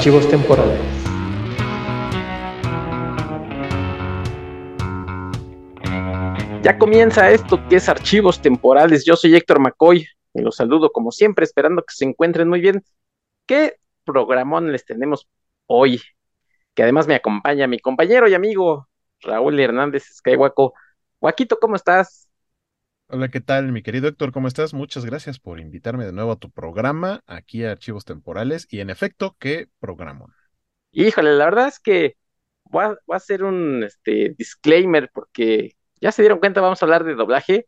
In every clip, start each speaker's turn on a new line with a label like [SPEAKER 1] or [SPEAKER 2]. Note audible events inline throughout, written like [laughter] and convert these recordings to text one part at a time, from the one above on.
[SPEAKER 1] Archivos temporales. Ya comienza esto que es Archivos temporales. Yo soy Héctor McCoy y los saludo como siempre, esperando que se encuentren muy bien. ¿Qué programón les tenemos hoy? Que además me acompaña mi compañero y amigo Raúl Hernández Skywaco. Guaquito, ¿cómo estás?
[SPEAKER 2] Hola, ¿qué tal, mi querido Héctor? ¿Cómo estás? Muchas gracias por invitarme de nuevo a tu programa, aquí a Archivos Temporales. Y en efecto, ¿qué programa?
[SPEAKER 1] Híjole, la verdad es que voy a, hacer un este, disclaimer porque ya se dieron cuenta, vamos a hablar de doblaje,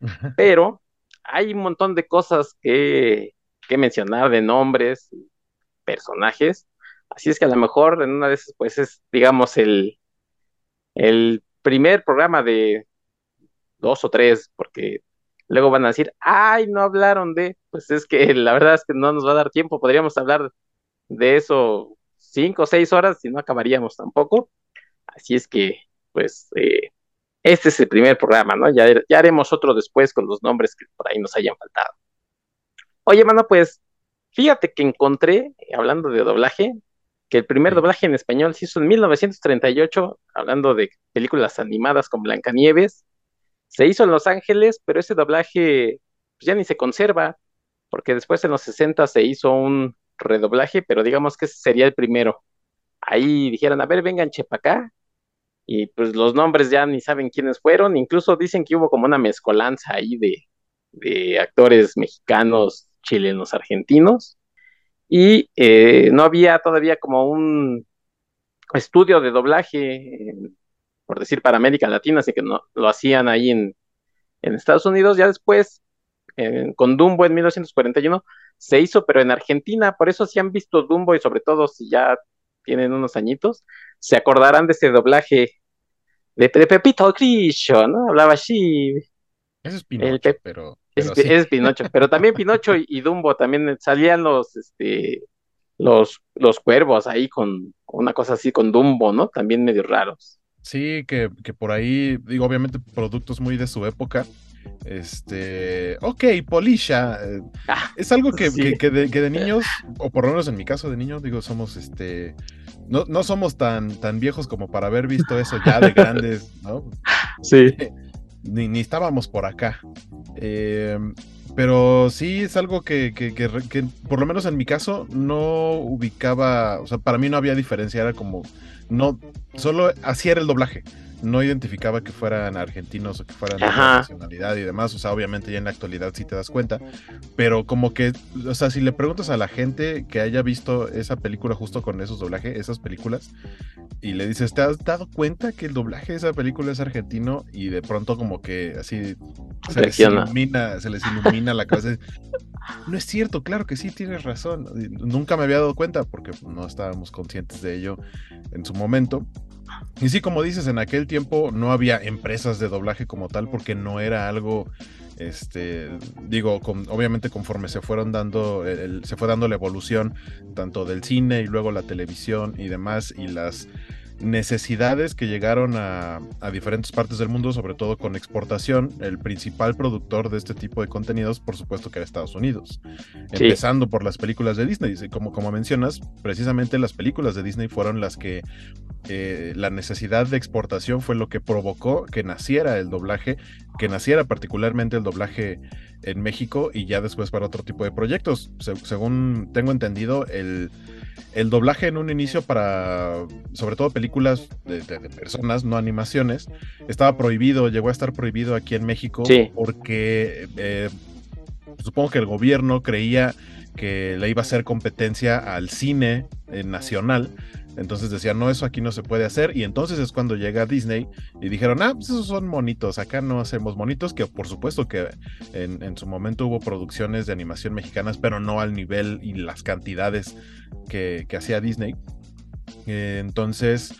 [SPEAKER 1] [laughs] pero hay un montón de cosas que, que mencionar, de nombres, personajes. Así es que a lo mejor en una de esas, pues es, digamos, el, el primer programa de, dos o tres, porque luego van a decir, ay, no hablaron de, pues es que [laughs] la verdad es que no nos va a dar tiempo, podríamos hablar de eso cinco o seis horas y no acabaríamos tampoco. Así es que, pues, eh, este es el primer programa, ¿no? Ya, ya haremos otro después con los nombres que por ahí nos hayan faltado. Oye, mano, pues, fíjate que encontré, hablando de doblaje, que el primer doblaje en español se hizo en 1938, hablando de películas animadas con Blancanieves, se hizo en Los Ángeles, pero ese doblaje pues, ya ni se conserva, porque después en los 60 se hizo un redoblaje, pero digamos que ese sería el primero. Ahí dijeron, a ver, vengan chepa acá, y pues los nombres ya ni saben quiénes fueron, incluso dicen que hubo como una mezcolanza ahí de, actores mexicanos, chilenos, argentinos, y eh, no había todavía como un estudio de doblaje por decir, para América Latina, así que no, lo hacían ahí en, Estados Unidos. Ya después, con Dumbo en 1941, se hizo, pero en Argentina, por eso si han visto Dumbo y sobre todo si ya tienen unos añitos, se acordarán de ese doblaje de, Pepito Grillo, ¿no? Hablaba así.
[SPEAKER 2] Es Pinocho, pero...
[SPEAKER 1] es, Pinocho, pero también Pinocho y, Dumbo también salían los, este, los, los cuervos ahí con una cosa así con Dumbo, ¿no? También medio raros.
[SPEAKER 2] Sí, que, que, por ahí, digo, obviamente productos muy de su época. Este, ok, Polisha. Eh, ah, es algo que, que, de, que, de, niños, o por lo menos en mi caso de niños, digo, somos este. No, no somos tan, tan viejos como para haber visto eso ya de grandes, [laughs] ¿no?
[SPEAKER 1] Sí. [laughs]
[SPEAKER 2] Ni, ni estábamos por acá. Eh, pero sí es algo que, que, que, por lo menos en mi caso, no ubicaba, o sea, para mí no había diferencia, era como, no, solo así era el doblaje no identificaba que fueran argentinos o que fueran de otra nacionalidad y demás. O sea, obviamente ya en la actualidad sí te das cuenta. Pero como que, o sea, si le preguntas a la gente que haya visto esa película justo con esos doblajes, esas películas, y le dices, ¿te has dado cuenta que el doblaje de esa película es argentino? Y de pronto como que así se les ilumina, se les ilumina la cabeza. No es cierto, claro que sí, tienes razón. Nunca me había dado cuenta porque no estábamos conscientes de ello en su momento. Y sí, como dices, en aquel tiempo no había empresas de doblaje como tal porque no era algo, este, digo, obviamente conforme se fueron dando, se fue dando la evolución tanto del cine y luego la televisión y demás y las necesidades que llegaron a, diferentes partes del mundo, sobre todo con exportación. El principal productor de este tipo de contenidos, por supuesto, que era Estados Unidos. Empezando por las películas de Disney. Como, como mencionas, precisamente las películas de Disney fueron las que eh, la necesidad de exportación fue lo que provocó que naciera el doblaje, que naciera particularmente el doblaje en México y ya después para otro tipo de proyectos. según tengo entendido, el el doblaje en un inicio para, sobre todo películas de, personas, no animaciones, estaba prohibido, llegó a estar prohibido aquí en México porque eh, supongo que el gobierno creía que le iba a hacer competencia al cine eh, nacional entonces decían, no, eso aquí no se puede hacer. Y entonces es cuando llega Disney y dijeron, ah, pues esos son monitos, acá no hacemos monitos, que por supuesto que en, su momento hubo producciones de animación mexicanas, pero no al nivel y las cantidades que, hacía Disney. Eh, entonces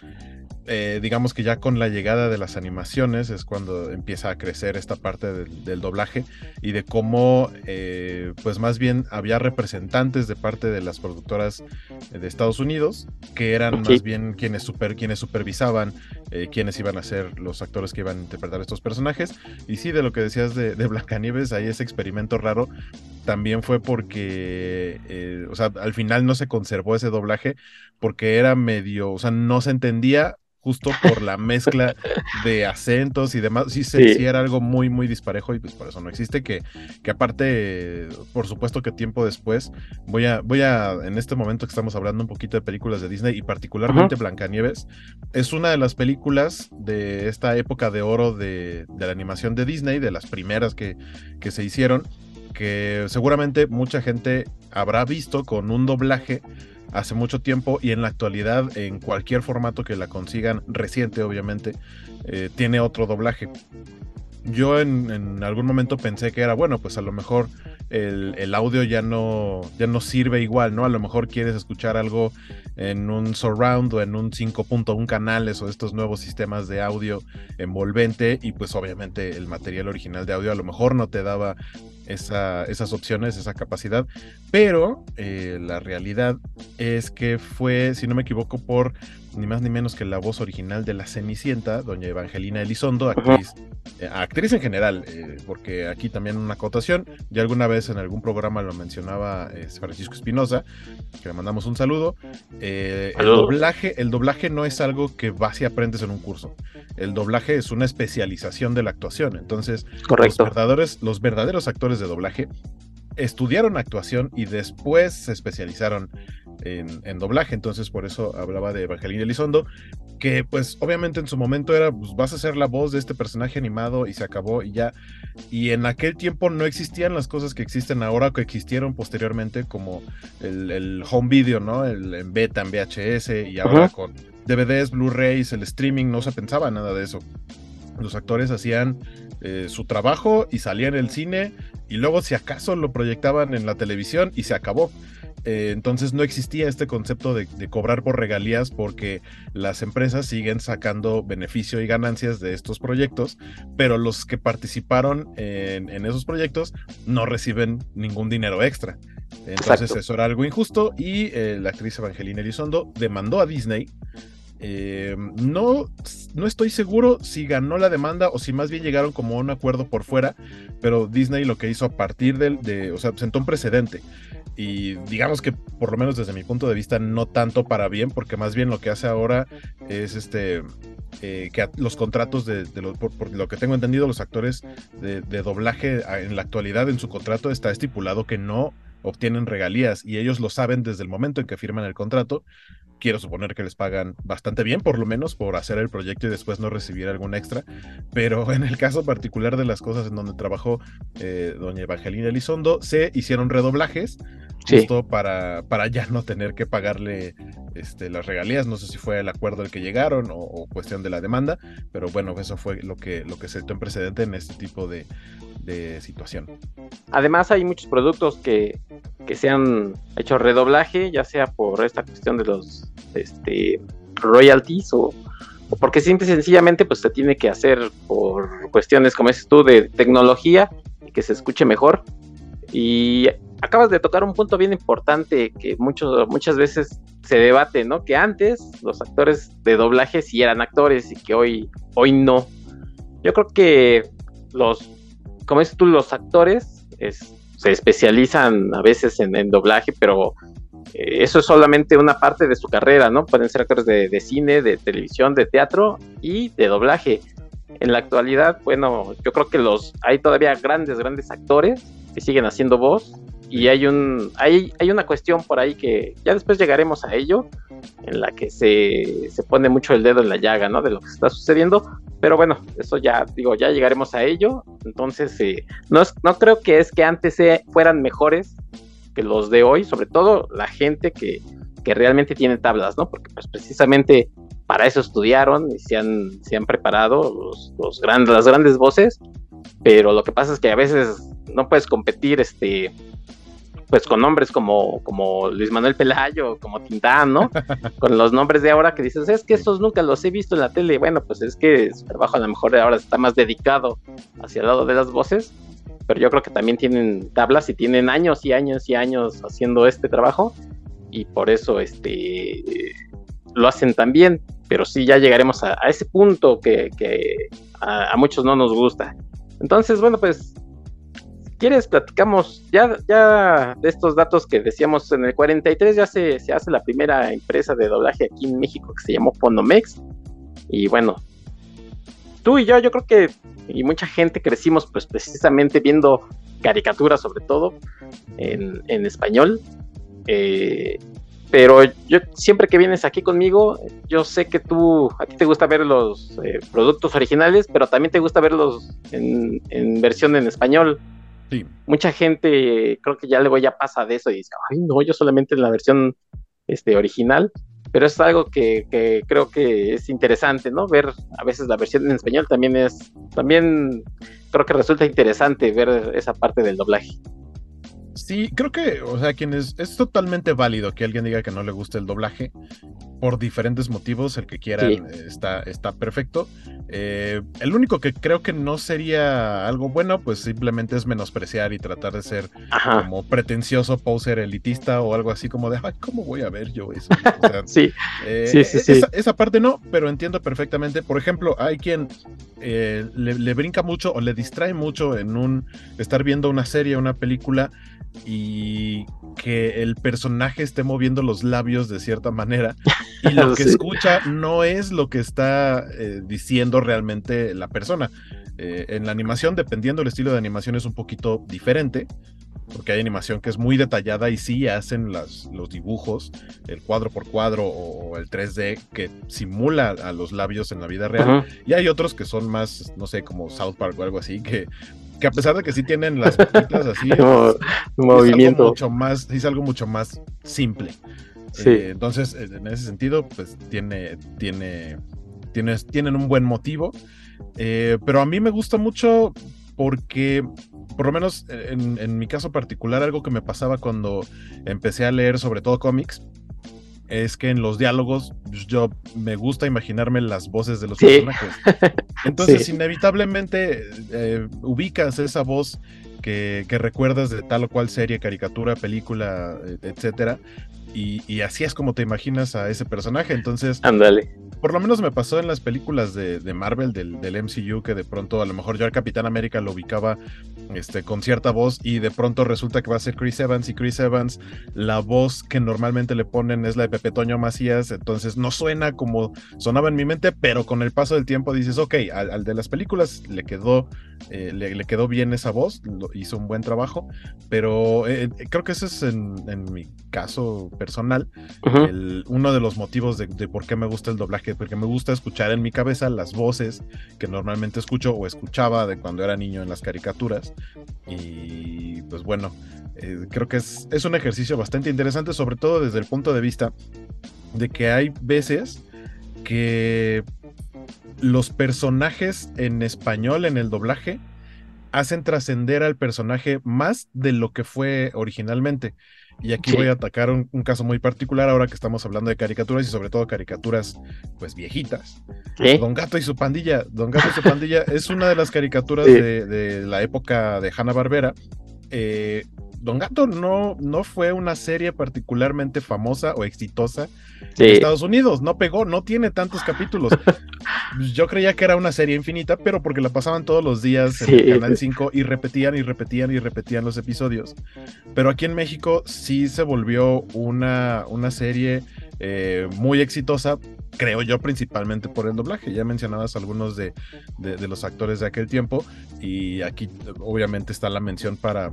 [SPEAKER 2] eh, digamos que ya con la llegada de las animaciones es cuando empieza a crecer esta parte del, doblaje y de cómo, eh, pues más bien había representantes de parte de las productoras de Estados Unidos que eran más bien quienes, super, quienes supervisaban eh, quiénes iban a ser los actores que iban a interpretar estos personajes. Y sí, de lo que decías de, de Blancanieves, ahí ese experimento raro también fue porque, eh, o sea, al final no se conservó ese doblaje porque era medio, o sea, no se entendía justo por la mezcla de acentos y demás. Sí, sí. era algo muy, muy disparejo y pues por eso no existe. Que, que aparte, por supuesto que tiempo después, voy a, voy a, en este momento que estamos hablando un poquito de películas de Disney y particularmente Blancanieves, es una de las películas de esta época de oro de, de la animación de Disney, de las primeras que, que se hicieron, que seguramente mucha gente habrá visto con un doblaje hace mucho tiempo y en la actualidad en cualquier formato que la consigan reciente obviamente eh, tiene otro doblaje. Yo en, algún momento pensé que era bueno pues a lo mejor el, audio ya no ya no sirve igual no a lo mejor quieres escuchar algo en un surround o en un 5.1 canales o estos nuevos sistemas de audio envolvente y pues obviamente el material original de audio a lo mejor no te daba esas opciones, esa capacidad, pero eh, la realidad es que fue, si no me equivoco, por ni más ni menos que la voz original de la Cenicienta, doña Evangelina Elizondo, actriz, eh, actriz en general, eh, porque aquí también una acotación, ya alguna vez en algún programa lo mencionaba Francisco Espinosa, que le mandamos un saludo. el, doblaje, el doblaje no es algo que vas y aprendes en un curso. El doblaje es una especialización de la actuación. Entonces, Los, verdaderos, los verdaderos actores de doblaje estudiaron actuación y después se especializaron en, doblaje. Entonces, por eso hablaba de Evangelina Elizondo, que pues obviamente en su momento era, pues vas a ser la voz de este personaje animado y se acabó y ya. Y en aquel tiempo no existían las cosas que existen ahora, que existieron posteriormente, como el, home video, ¿no? El, en beta, en VHS y ahora con DVDs, Blu-rays, el streaming, no se pensaba nada de eso. Los actores hacían eh, su trabajo y salían el cine y luego si acaso lo proyectaban en la televisión y se acabó. Eh, entonces no existía este concepto de, cobrar por regalías porque las empresas siguen sacando beneficio y ganancias de estos proyectos, pero los que participaron en, esos proyectos no reciben ningún dinero extra. Entonces eso era algo injusto y eh, la actriz Evangelina Elizondo demandó a Disney eh, no, no estoy seguro si ganó la demanda o si más bien llegaron como a un acuerdo por fuera, pero Disney lo que hizo a partir del, de, o sea, sentó un precedente. Y digamos que por lo menos desde mi punto de vista no tanto para bien, porque más bien lo que hace ahora es este eh, que los contratos de, lo, por, lo que tengo entendido, los actores de, de doblaje en la actualidad en su contrato está estipulado que no obtienen regalías y ellos lo saben desde el momento en que firman el contrato quiero suponer que les pagan bastante bien, por lo menos por hacer el proyecto y después no recibir algún extra. Pero [laughs] en el caso particular de las cosas en donde trabajó eh, doña Evangelina Elizondo, se hicieron redoblajes justo para, para ya no tener que pagarle este, las regalías. No sé si fue el acuerdo al que llegaron o, cuestión de la demanda, pero bueno, eso fue lo que, lo que se dio en precedente en este tipo de, de situación.
[SPEAKER 1] Además hay muchos productos que, que se han hecho redoblaje, ya sea por esta cuestión de los este, royalties o, porque simple y sencillamente pues se tiene que hacer por cuestiones como dices tú de tecnología y que se escuche mejor. Y acabas de tocar un punto bien importante que muchos, muchas veces se debate, ¿no? Que antes los actores de doblaje sí eran actores y que hoy, hoy no. Yo creo que los, como dices tú, los actores se especializan a veces en doblaje, pero eso es solamente una parte de su carrera, ¿no? Pueden ser actores de, cine, de televisión, de teatro y de doblaje. En la actualidad, bueno, yo creo que los hay todavía grandes, grandes actores que siguen haciendo voz y hay un hay, hay una cuestión por ahí que ya después llegaremos a ello en la que se, se pone mucho el dedo en la llaga, ¿no? De lo que está sucediendo, pero bueno, eso ya digo, ya llegaremos a ello. Entonces, eh, no, no creo que es que antes fueran mejores que los de hoy, sobre todo la gente que, realmente tiene tablas, ¿no? Porque pues precisamente para eso estudiaron y se han, se han preparado los, los grandes, las grandes voces, pero lo que pasa es que a veces no puedes competir este pues con nombres como, como Luis Manuel Pelayo, como Tintán, ¿no? [laughs] con los nombres de ahora que dices, es que estos nunca los he visto en la tele. Bueno, pues es que su trabajo a lo mejor ahora está más dedicado hacia el lado de las voces, pero yo creo que también tienen tablas y tienen años y años y años haciendo este trabajo y por eso este lo hacen tan bien. pero sí ya llegaremos a, ese punto que, a, muchos no nos gusta. Entonces, bueno, pues, si quieres, platicamos ya, ya de estos datos que decíamos en el 43, ya se, se hace la primera empresa de doblaje aquí en México que se llamó Ponomex. Y bueno, tú y yo, yo creo que, y mucha gente crecimos pues precisamente viendo caricaturas sobre todo en, en español. Eh, pero yo siempre que vienes aquí conmigo, yo sé que tú, a ti te gusta ver los eh, productos originales, pero también te gusta verlos en, en versión en español. Sí. Mucha gente creo que ya luego ya pasa de eso y dice, ay no, yo solamente en la versión este, original, pero es algo que, que, creo que es interesante, ¿no? Ver a veces la versión en español también es, también creo que resulta interesante ver esa parte del doblaje.
[SPEAKER 2] Sí, creo que, o sea, quienes es totalmente válido que alguien diga que no le gusta el doblaje por diferentes motivos, el que quieran eh, está, está perfecto. Eh, el único que creo que no sería algo bueno, pues simplemente es menospreciar y tratar de ser como pretencioso, poser, elitista o algo así como de, ay, ¿cómo voy a ver yo eso? [laughs]
[SPEAKER 1] sí.
[SPEAKER 2] Eh, sí, sí, sí. Esa, parte no, pero entiendo perfectamente. Por ejemplo, hay quien le, le brinca mucho o le distrae mucho en un estar viendo una serie, una película y que el personaje esté moviendo los labios de cierta manera y lo [laughs] que escucha no es lo que está eh, diciendo realmente la persona. Eh, en la animación, dependiendo del estilo de animación, es un poquito diferente, porque hay animación que es muy detallada y sí hacen las, los dibujos, el cuadro por cuadro o, el 3D que simula a los labios en la vida real. Y hay otros que son más, no sé, como South Park o algo así, que que a pesar de que sí tienen las boquitas así, [laughs] es, movimiento. algo mucho más, es algo mucho más simple. Eh, entonces, en ese sentido, pues tiene, tiene, tiene tienen un buen motivo. Eh, pero a mí me gusta mucho porque, por lo menos en, en, mi caso particular, algo que me pasaba cuando empecé a leer sobre todo cómics, es que en los diálogos pues, yo me gusta imaginarme las voces de los personajes. [laughs] Entonces, inevitablemente eh, ubicas esa voz que, que, recuerdas de tal o cual serie, caricatura, película, eh, etcétera, y, así es como te imaginas a ese personaje. Entonces,
[SPEAKER 1] ándale.
[SPEAKER 2] Por lo menos me pasó en las películas de, Marvel, del, MCU, que de pronto a lo mejor yo al Capitán América lo ubicaba este, con cierta voz y de pronto resulta que va a ser Chris Evans y Chris Evans, la voz que normalmente le ponen es la de Pepe Toño Macías, entonces no suena como sonaba en mi mente, pero con el paso del tiempo dices, ok, al, de las películas le quedó, eh, le, quedó bien esa voz, hizo un buen trabajo, pero eh, creo que ese es en, en mi caso personal, uno de los motivos de, por qué me gusta el doblaje, porque me gusta escuchar en mi cabeza las voces que normalmente escucho o escuchaba de cuando era niño en las caricaturas. Y pues bueno, eh, creo que es, es un ejercicio bastante interesante, sobre todo desde el punto de vista de que hay veces que los personajes en español en el doblaje hacen trascender al personaje más de lo que fue originalmente. Y aquí voy a atacar un, caso muy particular ahora que estamos hablando de caricaturas y sobre todo caricaturas pues viejitas. Don Gato y su pandilla. Don Gato y su pandilla [laughs] es una de las caricaturas de, la época de Hanna Barbera. Eh, Don Gato no, no fue una serie particularmente famosa o exitosa en Estados Unidos. No pegó, no tiene tantos capítulos. [laughs] Yo creía que era una serie infinita, pero porque la pasaban todos los días en el Canal 5 y repetían y repetían y repetían los episodios. Pero aquí en México sí se volvió una, una serie eh, muy exitosa, creo yo, principalmente por el doblaje. Ya mencionabas algunos de, de, los actores de aquel tiempo y aquí obviamente está la mención para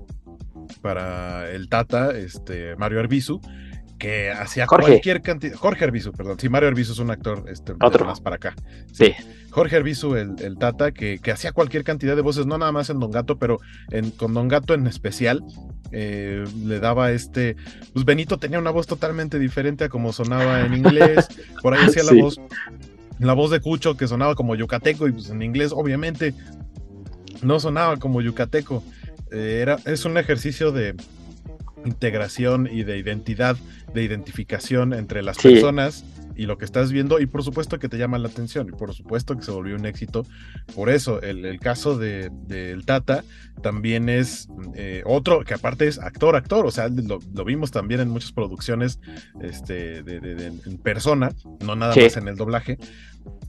[SPEAKER 2] para el Tata, este, Mario Arbizu, que hacía cualquier cantidad. Jorge Arbizu, perdón. Sí, Mario Arbizu es un actor este, más para acá.
[SPEAKER 1] Sí.
[SPEAKER 2] Jorge Arbizu, el, Tata, que, hacía cualquier cantidad de voces, no nada más en Don Gato, pero en, con Don Gato en especial, eh, le daba este. Pues Benito tenía una voz totalmente diferente a como sonaba en inglés. Por ahí hacía la [laughs] voz. La voz de Cucho que sonaba como yucateco y pues en inglés obviamente no sonaba como yucateco. Eh, era, es un ejercicio de integración y de identidad, de identificación entre las personas y lo que estás viendo, y por supuesto que te llama la atención, y por supuesto que se volvió un éxito. Por eso, el, caso del de, Tata también es eh, otro que aparte es actor, actor, o sea, lo, vimos también en muchas producciones este, de, en persona, no nada más en el doblaje,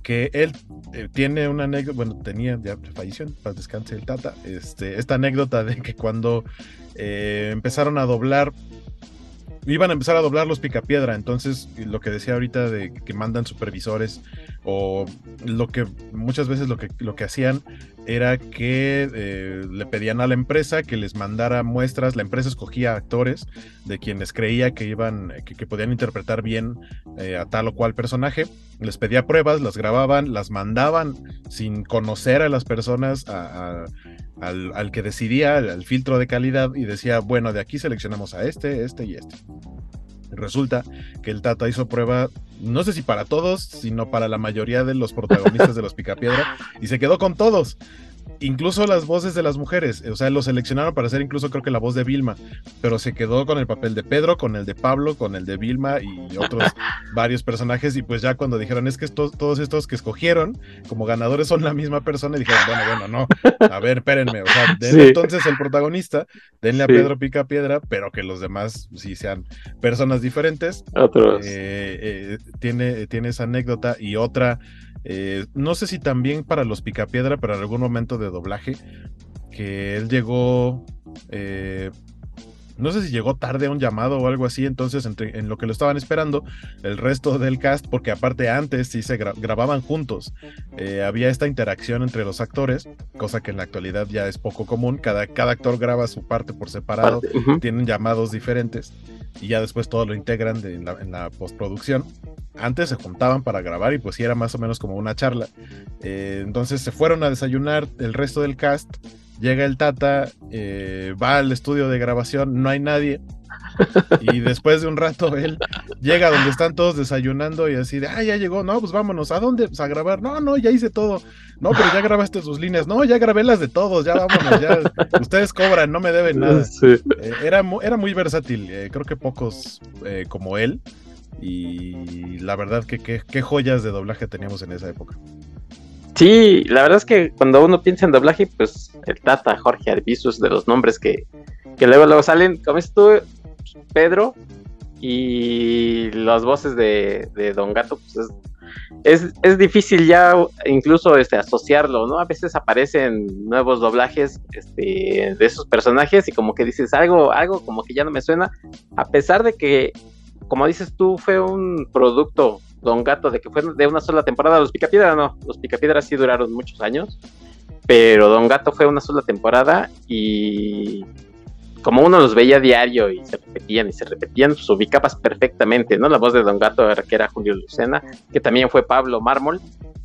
[SPEAKER 2] que él eh, tiene una anécdota, bueno, tenía, ya falleció, para descanse el Tata, este, esta anécdota de que cuando eh, empezaron a doblar iban a empezar a doblar los picapiedra, entonces lo que decía ahorita de que mandan supervisores o lo que muchas veces lo que, lo que hacían era que eh, le pedían a la empresa que les mandara muestras, la empresa escogía actores de quienes creía que iban, que, podían interpretar bien eh, a tal o cual personaje, les pedía pruebas, las grababan, las mandaban sin conocer a las personas al, que decidía, al, filtro de calidad y decía, bueno, de aquí seleccionamos a este, este y este. Resulta que el Tata hizo prueba, no sé si para todos, sino para la mayoría de los protagonistas de los Picapiedra, y se quedó con todos incluso las voces de las mujeres, o sea, lo seleccionaron para hacer incluso creo que la voz de Vilma, pero se quedó con el papel de Pedro, con el de Pablo, con el de Vilma y otros [laughs] varios personajes y pues ya cuando dijeron es que todos estos que escogieron como ganadores son la misma persona y dijeron, bueno, bueno, no, a ver, espérenme, o sea, [laughs] denle entonces el protagonista, denle a Pedro Pica Piedra, pero que los demás sí sean personas diferentes.
[SPEAKER 1] Otros.
[SPEAKER 2] Eh, eh, tiene, tiene esa anécdota y otra eh, no sé si también para los Picapiedra, pero en algún momento de doblaje, que él llegó, eh, no sé si llegó tarde a un llamado o algo así, entonces en lo que lo estaban esperando, el resto del cast, porque aparte antes sí se grababan juntos, eh, había esta interacción entre los actores, cosa que en la actualidad ya es poco común, cada, cada actor graba su parte por separado, tienen llamados diferentes y ya después todo lo integran en, la, postproducción. Antes se juntaban para grabar y pues sí era más o menos como una charla. Eh, entonces se fueron a desayunar el resto del cast. Llega el Tata, eh, va al estudio de grabación, no hay nadie. Y [laughs] después de un rato él llega donde están todos desayunando y así de, ah, ya llegó, no, pues vámonos, ¿a dónde? Pues a grabar, no, no, ya hice todo, no, pero ya grabaste sus líneas, no, ya grabé las de todos, ya vámonos, ya, ustedes cobran, no me deben nada. Eh, era, era muy versátil, eh, creo que pocos como él, y la verdad que qué joyas de doblaje teníamos en esa época.
[SPEAKER 1] Sí, la verdad es que cuando uno piensa en doblaje, pues el Tata, Jorge Arbizus, de los nombres que, que luego, salen, como esto, Pedro y las voces de, Don Gato, pues es, es, difícil ya incluso este, asociarlo, ¿no? A veces aparecen nuevos doblajes este, de esos personajes y como que dices algo, algo como que ya no me suena, a pesar de que, como dices tú, fue un producto Don Gato de que fue de una sola temporada. Los Picapiedra no, los Picapiedra sí duraron muchos años, pero Don Gato fue una sola temporada y como uno los veía diario y se repetían y se repetían, pues ubicabas perfectamente, ¿no? La voz de Don Gato que era Julio Lucena, que también fue Pablo Mármol.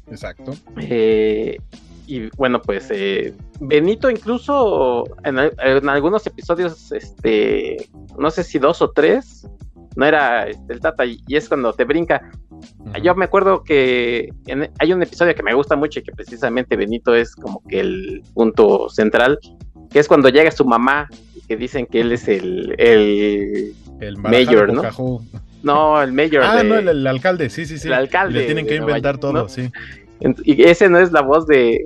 [SPEAKER 2] Exacto.
[SPEAKER 1] Eh, y bueno, pues eh, Benito incluso en, en, algunos episodios, este, no sé si dos o tres, no era este, el Tata, y, es cuando te brinca. Yo me acuerdo que hay un episodio que me gusta mucho y que precisamente Benito es como que el punto central, que es cuando llega su mamá y que dicen que él es el, el,
[SPEAKER 2] el mayor, ¿no?
[SPEAKER 1] No, el mayor.
[SPEAKER 2] Ah, no, el, alcalde, sí, sí, sí.
[SPEAKER 1] El alcalde.
[SPEAKER 2] Le tienen que inventar todo, sí.
[SPEAKER 1] Y ese no es la voz de,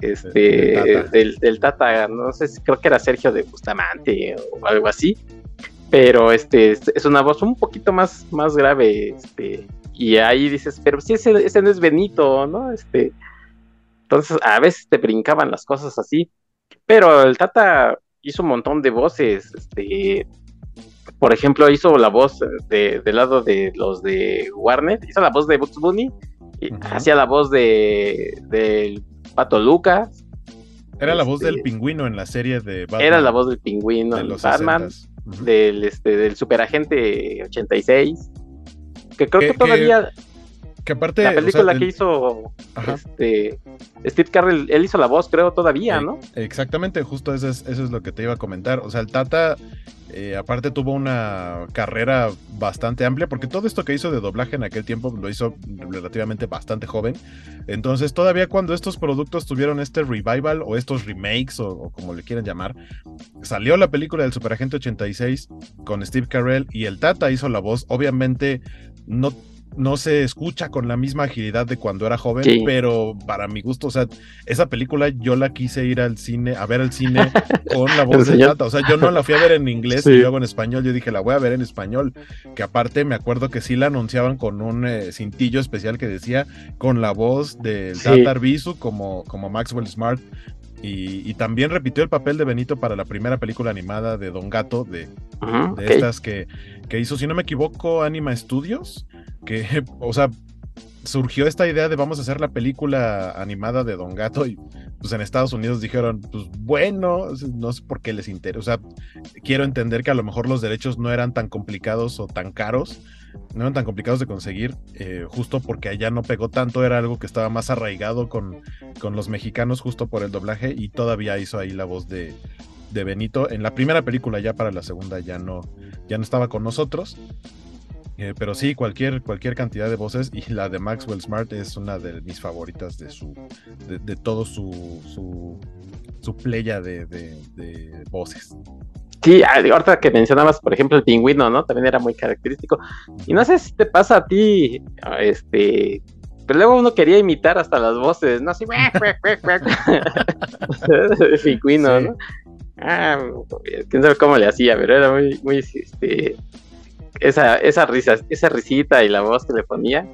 [SPEAKER 1] este, del, del, Tata, no sé, creo que era Sergio de Bustamante o algo así pero este es una voz un poquito más, más grave, este, y ahí dices, pero si ese, ese no es Benito, ¿no? Este, entonces a veces te brincaban las cosas así, pero el Tata hizo un montón de voces, este, por ejemplo, hizo la voz de, del lado de los de Warner, hizo la voz de Bugs Bunny, y hacía la voz de del Pato Lucas.
[SPEAKER 2] Era la voz del este, pingüino en la serie de
[SPEAKER 1] Batman. Era la voz del pingüino en Batman del, este, del Superagente 86, que creo que, todavía...
[SPEAKER 2] Que, aparte...
[SPEAKER 1] La película que hizo este, Steve Carrell, él hizo la voz, creo, todavía, ¿no?
[SPEAKER 2] Exactamente, justo eso es, eso es lo que te iba a comentar. O sea, el Tata eh, aparte tuvo una carrera bastante amplia, porque todo esto que hizo de doblaje en aquel tiempo lo hizo relativamente bastante joven. Entonces todavía cuando estos productos tuvieron este revival o estos remakes o, como le quieran llamar, salió la película del Superagente 86 con Steve Carell y el Tata hizo la voz. Obviamente no no se escucha con la misma agilidad de cuando era joven, pero para mi gusto, o sea, esa película yo la quise ir al cine, a ver al cine con la [laughs] voz de Tata, o sea, yo no la fui a ver en inglés y luego en español, yo dije, la voy a ver en español, que aparte me acuerdo que sí la anunciaban con un eh, cintillo especial que decía con la voz del Tata Arbizu como, como Maxwell Smart, y, también repitió el papel de Benito para la primera película animada de Don Gato, de, estas que, que, hizo, si no me equivoco, Anima Studios, que, [laughs] o sea, surgió esta idea de vamos a hacer la película animada de Don Gato y pues en Estados Unidos dijeron, pues bueno, no sé por qué les interesa, o sea, quiero entender que a lo mejor los derechos no eran tan complicados o tan caros, no eran tan complicados de conseguir, eh, justo porque allá no pegó tanto, era algo que estaba más arraigado con, con los mexicanos justo por el doblaje y todavía hizo ahí la voz de, de Benito. En la primera película ya para la segunda ya no, ya no estaba con nosotros. Eh, pero sí, cualquier, cualquier cantidad de voces y la de Maxwell Smart es una de mis favoritas de su de, todo su, su, su playa de, de voces.
[SPEAKER 1] Sí, ah, ahorita que mencionabas, por ejemplo, el pingüino, ¿no? También era muy característico. Y no sé si te pasa a ti, este, pero luego uno quería imitar hasta las voces, ¿no? Así, [laughs] [laughs] el pingüino, ¿no? Ah, quién sabe cómo le hacía, pero era muy, muy, este, esa, esa risa, esa risita y la voz que le ponía,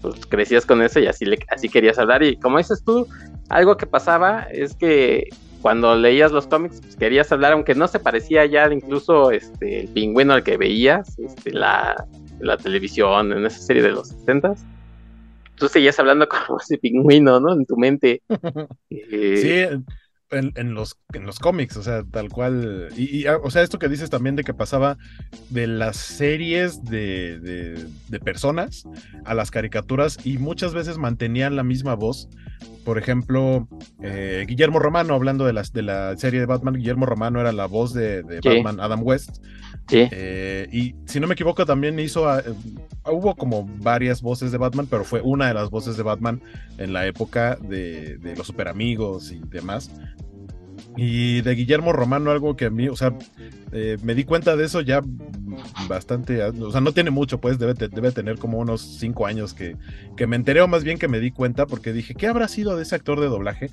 [SPEAKER 1] pues crecías con eso y así, le, así querías hablar. Y como dices tú, algo que pasaba es que cuando leías los cómics, pues, querías hablar, aunque no se parecía ya incluso este, el pingüino al que veías, este, la, la televisión, en esa serie de los 60 tú seguías hablando [laughs] como ese pingüino, ¿no? En tu mente. [laughs]
[SPEAKER 2] sí, en, los, en los cómics, o sea, tal cual. Y, ah, o sea, esto que dices también de que pasaba de las series de, de, personas a las caricaturas y muchas veces mantenían la misma voz. Por ejemplo, eh, Guillermo Romano, hablando de, las, de la serie de Batman, Guillermo Romano era la voz de, Batman Adam West. Eh, y si no me equivoco, también hizo. Ah, eh, hubo como varias voces de Batman, pero fue una de las voces de Batman en la época de los super amigos y demás. Y de Guillermo Romano, algo que a mí, o sea, eh, me di cuenta de eso ya bastante, o sea, no tiene mucho, pues debe, debe tener como unos cinco años que, que me enteré o más bien que me di cuenta porque dije, ¿qué habrá sido de ese actor de doblaje?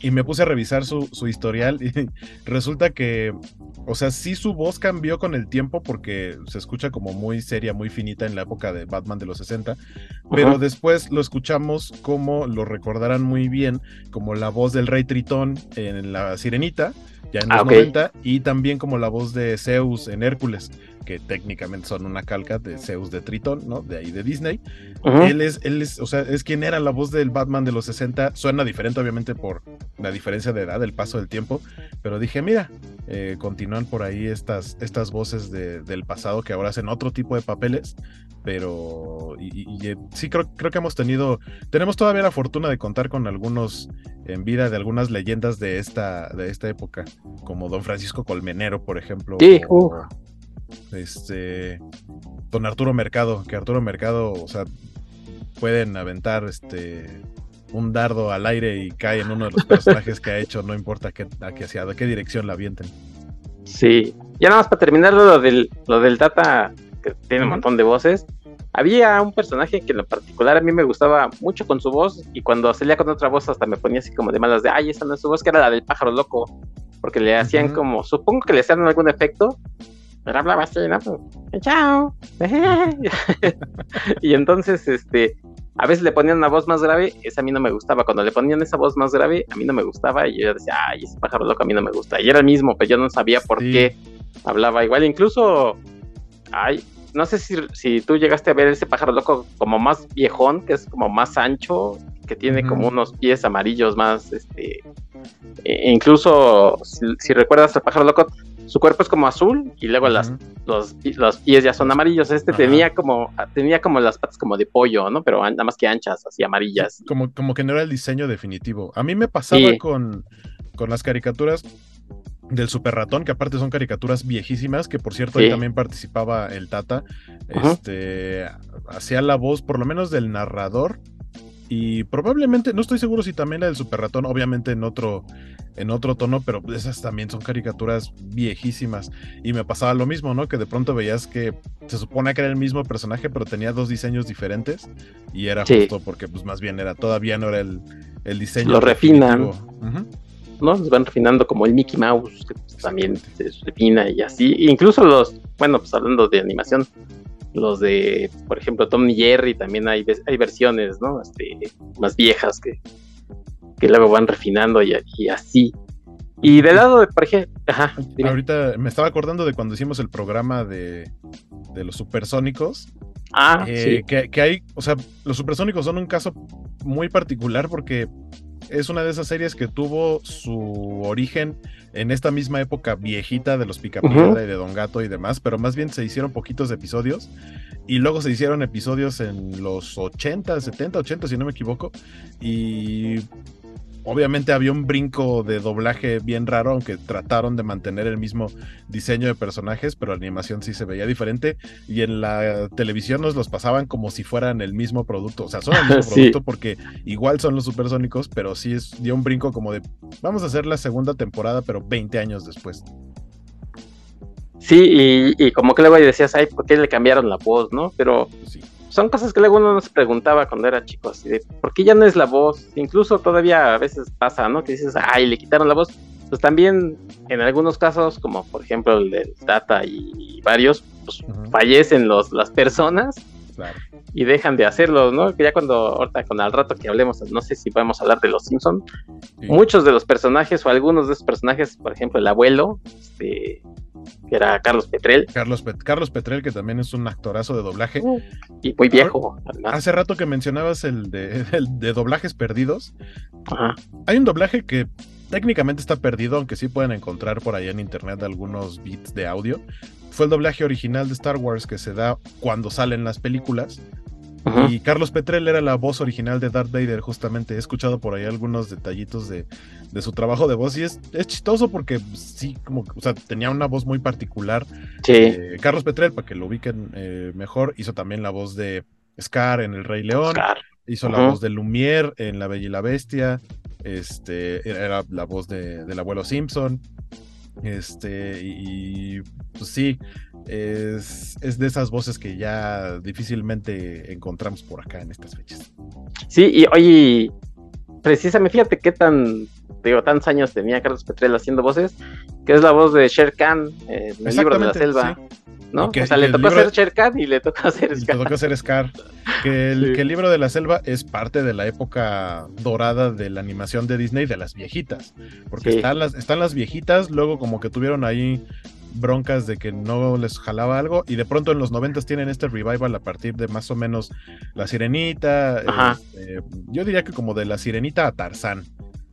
[SPEAKER 2] Y me puse a revisar su, su historial y [laughs] resulta que, o sea, sí su voz cambió con el tiempo porque se escucha como muy seria, muy finita en la época de Batman de los 60, pero después lo escuchamos como lo recordarán muy bien, como la voz del rey Tritón en la Sirenita ya en los 90, ah, y también como la voz de Zeus en Hércules, que técnicamente son una calca de Zeus de Tritón, ¿no? De ahí de Disney. Él es, él es, o sea, es quien era la voz del Batman de los 60. Suena diferente, obviamente, por la diferencia de edad, el paso del tiempo. Pero dije, mira, eh, continúan por ahí estas, estas voces del pasado que ahora hacen otro tipo de papeles. Pero y, eh, sí creo, creo que hemos tenido, tenemos todavía la fortuna de contar con algunos en vida de algunas leyendas de esta, de esta época, como Don Francisco Colmenero, por ejemplo.
[SPEAKER 1] Sí,
[SPEAKER 2] este Don Arturo Mercado, que Arturo Mercado, o sea, pueden aventar este un dardo al aire y cae en uno de los personajes que ha hecho, no importa qué, a qué, hacia qué dirección la avienten.
[SPEAKER 1] Sí, ya nada más para terminar lo del, lo del Data, que tiene un montón de voces. Había un personaje que en lo particular a mí me gustaba mucho con su voz y cuando salía con otra voz hasta me ponía así como de malas de, ay, esa no es su voz, que era la del pájaro loco, porque le hacían como, supongo que le hacían algún efecto, pero hablaba así, ¿no? Pues, chao. [laughs] y entonces, este, a veces le ponían una voz más grave, esa a mí no me gustaba. Cuando le ponían esa voz más grave, a mí no me gustaba. Y yo decía, ay, ese pájaro loco a mí no me gusta. Y era el mismo, pero yo no sabía por qué hablaba igual. Incluso, ay, no sé si, si, tú llegaste a ver ese pájaro loco como más viejón, que es como más ancho, que tiene como unos pies amarillos más, este, e incluso si, recuerdas el pájaro loco, su cuerpo es como azul y luego las, los, los, pies ya son amarillos. Este tenía como tenía como las patas como de pollo, ¿no? Pero nada más que anchas, así amarillas.
[SPEAKER 2] como, como que no era el diseño definitivo. A mí me pasaba con, con las caricaturas del Super Ratón, que aparte son caricaturas viejísimas, que por cierto ahí también participaba el Tata. Este hacía la voz, por lo menos del narrador, y probablemente, no estoy seguro si también la del Super Ratón, obviamente en otro, en otro tono, pero esas también son caricaturas viejísimas. Y me pasaba lo mismo, ¿no? Que de pronto veías que se supone que era el mismo personaje, pero tenía dos diseños diferentes. Y era justo porque, pues más bien era, todavía no era el, el diseño.
[SPEAKER 1] Lo refinan. ¿no? Se van refinando como el Mickey Mouse, que pues, también se refina y así. Incluso los, bueno, pues hablando de animación, los de, por ejemplo, Tom y Jerry, también hay, hay versiones, ¿no? Este, más viejas que, que luego van refinando y, así. Y del lado de, por ejemplo, ajá,
[SPEAKER 2] ahorita me estaba acordando de cuando hicimos el programa de, de los supersónicos.
[SPEAKER 1] Ah, eh, sí.
[SPEAKER 2] que, que, hay, o sea, los supersónicos son un caso muy particular porque es una de esas series que tuvo su origen en esta misma época viejita de los Picapiedra y de Don Gato y demás, pero más bien se hicieron poquitos episodios y luego se hicieron episodios en los 80, 70, 80 si no me equivoco y obviamente había un brinco de doblaje bien raro, aunque trataron de mantener el mismo diseño de personajes, pero la animación sí se veía diferente. Y en la televisión nos los pasaban como si fueran el mismo producto. O sea, son el mismo [laughs] producto porque igual son los supersónicos, pero sí es, dio un brinco como de vamos a hacer la segunda temporada, pero 20 años después.
[SPEAKER 1] Sí, y, como que luego decías, ay, ¿por qué le cambiaron la voz, no? Pero sí son cosas que luego uno nos preguntaba cuando era chico, así de, ¿por qué ya no es la voz? Incluso todavía a veces pasa, ¿no? Que dices, ay, le quitaron la voz. Pues también en algunos casos, como por ejemplo el del Data y, varios, pues fallecen los, las personas y dejan de hacerlo, ¿no? Que ya cuando, ahorita con al rato que hablemos, no sé si podemos hablar de los Simpson, muchos de los personajes o algunos de esos personajes, por ejemplo, el abuelo, este, que era Carlos Petrel.
[SPEAKER 2] Carlos, Carlos Petrel, que también es un actorazo de doblaje. Uh,
[SPEAKER 1] y muy viejo.
[SPEAKER 2] Hace rato que mencionabas el de, [laughs] de doblajes perdidos. Hay un doblaje que técnicamente está perdido, aunque sí pueden encontrar por ahí en internet algunos bits de audio. Fue el doblaje original de Star Wars que se da cuando salen las películas. Y Carlos Petrel era la voz original de Darth Vader, justamente. He escuchado por ahí algunos detallitos de, su trabajo de voz y es, es, chistoso porque sí, como, o sea, tenía una voz muy particular.
[SPEAKER 1] Sí.
[SPEAKER 2] Eh, Carlos Petrel, para que lo ubiquen eh, mejor, hizo también la voz de Scar en El Rey León. Hizo la voz de Lumière en La Bella y la Bestia. Este, era la voz de, del abuelo Simpson. Este, y, pues sí, es, de esas voces que ya difícilmente encontramos por acá en estas fechas.
[SPEAKER 1] Sí, y oye, precisamente, fíjate qué tan, digo, tantos años tenía Carlos Petrel haciendo voces, que es la voz de Sher Khan en el libro de la selva. ¿No? o sea, le tocó hacer Sher Khan y le tocó [laughs] hacer
[SPEAKER 2] Scar. Le tocó hacer Scar. Que el, que el, libro de la selva es parte de la época dorada de la animación de Disney de las viejitas. Porque están, las, están las viejitas, luego como que tuvieron ahí broncas de que no les jalaba algo y de pronto en los noventas tienen este revival a partir de más o menos La Sirenita, este, yo diría que como de La Sirenita a Tarzán,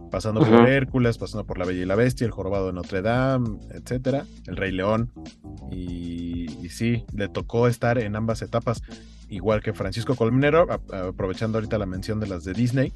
[SPEAKER 2] pasando por Hércules, pasando por La Bella y la Bestia, El Jorobado de Notre Dame, etcétera, El Rey León. Y, y sí, le tocó estar en ambas etapas, igual que Francisco Colmenero, aprovechando ahorita la mención de las de Disney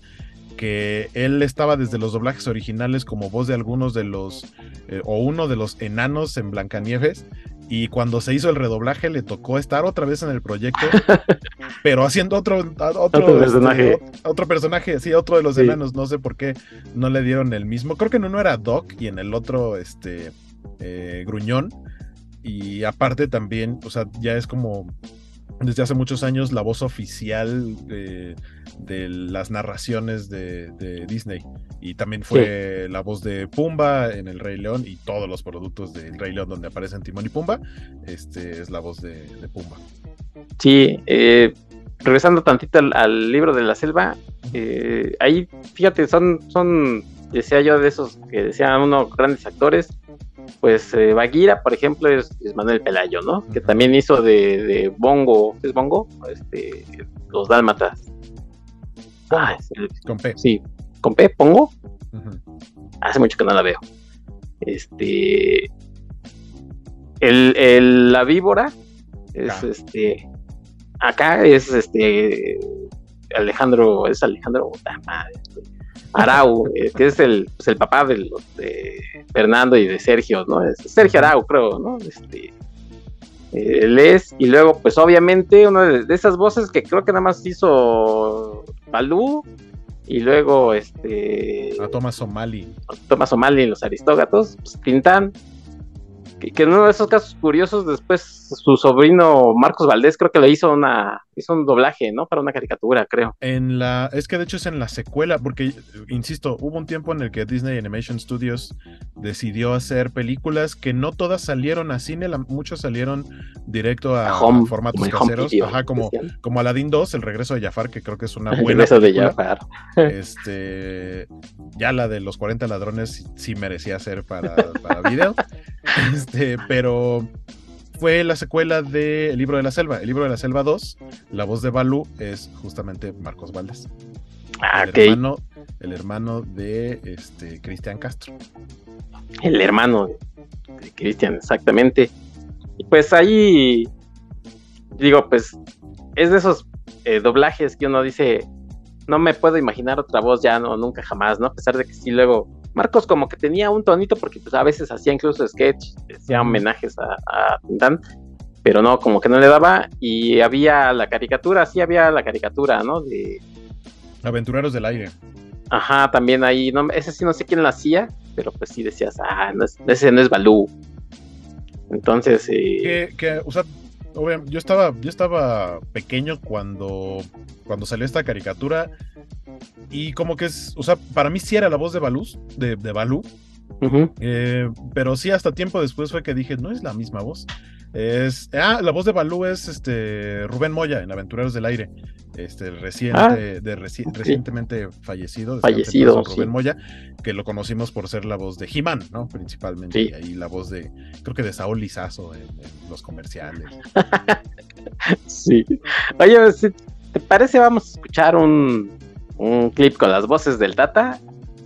[SPEAKER 2] que él estaba desde los doblajes originales como voz de algunos de los, eh, o uno de los enanos en Blancanieves, y cuando se hizo el redoblaje le tocó estar otra vez en el proyecto, [laughs] pero haciendo otro, otro,
[SPEAKER 1] este, personaje.
[SPEAKER 2] otro personaje, sí, otro de los enanos, no sé por qué no le dieron el mismo, creo que en uno era Doc y en el otro, este, eh, Gruñón, y aparte también, o sea, ya es como desde hace muchos años la voz oficial de, las narraciones de, Disney. Y también fue la voz de Pumba en El Rey León y todos los productos del Rey León donde aparecen Timón y Pumba. Este es la voz de, Pumba.
[SPEAKER 1] Sí, eh, regresando tantito al, libro de la selva, eh, ahí fíjate, son, son, decía yo de esos que decían unos grandes actores pues eh, Baguira, por ejemplo, es, Manuel Pelayo, ¿no? Que también hizo de, Bongo, ¿es Bongo? Este, los Dálmatas.
[SPEAKER 2] Ah, con P.
[SPEAKER 1] Sí, con P, Pongo. Hace mucho que no la veo. Este. El, la víbora es este. Acá es este. Alejandro, es Alejandro. Arau, eh, que es el, pues, el papá de, de, Fernando y de Sergio, ¿no? Es Sergio Arau, creo, ¿no? Este, él es, y luego, pues obviamente, una de, esas voces que creo que nada más hizo Balú y luego este
[SPEAKER 2] a Thomas O'Malley.
[SPEAKER 1] Thomas O'Malley, los Aristógatos, pues, Tintán, que, en uno de esos casos curiosos, después su sobrino Marcos Valdés creo que le hizo una hizo un doblaje, ¿no? Para una caricatura, creo.
[SPEAKER 2] En la, es que de hecho es en la secuela, porque insisto, hubo un tiempo en el que Disney Animation Studios decidió hacer películas que no todas salieron a cine, muchos salieron directo a, formatos caseros, ajá, como, como Aladdin 2, el regreso de Jafar, que creo que es una [laughs] buena. El regreso de Jafar. Este, ya la de los 40 ladrones sí merecía ser para, para video. [laughs] Este, pero fue la secuela de El libro de la selva. El libro de la selva 2, la voz de Balú es justamente Marcos Valdés.
[SPEAKER 1] Ah,
[SPEAKER 2] el, hermano, el hermano de este Cristian Castro.
[SPEAKER 1] El hermano de Cristian, exactamente. Y pues ahí, digo, pues es de esos eh, doblajes que uno dice, no me puedo imaginar otra voz ya, no, nunca jamás, ¿no? A pesar de que sí luego Marcos como que tenía un tonito porque pues a veces hacía incluso sketch, hacía homenajes a, a Tintán, pero no, como que no le daba y había la caricatura, sí había la caricatura, ¿no? De
[SPEAKER 2] Aventureros del Aire.
[SPEAKER 1] Ajá, también ahí, no, ese sí no sé quién lo hacía, pero pues sí decías, ah, no es, ese no es Balú. Entonces,
[SPEAKER 2] eh... que, que, o sea, yo estaba, yo estaba pequeño cuando, cuando salió esta caricatura y como que es, o sea, para mí sí era la voz de Balú, de, de Balú, eh, pero sí hasta tiempo después fue que dije, no es la misma voz. Es, ah, la voz de Balú es este Rubén Moya en Aventureros del Aire, este reciente, ah, de recientemente fallecido,
[SPEAKER 1] fallecido
[SPEAKER 2] Rubén Moya, que lo conocimos por ser la voz de He-Man, ¿no? Principalmente, y ahí la voz de, creo que de Saúl Lizazo en, los comerciales. [laughs]
[SPEAKER 1] sí. Oye, si te parece, vamos a escuchar un, un clip con las voces del Tata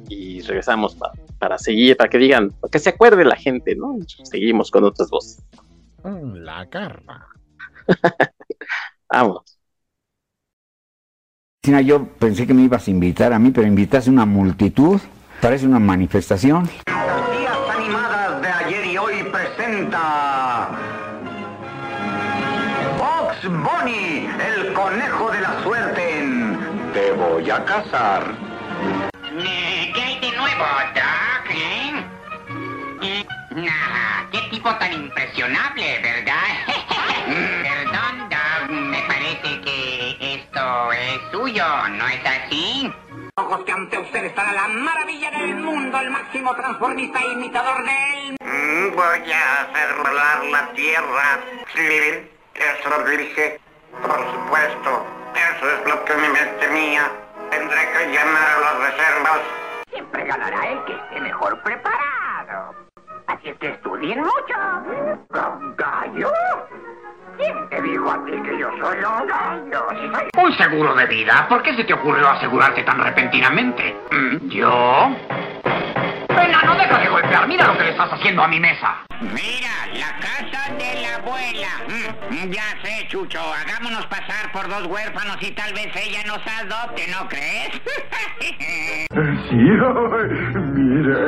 [SPEAKER 1] y regresamos para seguir, para que digan, para que se acuerde la gente, ¿no? Seguimos con otras voces.
[SPEAKER 2] La carra. [laughs]
[SPEAKER 1] Vamos.
[SPEAKER 3] Yo pensé que me ibas a invitar a mí, pero invitaste una multitud. Parece una manifestación.
[SPEAKER 4] Las días animadas de ayer y hoy presenta. Box Bunny, el conejo de la suerte en Te voy a casar.
[SPEAKER 5] ¿Qué hay de nuevo, ¿Eh? qué tipo tan impresionable, ¿verdad? [laughs] Perdón, Doug, me parece que esto es suyo, ¿no es así?
[SPEAKER 4] Ojos que ante usted estará la maravilla del mundo, el máximo transformista e imitador del...
[SPEAKER 6] Mm, voy a hacer volar la tierra. Sí, eso lo dije. Por supuesto, eso es lo que mi mente mía. Tendré que llamar a las reservas.
[SPEAKER 5] Siempre ganará el que esté mejor preparado. Así es que estudien mucho. ¿Gallo? ¿Quién te dijo a ti que yo soy un gallo?
[SPEAKER 7] Un seguro de vida. ¿Por qué se te ocurrió asegurarte tan repentinamente? ¿Mm? ¿Yo? no deja de golpear. Mira lo que le estás haciendo a mi mesa.
[SPEAKER 5] Mira, la casa de la abuela. Mm, ya sé, Chucho. Hagámonos pasar por dos huérfanos y tal vez ella nos adopte, ¿no crees? [laughs]
[SPEAKER 8] sí, mira.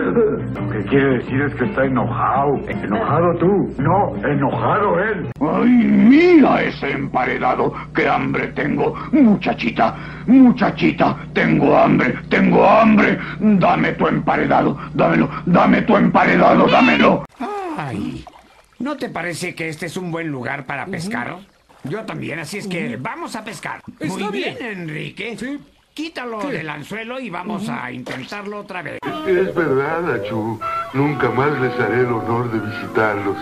[SPEAKER 8] Lo que quiere decir es que está enojado. ¿Enojado tú? No, enojado él.
[SPEAKER 7] ¡Ay, mira ese emparedado! ¡Qué hambre tengo! Muchachita, muchachita, tengo hambre, tengo hambre. Dame tu emparedado, dámelo, dame tu emparedado, dámelo.
[SPEAKER 9] Ay, ¿no te parece que este es un buen lugar para pescar? Yo también, así es que vamos a pescar. Muy bien, Enrique. Sí. Quítalo del anzuelo y vamos a intentarlo otra vez.
[SPEAKER 8] Es verdad, Achu. Nunca más les haré el honor de visitarlos.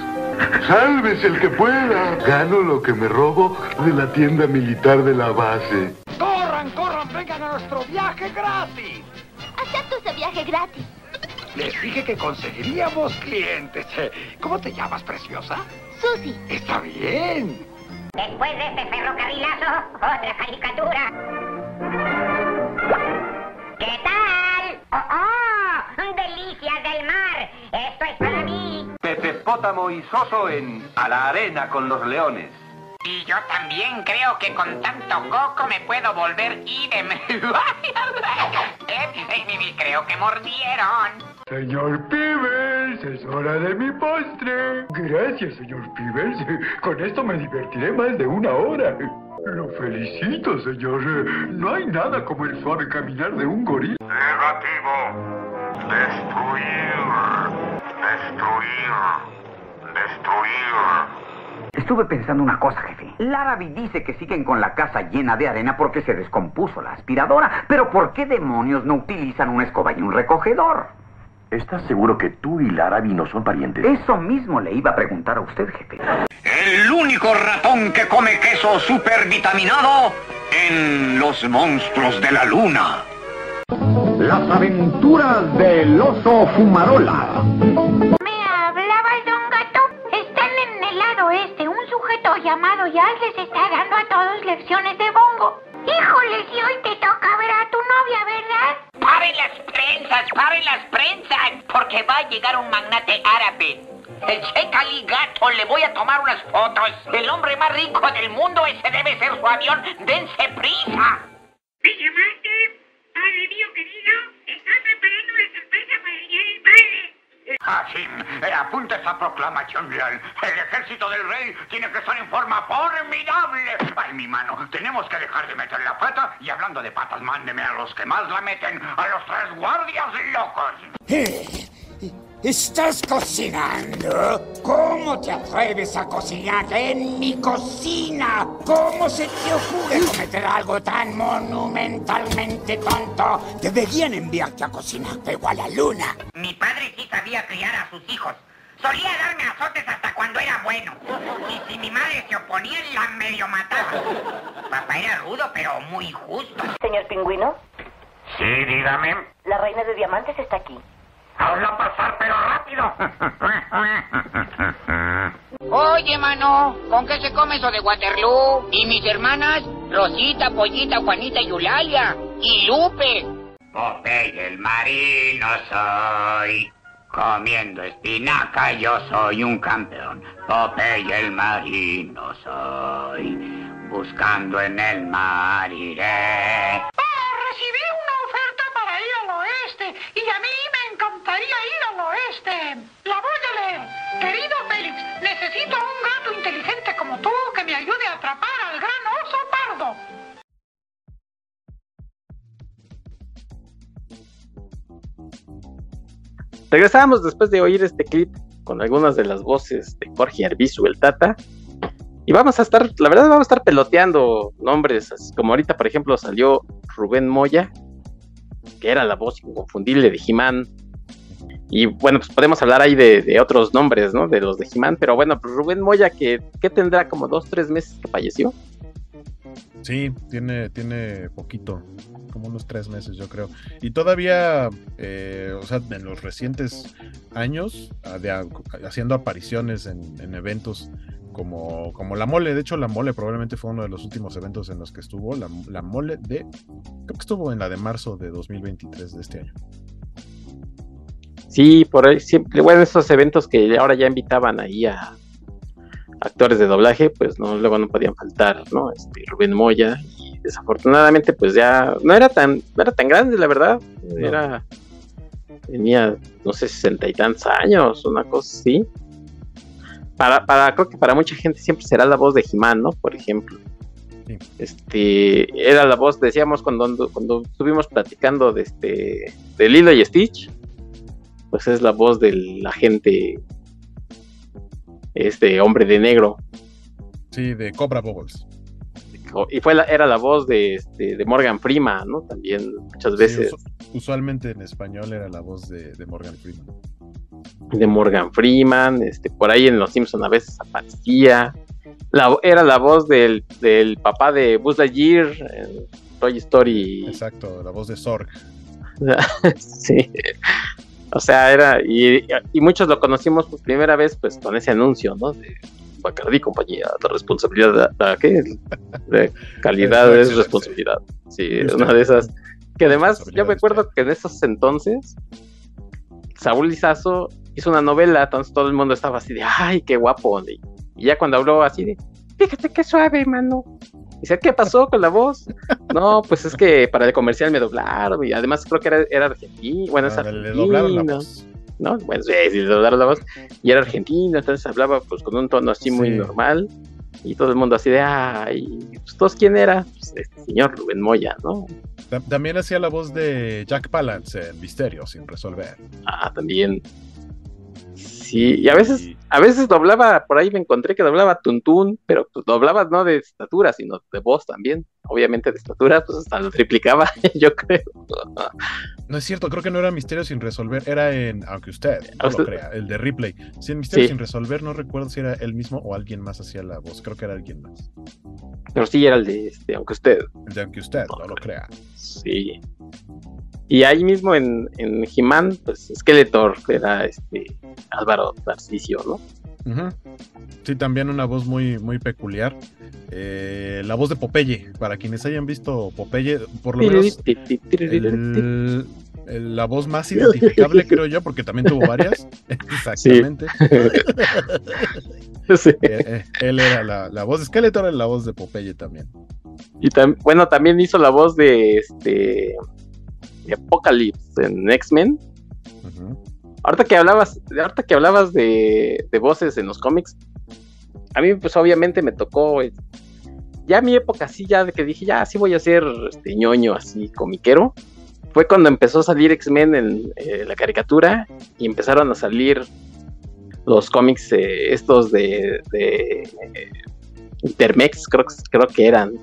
[SPEAKER 8] Sálvese el que pueda. Gano lo que me robo de la tienda militar de la base.
[SPEAKER 10] ¡Corran, corran! ¡Vengan a nuestro viaje gratis!
[SPEAKER 11] Acepto ese viaje gratis.
[SPEAKER 10] Les dije que conseguiríamos clientes. ¿Cómo te llamas, preciosa?
[SPEAKER 11] Susi.
[SPEAKER 10] Está bien.
[SPEAKER 5] Después de este ferrocarrilazo, otra caricatura. ¿Qué tal? ¡Oh, oh! ¡Delicias del mar! ¡Esto es para mí!
[SPEAKER 12] Pepe Pótamo y Soso en A la arena con los leones.
[SPEAKER 5] Y yo también creo que con tanto coco me puedo volver idem. [laughs] creo que mordieron.
[SPEAKER 8] Señor Pibels, es hora de mi postre. Gracias, señor Pibels. Con esto me divertiré más de una hora. Lo felicito, señor. No hay nada como el suave caminar de un gorila.
[SPEAKER 6] Negativo. Destruir. Destruir. Destruir.
[SPEAKER 4] Estuve pensando una cosa, jefe. Larabi dice que siguen con la casa llena de arena porque se descompuso la aspiradora. Pero ¿por qué demonios no utilizan una escoba y un recogedor?
[SPEAKER 13] ¿Estás seguro que tú y Larabi no son parientes?
[SPEAKER 4] Eso mismo le iba a preguntar a usted, jefe.
[SPEAKER 9] El único ratón que come queso supervitaminado en los monstruos de la luna.
[SPEAKER 7] Las aventuras del oso Fumarola.
[SPEAKER 11] Me hablaba el don gato. Están en el lado este. Un sujeto llamado Yas les está dando a todos lecciones de bongo. Híjole, si hoy te toca ver a tu novia, ¿verdad?
[SPEAKER 5] ¡Paren las prensas! ¡Paren las prensas! Porque va a llegar un magnate árabe. El Sheikh Ali Gato, le voy a tomar unas fotos. El hombre más rico del mundo, ese debe ser su avión. ¡Dense prisa!
[SPEAKER 14] ¿Me llamaste? Padre mío querido, ¿estás preparando la sorpresa para el día del padre?
[SPEAKER 9] Hashim, eh, apunta esa proclamación real. El ejército del rey tiene que estar en forma formidable. Ay, mi mano, tenemos que dejar de meter la pata. Y hablando de patas, mándeme a los que más la meten, a los tres guardias locos.
[SPEAKER 15] ¿Estás cocinando? ¿Cómo te atreves a cocinar en mi cocina? ¿Cómo se te ocurre cometer algo tan monumentalmente tonto? Deberían enviarte a cocinar pero a la luna.
[SPEAKER 5] Mi padre sí sabía criar a sus hijos. Solía darme azotes hasta cuando era bueno. Y si mi madre se oponía, la medio mataba. Papá era rudo, pero muy justo.
[SPEAKER 16] Señor Pingüino,
[SPEAKER 6] Sí, dígame.
[SPEAKER 16] la reina de diamantes está aquí.
[SPEAKER 6] Hazla pasar, pero rápido. [laughs]
[SPEAKER 5] Oye, mano, ¿con qué se come eso de Waterloo? ¿Y mis hermanas? Rosita, Pollita, Juanita y Eulalia. Y Lupe.
[SPEAKER 9] Popeye el marino soy. Comiendo espinaca yo soy un campeón. Popeye el marino soy. Buscando en el mar iré.
[SPEAKER 14] recibí una oferta para ir al oeste y a mí me encantaría ir al oeste. La voy a leer. Querido Félix, necesito un gato inteligente como tú que me ayude a atrapar al gran oso pardo.
[SPEAKER 1] Regresamos después de oír este clip con algunas de las voces de Jorge Arbizu, el Tata. Y vamos a estar, la verdad, vamos a estar peloteando nombres, así como ahorita, por ejemplo, salió Rubén Moya, que era la voz inconfundible de He-Man. Y bueno, pues podemos hablar ahí de, otros nombres, ¿no? De los de He-Man, pero bueno, pues Rubén Moya, que, que tendrá como dos, tres meses que falleció.
[SPEAKER 2] Sí, tiene, tiene poquito, como unos tres meses, yo creo. Y todavía, eh, o sea, en los recientes años, ah, de, haciendo apariciones en, en eventos como, como La Mole. De hecho, La Mole probablemente fue uno de los últimos eventos en los que estuvo. La, la Mole de, creo que estuvo en la de marzo de 2023 de este año.
[SPEAKER 1] Sí, por ahí siempre, bueno, esos eventos que ahora ya invitaban ahí a actores de doblaje, pues no, luego no podían faltar, ¿no? Este, Rubén Moya, y desafortunadamente, pues ya no era tan, no era tan grande, la verdad. Era, tenía, no sé, sesenta y tantos años, una cosa así. Para, para, creo que para mucha gente siempre será la voz de Jimán, ¿no? Por ejemplo. Este, era la voz, decíamos cuando, cuando estuvimos platicando de este, de Lilo y Stitch, pues es la voz del agente, este hombre de negro.
[SPEAKER 2] Sí, de Cobra Bubbles.
[SPEAKER 1] Y fue la, era la voz de, este, de Morgan Freeman, ¿no? También muchas veces.
[SPEAKER 2] Sí, usualmente en español era la voz de, de Morgan Freeman.
[SPEAKER 1] de Morgan Freeman, este, por ahí en Los Simpson a veces aparecía. La, era la voz del, del papá de Buzz Lightyear en Toy Story.
[SPEAKER 2] Exacto, la voz de Zorg. [laughs]
[SPEAKER 1] sí. O sea, era. Y, y muchos lo conocimos por primera vez, pues, con ese anuncio, ¿no? De Bacardi compañía, la responsabilidad, la, ¿qué? De calidad es responsabilidad. Sí, una de esas. Que además, yo me acuerdo que en esos entonces, Saúl Lizazo hizo una novela, entonces todo el mundo estaba así de, ay, qué guapo. Y ya cuando habló así de, fíjate qué suave, mano. Dice, ¿qué pasó con la voz? No, pues es que para el comercial me doblaron y además creo que era, era argentino. Bueno, es
[SPEAKER 2] Ah, le- doblaron la voz.
[SPEAKER 1] ¿No? Bueno, sí, sí, le doblaron la voz. Y era argentino, entonces hablaba pues con un tono así muy normal. Y todo el mundo así de, ay, pues, ¿todos quién era? Pues, este señor Rubén Moya, ¿no?
[SPEAKER 2] Ta- También hacía la voz de Jack Palance en Misterio sin resolver.
[SPEAKER 1] Ah, también. Sí, y a veces, a veces doblaba, por ahí me encontré que doblaba Tuntún, pero pues doblaba no de estatura, sino de voz también. Obviamente de estatura, pues hasta lo triplicaba, [laughs] yo creo.
[SPEAKER 2] No es cierto, creo que no era Misterio sin resolver, era en, aunque usted no
[SPEAKER 1] ¿A usted?
[SPEAKER 2] lo crea, el de Ripley. Sí, en Misterio
[SPEAKER 1] Sí.
[SPEAKER 2] sin resolver, no recuerdo si era él mismo o alguien más hacía la voz, creo que era alguien más.
[SPEAKER 1] Pero sí era el de este, aunque usted.
[SPEAKER 2] El de aunque usted no lo crea.
[SPEAKER 1] Sí. Y ahí mismo en, en He-Man, pues Skeletor era este Álvaro Tarcisio, ¿no?
[SPEAKER 2] Sí, también una voz muy, muy peculiar. Eh, la voz de Popeye, para quienes hayan visto Popeye, por lo menos el- el- la voz más identificable, [laughs] creo yo, porque también tuvo varias. [laughs] Exactamente. [laughs]
[SPEAKER 1] Sí.
[SPEAKER 2] Eh, eh, él era la, la voz de Skeletor, era la voz de Popeye también.
[SPEAKER 1] Y tam- bueno, también hizo la voz de este de Apocalypse en X-Men. Ahorita que hablabas, ahorita que hablabas de, de voces en los cómics, a mí pues obviamente me tocó eh, ya mi época así, ya de que dije, ya sí voy a ser este ñoño así comiquero. Fue cuando empezó a salir X-Men en eh, la caricatura y empezaron a salir los cómics eh, estos de, de Intermex, creo que eran,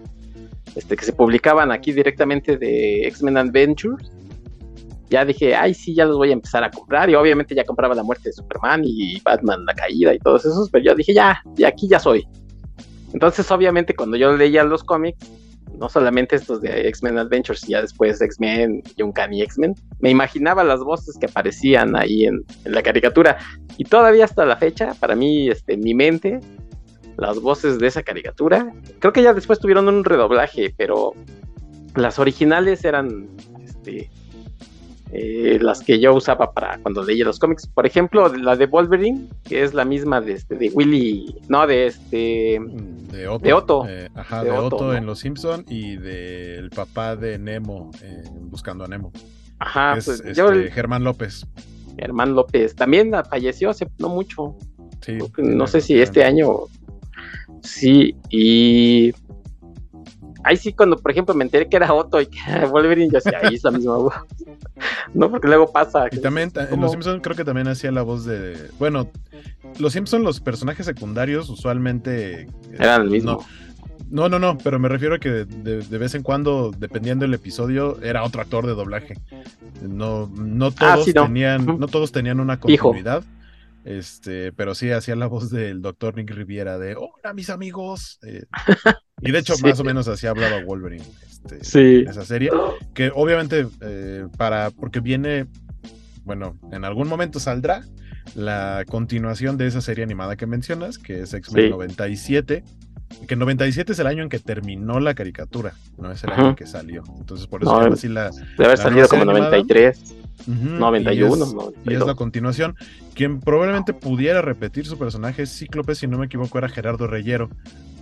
[SPEAKER 1] este, que se publicaban aquí directamente de X-Men Adventures. Ya dije, ay, sí, ya los voy a empezar a comprar. Y obviamente ya compraba la muerte de Superman y Batman, la caída y todos esos. Pero yo dije, ya, ya aquí ya soy. Entonces, obviamente, cuando yo leía los cómics, no solamente estos de X-Men Adventures, y ya después X-Men, Uncanny X-Men, me imaginaba las voces que aparecían ahí en, la caricatura. Y todavía hasta la fecha, para mí, este, mi mente, las voces de esa caricatura, creo que ya después tuvieron un redoblaje, pero las originales eran este, eh, las que yo usaba para cuando leía los cómics. Por ejemplo, la de Wolverine, que es la misma de, este, de Willy, no, de este...
[SPEAKER 2] De Otto.
[SPEAKER 1] De Otto.
[SPEAKER 2] Eh, ajá,
[SPEAKER 1] De
[SPEAKER 2] de,
[SPEAKER 1] Otto,
[SPEAKER 2] Otto,
[SPEAKER 1] ¿no?
[SPEAKER 2] en Los Simpson y del papá de Nemo en Buscando a Nemo.
[SPEAKER 1] Ajá,
[SPEAKER 2] es
[SPEAKER 1] pues,
[SPEAKER 2] este,
[SPEAKER 1] yo-
[SPEAKER 2] Germán López.
[SPEAKER 1] Germán López también falleció hace no mucho.
[SPEAKER 2] Sí,
[SPEAKER 1] No sé si este año. Sí, y. Ahí sí, cuando por ejemplo me enteré que era Otto y que [laughs] era Wolverine, yo decía, ahí es la misma voz. [laughs] No, porque luego pasa.
[SPEAKER 2] Y también ta- en. Los Simpson creo que también hacía la voz de. Bueno, Los Simpson, los personajes secundarios usualmente. eh,
[SPEAKER 1] Eran el mismo.
[SPEAKER 2] No, no, no, pero me refiero a que de, de- de vez en cuando, dependiendo del episodio, era otro actor de doblaje. No, no
[SPEAKER 1] Ah,
[SPEAKER 2] todos
[SPEAKER 1] sí, no.
[SPEAKER 2] tenían, no todos tenían una continuidad. Este, pero sí hacía la voz del doctor Nick Riviera de Hola mis amigos. eh, y de [laughs] hecho,
[SPEAKER 1] Sí.
[SPEAKER 2] más o menos así hablaba Wolverine este,
[SPEAKER 1] Sí.
[SPEAKER 2] en esa serie. Que obviamente, eh, para. porque viene. Bueno, en algún momento saldrá la continuación de esa serie animada que mencionas, que es X-Men
[SPEAKER 1] Sí.
[SPEAKER 2] 97. Que 97 es el año en que terminó la caricatura, no es el
[SPEAKER 1] Ajá.
[SPEAKER 2] año en que salió. Entonces, por eso
[SPEAKER 1] No,
[SPEAKER 2] así la.
[SPEAKER 1] Debe haber
[SPEAKER 2] la
[SPEAKER 1] salido como
[SPEAKER 2] serie animada.
[SPEAKER 1] 93,
[SPEAKER 2] Ujú,
[SPEAKER 1] 91,
[SPEAKER 2] y es, y es
[SPEAKER 1] 92.
[SPEAKER 2] la continuación. Quien probablemente pudiera repetir su personaje Cíclope, si no me equivoco, era Gerardo Reyero.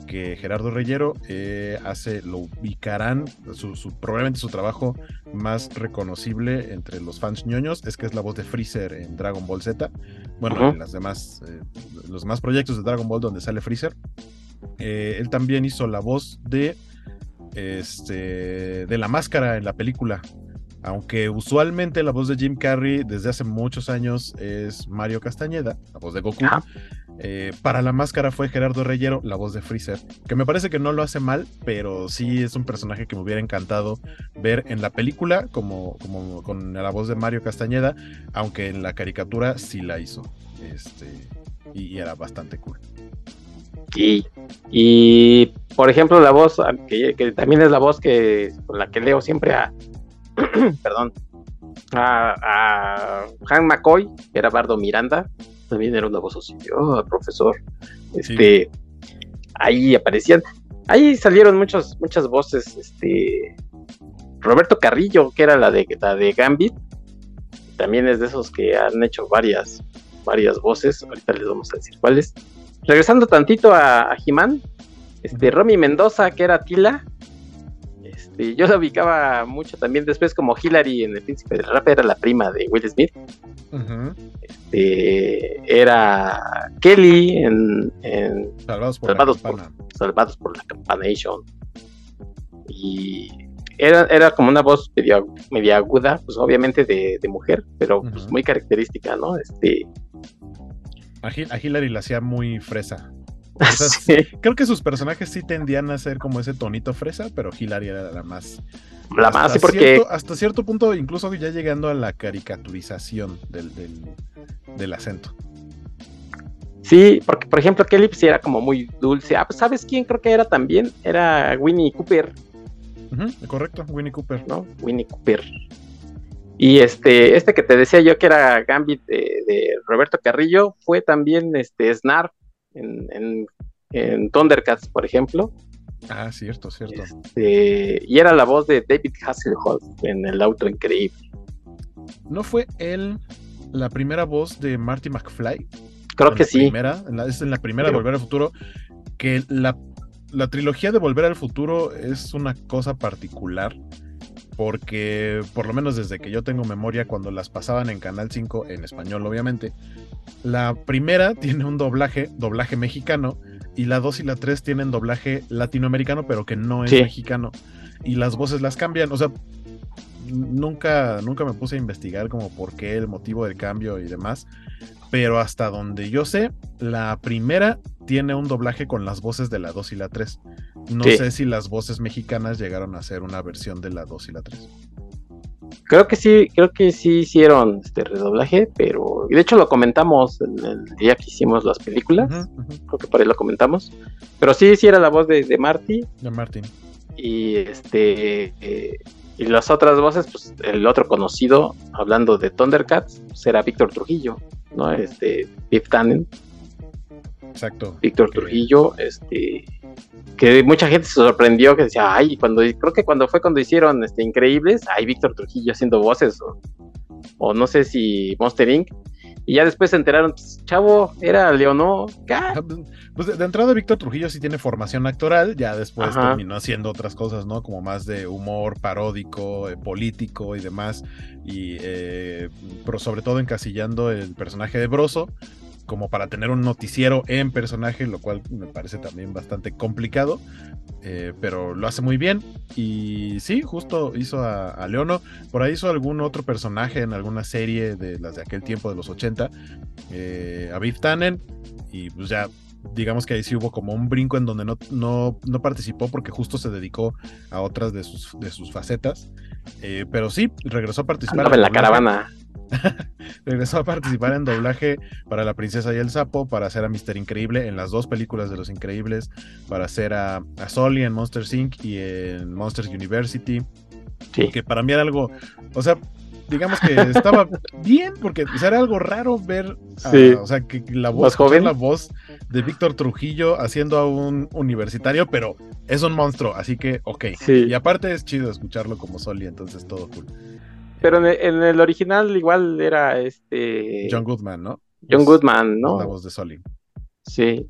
[SPEAKER 2] Que Gerardo Reyero eh, hace, lo ubicarán, su, su- probablemente su trabajo más reconocible entre los fans ñoños es que es la voz de Freezer en Dragon Ball Z. Bueno, en las demás, eh, los demás proyectos de Dragon Ball donde sale Freezer. Eh, él también hizo la voz de este de la máscara en la película. Aunque usualmente la voz de Jim Carrey desde hace muchos años es Mario Castañeda, la voz de Goku. eh, para la máscara fue Gerardo Reyero, la voz de Freezer. Que me parece que no lo hace mal, pero sí es un personaje que me hubiera encantado ver en la película como, como con la voz de Mario Castañeda, aunque en la caricatura sí la hizo. Este, y, y era bastante cool.
[SPEAKER 1] Y, y, por ejemplo, la voz, que, que también es la voz que con la que leo siempre a, [clears throat] perdón, a, a Hank McCoy, que era Bardo Miranda, también era una voz oh, profesor. Este, ahí aparecían, ahí salieron muchos, muchas voces, este, Roberto Carrillo, que era la de, la de Gambit, también es de esos que han hecho varias, varias voces, ahorita les vamos a decir cuáles. Regresando tantito a, a He-Man, este, Romy Mendoza, que era Tila, este, yo la ubicaba mucho también después como Hillary en El Príncipe del Rap, era la prima de Will Smith. Este, era Kelly en, en
[SPEAKER 2] Salvados por
[SPEAKER 1] Salvados,
[SPEAKER 2] la
[SPEAKER 1] por. Salvados por la Campanation. Y era, era como una voz media, media aguda, pues obviamente de, de mujer, pero pues, muy característica, ¿no? Este,
[SPEAKER 2] A, Hil- a Hillary la hacía muy fresa. [laughs] Creo que sus personajes sí tendían a ser como ese tonito fresa, pero Hillary era la más.
[SPEAKER 1] La
[SPEAKER 2] hasta
[SPEAKER 1] más, sí, porque-
[SPEAKER 2] Cierto, hasta cierto punto, incluso ya llegando a la caricaturización del, del, del acento.
[SPEAKER 1] Sí, porque por ejemplo Kelly pues, sí era como muy dulce. Ah, pues ¿sabes quién creo que era también? Era Winnie Cooper,
[SPEAKER 2] correcto, Winnie Cooper.
[SPEAKER 1] ¿no? Winnie Cooper. Y este, este que te decía yo que era Gambit de, de Roberto Carrillo, fue también este Snarf en, en, en Thundercats, por ejemplo.
[SPEAKER 2] Ah, cierto, cierto.
[SPEAKER 1] Eh, y era la voz de David Hasselhoff en El Auto Increíble.
[SPEAKER 2] ¿No fue él la primera voz de Marty McFly?
[SPEAKER 1] Creo
[SPEAKER 2] En
[SPEAKER 1] que sí.
[SPEAKER 2] Primera, en la- es en la primera de. Volver al Futuro. Que la, la trilogía de Volver al Futuro es una cosa particular. Porque, por lo menos desde que yo tengo memoria, cuando las pasaban en Canal 5, en español obviamente, la primera [laughs] tiene un doblaje, doblaje mexicano, y la 2 y la 3 tienen doblaje latinoamericano, pero que no es
[SPEAKER 1] Sí.
[SPEAKER 2] mexicano. Y las voces las cambian. O sea, nunca, nunca me puse a investigar como por qué el motivo del cambio y demás. Pero hasta donde yo sé, la primera tiene un doblaje con las voces de la 2 y la 3. No
[SPEAKER 1] Sí.
[SPEAKER 2] sé si las voces mexicanas llegaron a hacer una versión de la 2 y la 3.
[SPEAKER 1] Creo que sí, creo que sí hicieron este redoblaje, pero y de hecho lo comentamos en el día que hicimos las películas, creo que por ahí lo comentamos, pero sí, sí era la voz de, de Marty
[SPEAKER 2] De Martin.
[SPEAKER 1] y este eh, y las otras voces, pues el otro conocido, hablando de Thundercats, pues, era Víctor Trujillo, ¿no? Este, Biff Tannen,
[SPEAKER 2] Exacto.
[SPEAKER 1] Víctor Trujillo, este, que mucha gente se sorprendió que decía, ay, cuando creo que cuando fue cuando hicieron este Increíbles, ay, Víctor Trujillo haciendo voces, o, o no sé si Monster Inc. Y ya después se enteraron, pues, chavo, era Leonó.
[SPEAKER 2] Pues de, de entrada Víctor Trujillo sí tiene formación actoral, ya después
[SPEAKER 1] Ajá.
[SPEAKER 2] terminó haciendo otras cosas, ¿no? Como más de humor paródico, eh, político y demás, y eh, pero sobre todo encasillando el personaje de Broso como para tener un noticiero en personaje, lo cual me parece también bastante complicado, eh, pero lo hace muy bien. Y sí, justo hizo a, a Leono, por ahí hizo algún otro personaje en alguna serie de las de aquel tiempo de los 80, eh, a Biff Tannen, y pues ya digamos que ahí sí hubo como un brinco en donde no, no, no participó porque justo se dedicó a otras de sus, de sus facetas. Eh, pero sí, regresó a participar.
[SPEAKER 1] Andaba en la caravana. [laughs]
[SPEAKER 2] regresó a participar en doblaje para La Princesa y el Sapo, para hacer a Mister Increíble en las dos películas de Los Increíbles, para hacer a, a Sully en Monsters Inc. y en Monsters University. Que para mí era algo, o sea, digamos que estaba [laughs] bien, porque o sea, era algo raro ver, a-
[SPEAKER 1] Sí.
[SPEAKER 2] o sea, que la voz,
[SPEAKER 1] joven.
[SPEAKER 2] la voz de Víctor Trujillo haciendo a un universitario, pero es un monstruo, así que ok. Y aparte es chido escucharlo como Sully, entonces todo cool.
[SPEAKER 1] Pero en el, en el original igual era este
[SPEAKER 2] John Goodman, ¿no?
[SPEAKER 1] John Goodman, ¿no?
[SPEAKER 2] La voz de Sully.
[SPEAKER 1] Sí.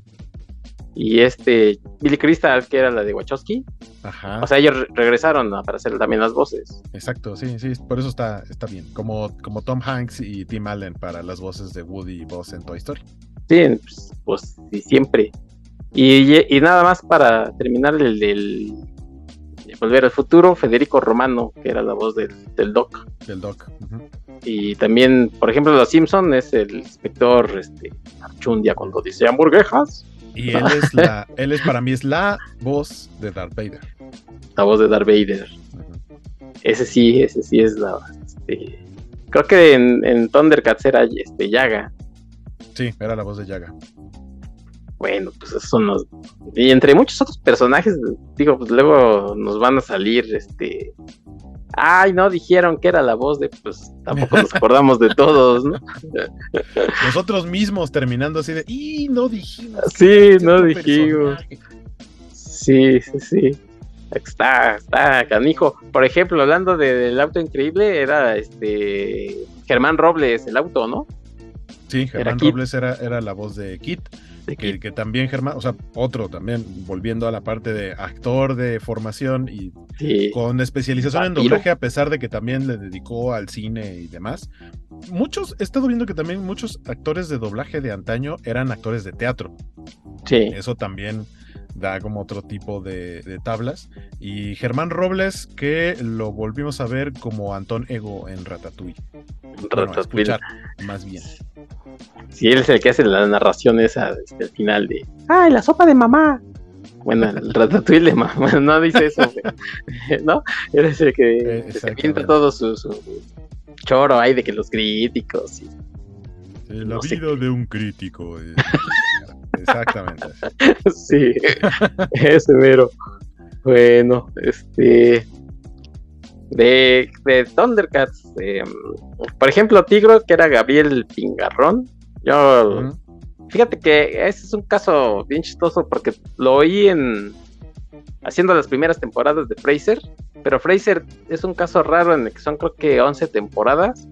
[SPEAKER 1] Y este Billy Crystal, que era la de Wachowski.
[SPEAKER 2] Ajá.
[SPEAKER 1] O sea, ellos re- regresaron ¿no? para hacer también las voces.
[SPEAKER 2] Exacto, sí, sí, por eso está, está bien. Como, como Tom Hanks y Tim Allen para las voces de Woody y Buzz en Toy Story.
[SPEAKER 1] Sí, pues, pues sí, siempre. Y, y- nada más para terminar el del de Volver al Futuro, Federico Romano, que era la voz del, del Doc.
[SPEAKER 2] Del Doc.
[SPEAKER 1] Y también, por ejemplo, Los Simpson es el inspector este, Archundia cuando dice hamburguesas.
[SPEAKER 2] Y él es la, él es para mí es la voz de Darth Vader.
[SPEAKER 1] La voz de Darth Vader. Ese sí, ese sí es la. este, creo que en, en Thundercats era este, Yaga.
[SPEAKER 2] Sí, era la voz de Yaga.
[SPEAKER 1] Bueno, pues esos son los. Y entre muchos otros personajes, digo, pues luego nos van a salir, este. Ay, no dijeron que era la voz de, pues tampoco nos [laughs] acordamos de todos, ¿no?
[SPEAKER 2] Nosotros mismos terminando así de, ¡y no dijimos!
[SPEAKER 1] Sí, no dijimos. Sí, sí, sí. Está, está canijo. Por ejemplo, hablando de- del auto increíble, era este Germán Robles, el auto, ¿no?
[SPEAKER 2] Sí, Germán. Robles era, era la voz de Kit. Que, que también Germán, o sea, otro también, volviendo a la parte de actor de formación y
[SPEAKER 1] Sí.
[SPEAKER 2] con especialización en doblaje, a pesar de que también le dedicó al cine y demás. Muchos, he estado viendo que también muchos actores de doblaje de antaño eran actores de teatro.
[SPEAKER 1] Sí.
[SPEAKER 2] Eso también da como otro tipo de, de tablas. Y Germán Robles, que lo volvimos a ver como Antón Ego en Ratatouille.
[SPEAKER 1] Ratatouille.
[SPEAKER 2] más bien.
[SPEAKER 1] Sí, él es el que hace la narración esa este, al final de ¡Ay, la sopa de mamá! Bueno, el [laughs] ratatouille de mamá no dice eso. [laughs] ¿no? Él es el que, se avienta todo su, su choro ahí de que los críticos y
[SPEAKER 2] Eh, La
[SPEAKER 1] No
[SPEAKER 2] vida de un crítico. eh. [laughs] Exactamente. [laughs]
[SPEAKER 1] sí, [laughs] ese mero. Bueno, este. De, de Thundercats, eh, por ejemplo, Tigro, que era Gabriel Pingarrón. Yo. Fíjate que ese es un caso bien chistoso porque lo oí en. haciendo las primeras temporadas de Fraser. Pero Fraser es un caso raro en el que son, creo que 11 temporadas.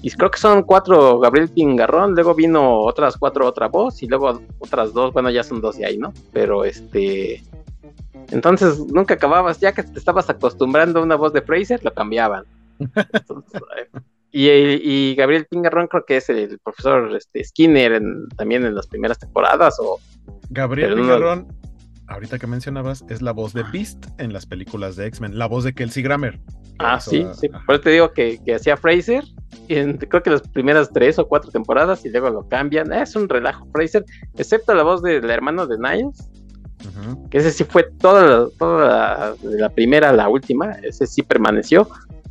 [SPEAKER 1] Y creo que son cuatro Gabriel Pingarrón, luego vino otras cuatro otra voz y luego otras dos, bueno, ya son dos de ahí, ¿no? Pero este... Entonces nunca acababas, ya que te estabas acostumbrando a una voz de Fraser, lo cambiaban. Entonces, [laughs] y, y Gabriel Pingarrón creo que es el profesor este, Skinner en- también en las primeras temporadas o...
[SPEAKER 2] Gabriel Pingarrón, ahorita que mencionabas, es la voz de Beast en las películas de X-Men, la voz de Kelsey Grammer.
[SPEAKER 1] Ah,
[SPEAKER 2] Eso,
[SPEAKER 1] sí,
[SPEAKER 2] ah,
[SPEAKER 1] sí. Por eso te digo que, que hacía Fraser. Y en- creo que las primeras tres o cuatro temporadas y luego lo cambian. Es un relajo Fraser, excepto la voz del hermano de Niles. Que ese sí fue toda, la- toda la, de la primera a la última. Ese sí permaneció.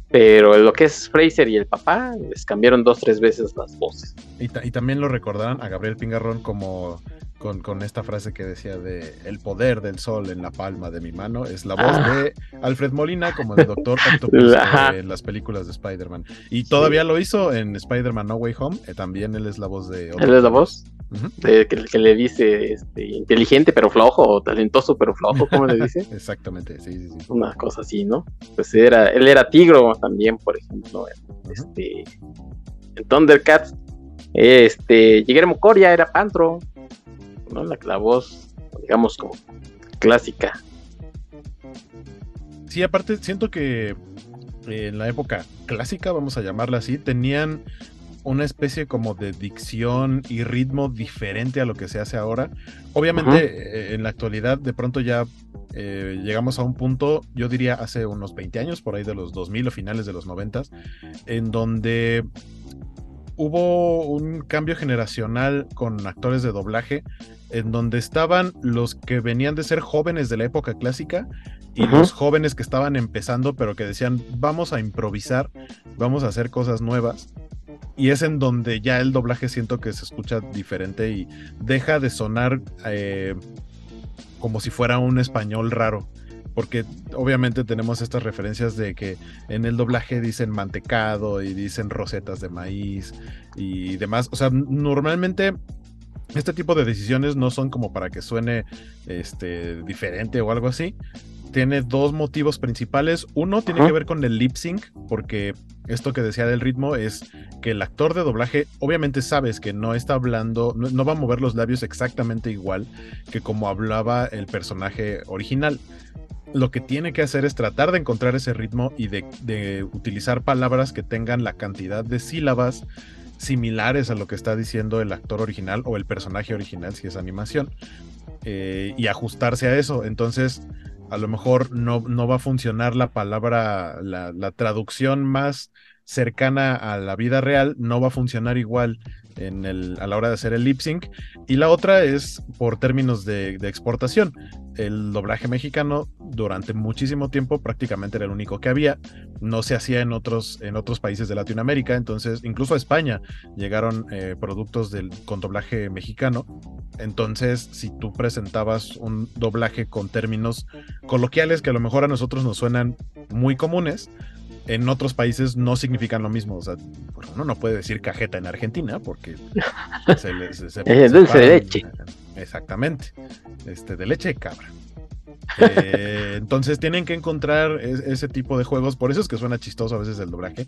[SPEAKER 1] Pero lo que es Fraser y el papá les cambiaron dos, tres veces las voces.
[SPEAKER 2] Y, ta- y también lo recordarán a Gabriel Pingarrón como con, con esta frase que decía de el poder del sol en la palma de mi mano. Es la voz
[SPEAKER 1] Ah.
[SPEAKER 2] de Alfred Molina como el Doctor [laughs] Octopus eh, en las películas de Spider-Man. Y todavía lo hizo en Spider-Man No Way Home. eh, también él es la voz de
[SPEAKER 1] Él es la voz. de- que, que le dice este, inteligente pero flojo o talentoso pero flojo, ¿cómo le dice? [laughs]
[SPEAKER 2] Exactamente, sí, sí, sí.
[SPEAKER 1] Una cosa así, ¿no? Pues era, él era Tigro también, por ejemplo. Este, en Thundercats, este, Guillermo Coria era Pantro, ¿no? La, la voz, digamos, como clásica.
[SPEAKER 2] Sí, aparte siento que eh, en la época clásica, vamos a llamarla así, tenían una especie como de dicción y ritmo diferente a lo que se hace ahora. Obviamente eh, en la actualidad de pronto ya eh, llegamos a un punto, yo diría hace unos 20 años, por ahí de los 2000 o finales de los 90, en donde hubo un cambio generacional con actores de doblaje, en donde estaban los que venían de ser jóvenes de la época clásica y los jóvenes que estaban empezando, pero que decían, vamos a improvisar, vamos a hacer cosas nuevas. Y es en donde ya el doblaje siento que se escucha diferente y deja de sonar eh, como si fuera un español raro. Porque obviamente tenemos estas referencias de que en el doblaje dicen mantecado y dicen rosetas de maíz y demás. O sea, normalmente este tipo de decisiones no son como para que suene este, diferente o algo así. Tiene dos motivos principales. Uno tiene que ver con el lip sync, porque esto que decía del ritmo es que el actor de doblaje, obviamente sabes que no está hablando, no, no va a mover los labios exactamente igual que como hablaba el personaje original. Lo que tiene que hacer es tratar de encontrar ese ritmo y de, de utilizar palabras que tengan la cantidad de sílabas similares a lo que está diciendo el actor original o el personaje original si es animación eh, y ajustarse a eso. Entonces, a lo mejor no, no va a funcionar la palabra, la, traducción más cercana a la vida real, no va a funcionar igual en el, a la hora de hacer el lip sync. Y la otra es por términos de exportación. El doblaje mexicano durante muchísimo tiempo prácticamente era el único que había. No se hacía en otros, en otros países de Latinoamérica. Entonces, incluso a España llegaron eh, productos del, con doblaje mexicano. Entonces, si tú presentabas un doblaje con términos coloquiales que a lo mejor a nosotros nos suenan muy comunes, en otros países no significan lo mismo. O sea, uno no puede decir cajeta en Argentina porque [laughs] se le- se- se- se
[SPEAKER 1] dulce de
[SPEAKER 2] paran-
[SPEAKER 1] leche.
[SPEAKER 2] Exactamente. Este, de leche de cabra. Eh, [laughs] entonces tienen que encontrar es- ese tipo de juegos, por eso es que suena chistoso a veces el doblaje,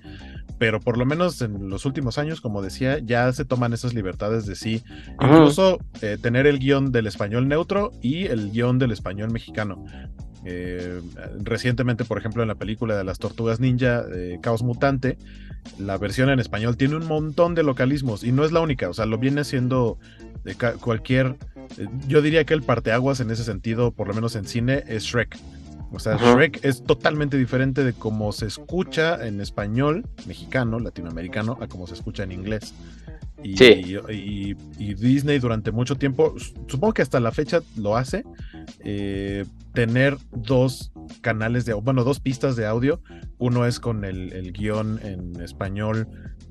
[SPEAKER 2] pero por lo menos en los últimos años, como decía, ya se toman esas libertades de sí,
[SPEAKER 1] Ajá.
[SPEAKER 2] incluso eh, tener el guion del español neutro y el guion del español mexicano. Eh, recientemente, por ejemplo, en la película de las tortugas ninja, Caos Mutante, la versión en español tiene un montón de localismos y no es la única, o sea, lo viene siendo de cualquier, eh, yo diría que el parteaguas en ese sentido, por lo menos en cine, es Shrek. O sea,
[SPEAKER 1] Ajá.
[SPEAKER 2] Shrek es totalmente diferente de cómo se escucha en español mexicano, latinoamericano, a cómo se escucha en inglés. Y,
[SPEAKER 1] Sí.
[SPEAKER 2] y- y Disney durante mucho tiempo, supongo que hasta la fecha lo hace, eh, tener dos canales de, bueno, dos pistas de audio. Uno es con el, el guion en español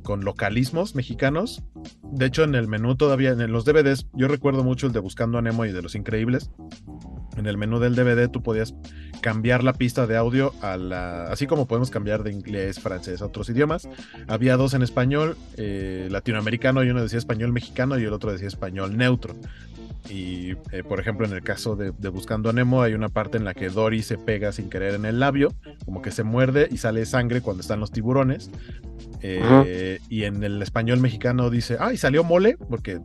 [SPEAKER 2] con localismos mexicanos. De hecho, en el menú todavía, en los DVDs, yo recuerdo mucho el de Buscando a Nemo y de Los Increíbles. En el menú del DVD tú podías cambiar la pista de audio a la, así como podemos cambiar de inglés, francés a otros idiomas. Había dos en español, eh, latinoamericano y uno decía español mexicano y el otro decía español neutro. Y eh, por ejemplo, en el caso de, de Buscando a Nemo, hay una parte en la que Dory se pega sin querer en el labio, como que se muerde y sale sangre cuando están los tiburones. Eh, y en el español mexicano dice, ay, salió mole, porque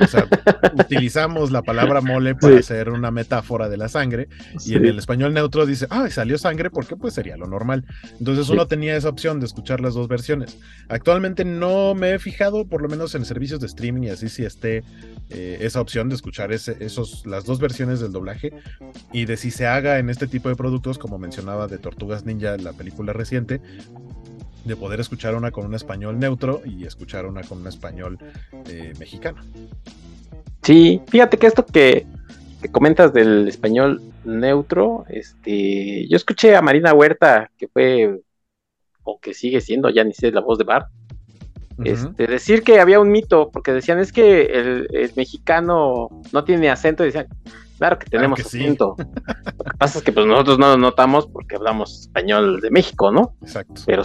[SPEAKER 2] o sea, [laughs] utilizamos la palabra mole para
[SPEAKER 1] Sí.
[SPEAKER 2] hacer una metáfora de la sangre.
[SPEAKER 1] Sí.
[SPEAKER 2] Y en el español neutro dice, ay, salió sangre, porque pues sería lo normal. Entonces
[SPEAKER 1] Sí.
[SPEAKER 2] uno tenía esa opción de escuchar las dos versiones. Actualmente no me he fijado, por lo menos en servicios de streaming y así, si esté eh, esa opción de escuchar ese, esos, las dos versiones del doblaje y de si se haga en este tipo de productos, como mencionaba de Tortugas Ninja, la película reciente, de poder escuchar una con un español neutro y escuchar una con un español eh, mexicano.
[SPEAKER 1] Sí, fíjate que esto que, que comentas del español neutro, este, yo escuché a Marina Huerta, que fue, o que sigue siendo, ya ni sé, la voz de Bart, este, decir que había un mito, porque decían es que el, el mexicano no tiene acento, y decían, claro que tenemos
[SPEAKER 2] que sí.
[SPEAKER 1] acento. [laughs] Lo que pasa es que pues nosotros no lo notamos porque hablamos español de México, ¿no?
[SPEAKER 2] Exacto.
[SPEAKER 1] Pero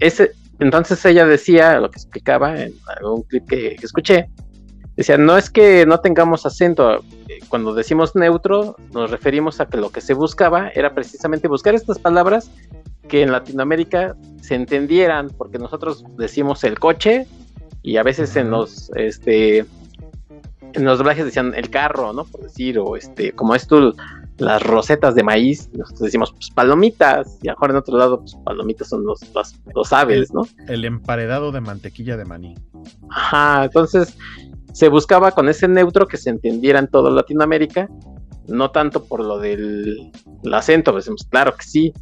[SPEAKER 1] ese, entonces ella decía, lo que explicaba en algún clip que, que escuché, decía, no es que no tengamos acento, eh, cuando decimos neutro, nos referimos a que lo que se buscaba era precisamente buscar estas palabras que en Latinoamérica se entendieran, porque nosotros decimos el coche y a veces en los este en los doblajes decían el carro, ¿no? Por decir, o este, como esto, las rosetas de maíz, nosotros decimos pues palomitas, y a lo mejor en otro lado, pues palomitas son los, los, los aves, ¿no?
[SPEAKER 2] El emparedado de mantequilla de maní.
[SPEAKER 1] Ajá, entonces se buscaba con ese neutro que se entendiera en toda Latinoamérica, no tanto por lo del el acento, pues decimos, claro que sí.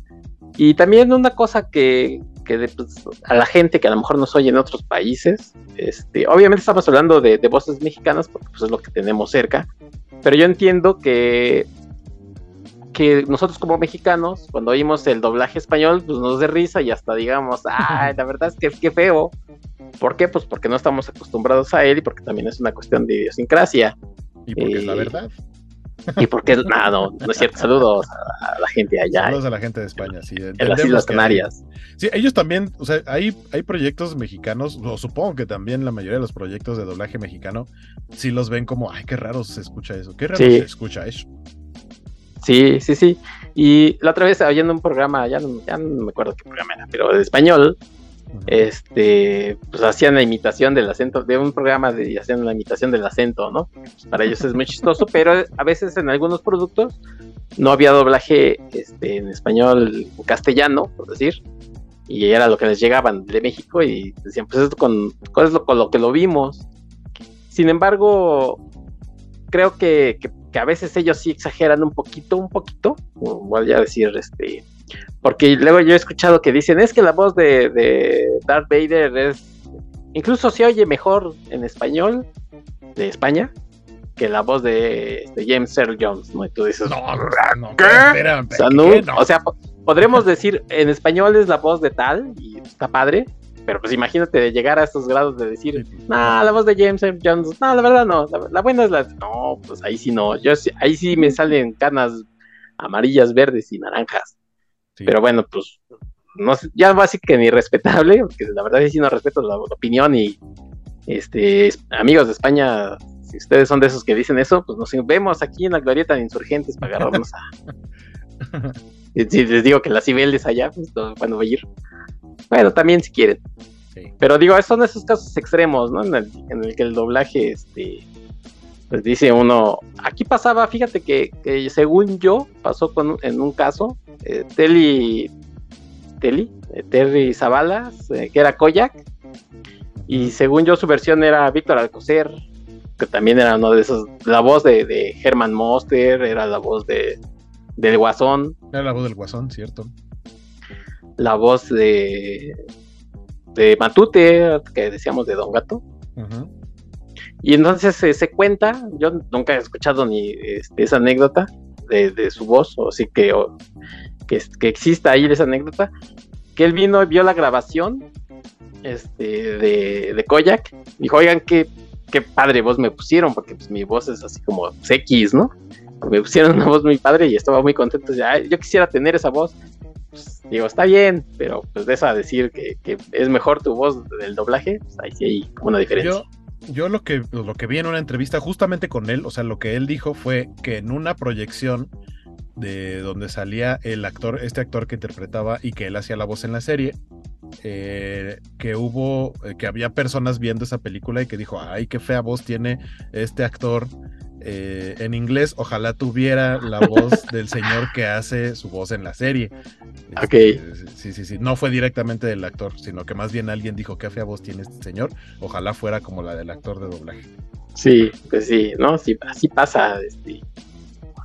[SPEAKER 1] Y también una cosa que, que de, pues, a la gente que a lo mejor nos oye en otros países, este, obviamente estamos hablando de, de voces mexicanas porque pues, es lo que tenemos cerca, pero yo entiendo que que nosotros como mexicanos, cuando oímos el doblaje español, pues nos dé risa y hasta digamos, [laughs] ay, la verdad es que qué feo. ¿Por qué? Pues porque no estamos acostumbrados a él y porque también es una cuestión de idiosincrasia.
[SPEAKER 2] Y porque es la
[SPEAKER 1] Eh,
[SPEAKER 2] verdad.
[SPEAKER 1] Y porque, no, no, no es cierto. Saludos a, la gente allá.
[SPEAKER 2] Saludos a la gente de España, sí.
[SPEAKER 1] en las Islas
[SPEAKER 2] hay-
[SPEAKER 1] Canarias.
[SPEAKER 2] Sí, ellos también, o sea, hay, hay proyectos mexicanos, o supongo que también la mayoría de los proyectos de doblaje mexicano, sí los ven como, ay, qué raro se escucha eso, qué raro
[SPEAKER 1] Sí.
[SPEAKER 2] se escucha eso.
[SPEAKER 1] Sí, sí, sí. Y la otra vez oyendo un programa, ya no, ya no me acuerdo qué programa era, pero de español, este, pues hacían la imitación del acento, de un programa de hacían la imitación del acento, ¿no? Para ellos es muy chistoso, pero a veces en algunos productos no había doblaje este, en español castellano, por decir, y era lo que les llegaban de México y decían, pues esto con, con, lo, con lo que lo vimos. Sin embargo, creo que, que, que a veces ellos sí exageran un poquito, un poquito, voy a decir, este, porque luego yo he escuchado que dicen, es que la voz de, de Darth Vader es, incluso se oye mejor en español de España que la voz de, de James Earl Jones, ¿no? Y tú dices,
[SPEAKER 2] no,
[SPEAKER 1] ¿qué?
[SPEAKER 2] espera,
[SPEAKER 1] o sea,
[SPEAKER 2] ¿qué?
[SPEAKER 1] no,
[SPEAKER 2] No.
[SPEAKER 1] o sea, po- podremos decir, en español es la voz de tal, y está padre, pero pues imagínate de llegar a estos grados de decir, no, la voz de James Earl Jones, no, la verdad no, la, la buena es la, no, pues ahí sí no, yo ahí sí me salen canas amarillas, verdes y naranjas. Pero bueno, pues no sé, ya así que ni respetable, porque la verdad sí no respeto la, la opinión y este amigos de España, Si ustedes son de esos que dicen eso, pues nos vemos aquí en la glorieta de insurgentes para agarrarnos a. [laughs] Si les digo que la Cibeles allá, pues no, cuando voy a ir. Bueno, también si quieren. Pero digo, son esos casos extremos, ¿no? En el, en el que el doblaje, este, pues dice uno, aquí pasaba, fíjate que, que según yo, pasó con, en un caso, eh, Telly, Telly, eh, Terry Zabalas, eh, que era Koyak, y según yo su versión era Víctor Alcocer, que también era uno de esos, la voz de, de Herman Monster, era la voz de del Guasón,
[SPEAKER 2] Era la voz del guasón, cierto.
[SPEAKER 1] la voz de de Matute, que decíamos de Don Gato.
[SPEAKER 2] Ujú.
[SPEAKER 1] Y entonces eh, se cuenta, yo nunca he escuchado ni este, esa anécdota de, de su voz, o sí que, o- que, que exista ahí esa anécdota, que él vino y vio la grabación este, de, de Koyak, dijo, oigan, qué, qué padre voz me pusieron, porque pues, mi voz es así como X, ¿no? Me pusieron una voz muy padre y estaba muy contento, decía, "Ay, yo quisiera tener esa voz. Pues, digo, está bien, pero pues de eso a decir que, que es mejor tu voz del doblaje, pues ahí sí hay una diferencia.
[SPEAKER 2] Yo, yo lo que lo que vi en una entrevista justamente con él, o sea, lo que él dijo fue que en una proyección de donde salía el actor, este actor que interpretaba y que él hacía la voz en la serie, eh, que hubo, eh, que había personas viendo esa película y que dijo, ay, qué fea voz tiene este actor. Eh, en inglés, ojalá tuviera la voz [laughs] del señor que hace su voz en la serie.
[SPEAKER 1] Ok.
[SPEAKER 2] Este, Sí, sí, sí. No fue directamente del actor, sino que más bien alguien dijo qué fea voz tiene este señor. Ojalá fuera como la del actor de doblaje.
[SPEAKER 1] Sí, pues sí, ¿no? Sí, así pasa. Este.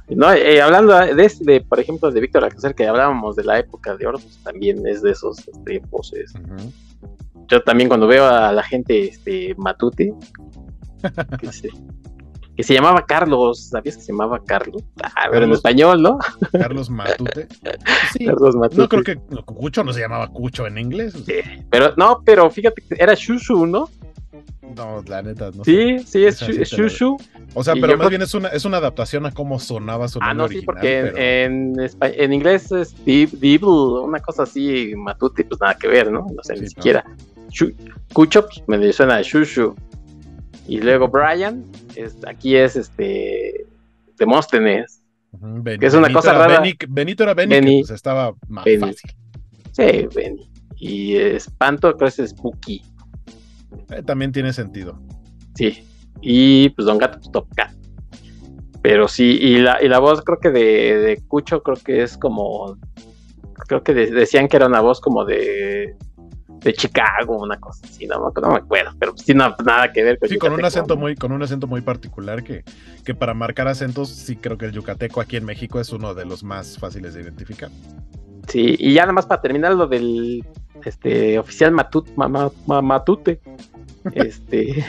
[SPEAKER 1] No, eh, hablando de, este, de, por ejemplo, de Víctor Alcácer, que hablábamos de la época de oro, pues también es de esos este, voces. Yo también cuando veo a la gente este, Matute, [laughs] que se, que se llamaba Carlos, ¿sabías que se llamaba Carlos? Ah, pero en
[SPEAKER 2] Carlos.
[SPEAKER 1] español, ¿no?
[SPEAKER 2] Carlos Matute. Sí,
[SPEAKER 1] Carlos Matute.
[SPEAKER 2] No creo que no, Cucho no se llamaba Cucho en inglés.
[SPEAKER 1] Pero no, pero fíjate que era Shushu, ¿no?
[SPEAKER 2] No, la neta, no
[SPEAKER 1] Sí,
[SPEAKER 2] sé.
[SPEAKER 1] sí, es
[SPEAKER 2] sí la-
[SPEAKER 1] Shushu.
[SPEAKER 2] O sea, pero más
[SPEAKER 1] creo-
[SPEAKER 2] bien es una, es una adaptación a cómo sonaba su
[SPEAKER 1] Ah,
[SPEAKER 2] nombre
[SPEAKER 1] no, sí, porque en,
[SPEAKER 2] pero-
[SPEAKER 1] en, inglés es Dib- Dibble, una cosa así, Matute, pues nada que ver, ¿no? No sé, ni siquiera. Cucho, pues me suena a Shushu. Y luego Brian, es, aquí es este Demóstenes.
[SPEAKER 2] Ben-
[SPEAKER 1] que es una
[SPEAKER 2] Benito
[SPEAKER 1] cosa rara.
[SPEAKER 2] Benito era Benny,
[SPEAKER 1] Benny.
[SPEAKER 2] pues estaba más
[SPEAKER 1] Benny.
[SPEAKER 2] fácil.
[SPEAKER 1] Sí, Benny. Y Espanto, creo que es Spooky.
[SPEAKER 2] Eh, también tiene sentido.
[SPEAKER 1] Sí. Y pues Don Gato, pues Top Cat. Pero sí, y la, y la voz creo que de, de Cucho creo que es como. Creo que de- decían que era una voz como de. De Chicago, una cosa así, no, me- no me acuerdo, pero pues nada que ver con
[SPEAKER 2] Sí, con un acento
[SPEAKER 1] ¿no?
[SPEAKER 2] muy, con un acento muy particular que, que para marcar acentos, sí creo que el yucateco aquí en México es uno de los más fáciles de identificar.
[SPEAKER 1] Sí, y ya nada más para terminar lo del este oficial Matut, ma- ma- ma- Matute. [laughs] Este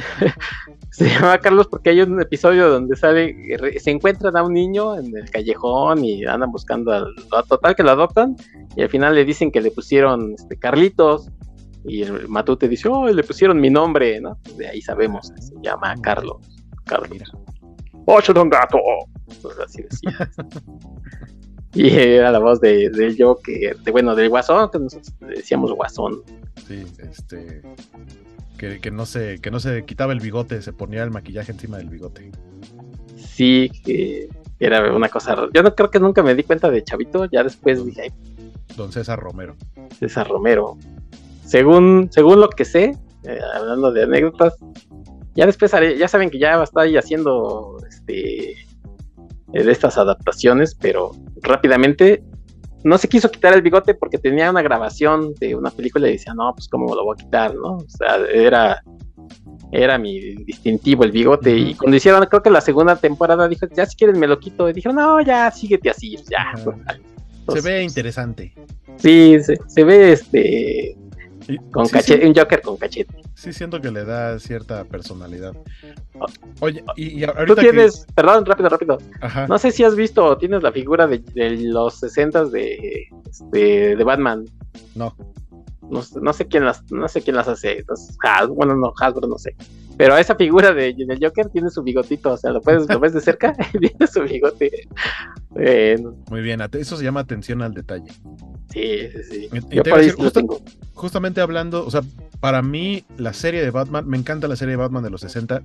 [SPEAKER 1] [laughs] se llama Carlos porque hay un episodio donde sale, se encuentran a un niño en el callejón y andan buscando al a total que lo adoptan y al final le dicen que le pusieron este Carlitos y el Matute dice, oh, le pusieron mi nombre, ¿no? De ahí sabemos que se llama Carlos. Carlos. ¡Ocho, don gato! Pues así decía. Y era la voz de, del Joker, de, bueno, del Guasón, que nosotros decíamos Guasón.
[SPEAKER 2] Sí, este. Que, que no se, que no se quitaba el bigote, se ponía el maquillaje encima del bigote.
[SPEAKER 1] Sí, que era una cosa. Yo no creo que nunca me di cuenta de Chavito, ya después dije, ay,
[SPEAKER 2] Don César Romero.
[SPEAKER 1] César Romero. Según, según lo que sé, eh, hablando de anécdotas, ya después haré, ya saben que ya va a estar ahí haciendo este eh, de estas adaptaciones, pero rápidamente no se quiso quitar el bigote porque tenía una grabación de una película y decía, no, pues cómo lo voy a quitar, ¿no? O sea, era, era mi distintivo el bigote. Y cuando hicieron, creo que la segunda temporada, dijo, ya si quieren me lo quito. Y dijeron, no, ya, síguete así, ya. total".
[SPEAKER 2] Se ve interesante.
[SPEAKER 1] Sí, se, se ve este con
[SPEAKER 2] sí,
[SPEAKER 1] cachete,
[SPEAKER 2] sí.
[SPEAKER 1] un Joker con cachete.
[SPEAKER 2] Sí, siento que le da cierta personalidad. Oye, y, y
[SPEAKER 1] Tú
[SPEAKER 2] ahorita que-
[SPEAKER 1] tienes, perdón, rápido, rápido.
[SPEAKER 2] Ajá.
[SPEAKER 1] No sé si has visto o tienes la figura de, de los 60 de, este, de Batman.
[SPEAKER 2] No.
[SPEAKER 1] No, sé- no sé quién las, no sé quién las hace. Has- bueno, no, Hasbro, no sé. Pero esa figura de, del Joker tiene su bigotito, o sea, lo puedes, lo ves de cerca [laughs] y tiene su bigote. Eh,
[SPEAKER 2] Muy bien, eso se llama atención al detalle.
[SPEAKER 1] sí, sí, sí.
[SPEAKER 2] Y- y
[SPEAKER 1] Yo
[SPEAKER 2] a
[SPEAKER 1] ahí
[SPEAKER 2] decir, justa-
[SPEAKER 1] tengo.
[SPEAKER 2] justamente hablando, o sea, para mí la serie de Batman, me encanta la serie de Batman de los 60,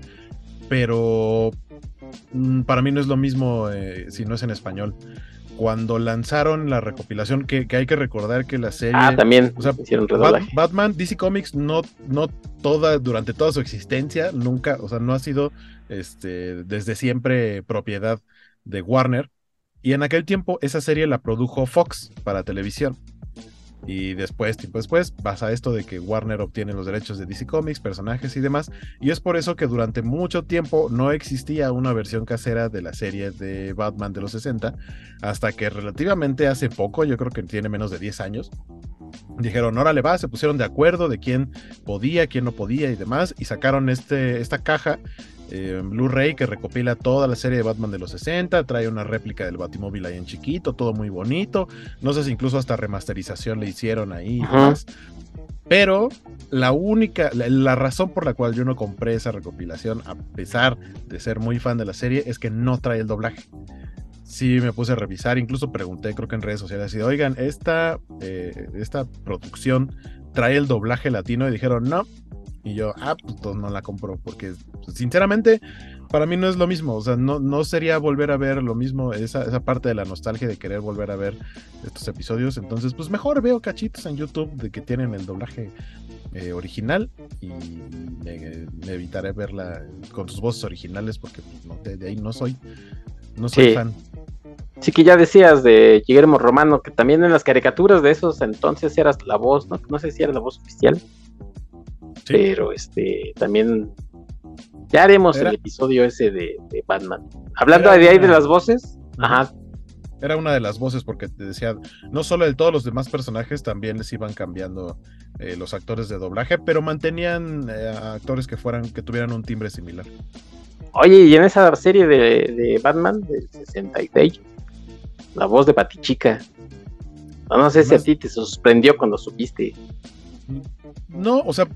[SPEAKER 2] pero mm, para mí no es lo mismo eh, si no es en español. Cuando lanzaron la recopilación, que, que hay que recordar que la serie.
[SPEAKER 1] Ah, también
[SPEAKER 2] o sea,
[SPEAKER 1] hicieron
[SPEAKER 2] Bat-. Batman, DC Comics, no, no toda, durante toda su existencia, nunca, o sea, no ha sido este, desde siempre propiedad de Warner. Y en aquel tiempo esa serie la produjo Fox para televisión. Y después, tiempo después, pasa esto de que Warner obtiene los derechos de DC Comics, personajes y demás. Y es por eso que durante mucho tiempo no existía una versión casera de la serie de Batman de los 60, hasta que relativamente hace poco, yo creo que tiene menos de 10 años, dijeron, órale va, se pusieron de acuerdo de quién podía, quién no podía y demás, y sacaron este, esta caja eh, Blu-ray que recopila toda la serie de Batman de los 60, trae una réplica del Batimóvil ahí en chiquito, todo muy bonito, no sé si incluso hasta remasterización le hicieron ahí. Pero la única, la, la razón por la cual yo no compré esa recopilación, a pesar de ser muy fan de la serie, es que no trae el doblaje. Sí, me puse a revisar, incluso pregunté, creo que en redes sociales, y oigan, esta, eh, esta producción trae el doblaje latino y dijeron no. Y yo, ah, pues entonces no la compro, porque sinceramente para mí no es lo mismo, o sea, no, no sería volver a ver lo mismo, esa, esa parte de la nostalgia de querer volver a ver estos episodios, entonces pues mejor veo cachitos en YouTube de que tienen el doblaje eh, original y me, me evitaré verla con sus voces originales porque pues, no, de, de ahí no soy, no soy
[SPEAKER 1] Sí.
[SPEAKER 2] fan.
[SPEAKER 1] Sí que ya decías de Guillermo Romano, que también en las caricaturas de esos entonces eras la voz, ¿no? No sé si era la voz oficial. Pero este también ya haremos
[SPEAKER 2] Era-
[SPEAKER 1] el episodio ese de, de Batman. Hablando
[SPEAKER 2] Era
[SPEAKER 1] de ahí de las voces, ajá,
[SPEAKER 2] Era una de las voces porque te decía, no solo de todos los demás personajes, también les iban cambiando eh, los actores de doblaje, pero mantenían eh, a actores que fueran, que tuvieran un timbre similar.
[SPEAKER 1] Oye, y en esa serie de, de Batman del 66, la voz de Batichica. No, no sé si a ti te sorprendió cuando supiste.
[SPEAKER 2] No, o sea,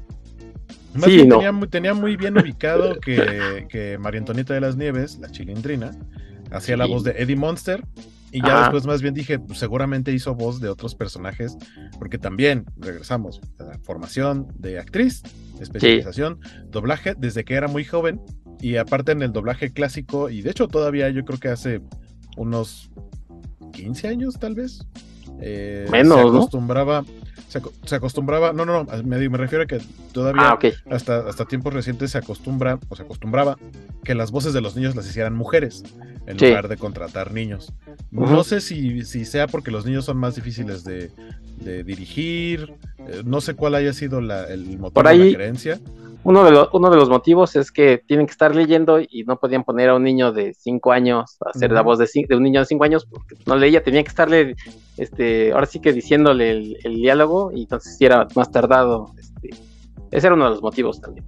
[SPEAKER 2] más
[SPEAKER 1] Sí,
[SPEAKER 2] bien
[SPEAKER 1] no.
[SPEAKER 2] tenía, muy, tenía muy bien ubicado que, que María Antonieta de las Nieves, la chilindrina, hacía la voz de Eddie Monster. Y ya
[SPEAKER 1] Ajá.
[SPEAKER 2] después más bien dije, pues, seguramente hizo voz de otros personajes, porque también regresamos a la formación de actriz, especialización, doblaje desde que era muy joven, y aparte en el doblaje clásico, y de hecho todavía yo creo que hace unos 15 años tal vez, eh,
[SPEAKER 1] Menos,
[SPEAKER 2] se
[SPEAKER 1] ¿no?
[SPEAKER 2] acostumbraba, se, aco- se acostumbraba, no, no, no, me, me refiero a que todavía
[SPEAKER 1] Ah,
[SPEAKER 2] hasta, hasta tiempos recientes se acostumbra, o se acostumbraba que las voces de los niños las hicieran mujeres, en
[SPEAKER 1] Sí.
[SPEAKER 2] lugar de contratar niños. No sé si, si sea porque los niños son más difíciles de, de dirigir, eh, no sé cuál haya sido la- el motivo
[SPEAKER 1] Por
[SPEAKER 2] de
[SPEAKER 1] ahí-
[SPEAKER 2] la creencia.
[SPEAKER 1] Uno de, los, uno de los motivos es que tienen que estar leyendo y no podían poner a un niño de 5 años a hacer la voz de, de un niño de 5 años porque no leía, tenía que estarle, este, ahora sí que diciéndole el, el diálogo y entonces sí era más tardado. Este, ese era uno de los motivos también.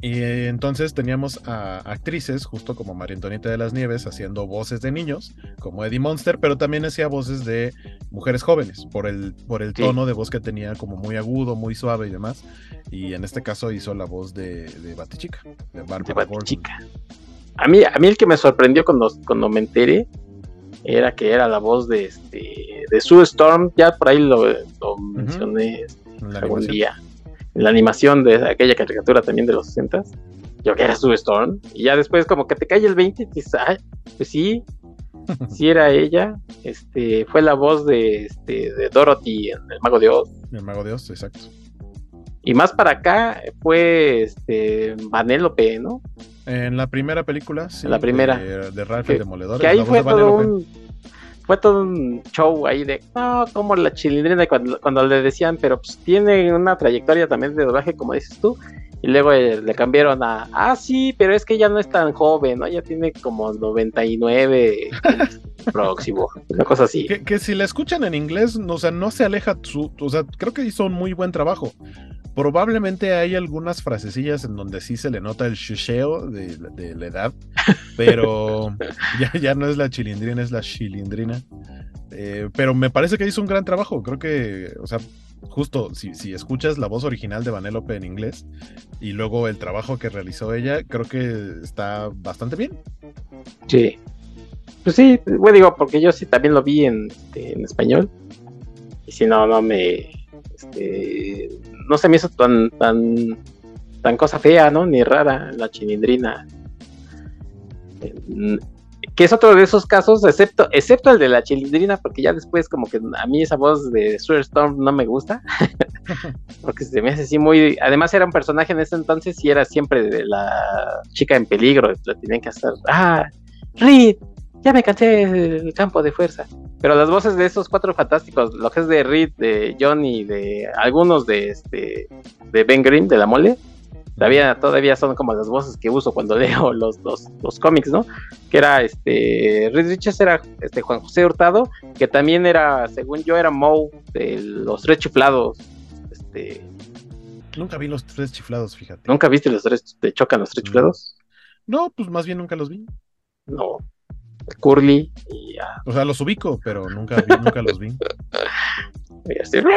[SPEAKER 2] Y eh, entonces teníamos a actrices, justo como María Antonieta de las Nieves, haciendo voces de niños, como Eddie Monster, pero también hacía voces de mujeres jóvenes, por el, por el
[SPEAKER 1] Sí.
[SPEAKER 2] tono de voz que tenía como muy agudo, muy suave y demás. Y en este caso hizo la voz de, de Batichica, de Barbara Gordon.
[SPEAKER 1] A mí, a mí el que me sorprendió cuando, cuando me enteré era que era la voz de este de Sue Storm, ya por ahí lo, lo mencioné
[SPEAKER 2] En la
[SPEAKER 1] algún
[SPEAKER 2] animación.
[SPEAKER 1] día. La animación de aquella caricatura también de los 60 Yo que era Sue Storm. Y ya después como que te cae el 20 y dices, ay, pues sí, [laughs] sí era ella. Este, fue la voz de, este, de Dorothy en El Mago de Oz.
[SPEAKER 2] El Mago de Oz, exacto.
[SPEAKER 1] Y más para acá fue este Vanellope, ¿no?
[SPEAKER 2] En la primera película, sí.
[SPEAKER 1] En la primera.
[SPEAKER 2] De, de Ralph
[SPEAKER 1] Que-
[SPEAKER 2] el Demoledor.
[SPEAKER 1] que ahí fue todo un fue todo un show ahí de no como la chilindrina cuando, cuando le decían pero pues tiene una trayectoria también de doblaje como dices tú y luego eh, le cambiaron a ah sí pero es que ya no es tan joven no ya tiene como 99 [laughs] próximo una cosa así
[SPEAKER 2] Que, que si la escuchan en inglés, no, o sea, no se aleja su, o sea, creo que hizo un muy buen trabajo. Probablemente hay algunas frasecillas en donde sí se le nota el chucheo de, la edad, pero ya, ya no es la chilindrina, es la chilindrina. Eh, pero me parece que hizo un gran trabajo. Creo que, o sea, justo si, si escuchas la voz original de Vanellope en inglés y luego el trabajo que realizó ella, creo que está bastante bien.
[SPEAKER 1] sí pues sí bueno digo porque yo sí también lo vi en, en español y si no no me este, no se me hizo tan tan tan cosa fea no ni rara la chilindrina Mm, Que es otro de esos casos, excepto, excepto el de la chilindrina, porque ya después como que a mí esa voz de Sue Storm no me gusta. [laughs] porque se me hace así muy... Además era un personaje en ese entonces y era siempre de la chica en peligro. La tenían que hacer... Ah, Reed, ya me cansé del campo de fuerza. Pero las voces de esos cuatro fantásticos, lo que es de Reed, de Johnny, de algunos de este de Ben Grimm, de la mole, todavía, todavía son como las voces que uso cuando [laughs] leo los, los, los cómics, ¿no? Que era este Reed Richards era este Juan José Hurtado, que también era, según yo, era Moe de los tres chiflados. Este,
[SPEAKER 2] Nunca vi los tres chiflados, fíjate.
[SPEAKER 1] ¿Nunca viste los tres, te chocan los tres chiflados?
[SPEAKER 2] No, pues más bien nunca los vi.
[SPEAKER 1] No. Curly y.
[SPEAKER 2] O sea, los ubico, pero nunca vi, nunca los vi. [laughs]
[SPEAKER 1] Y así, [laughs]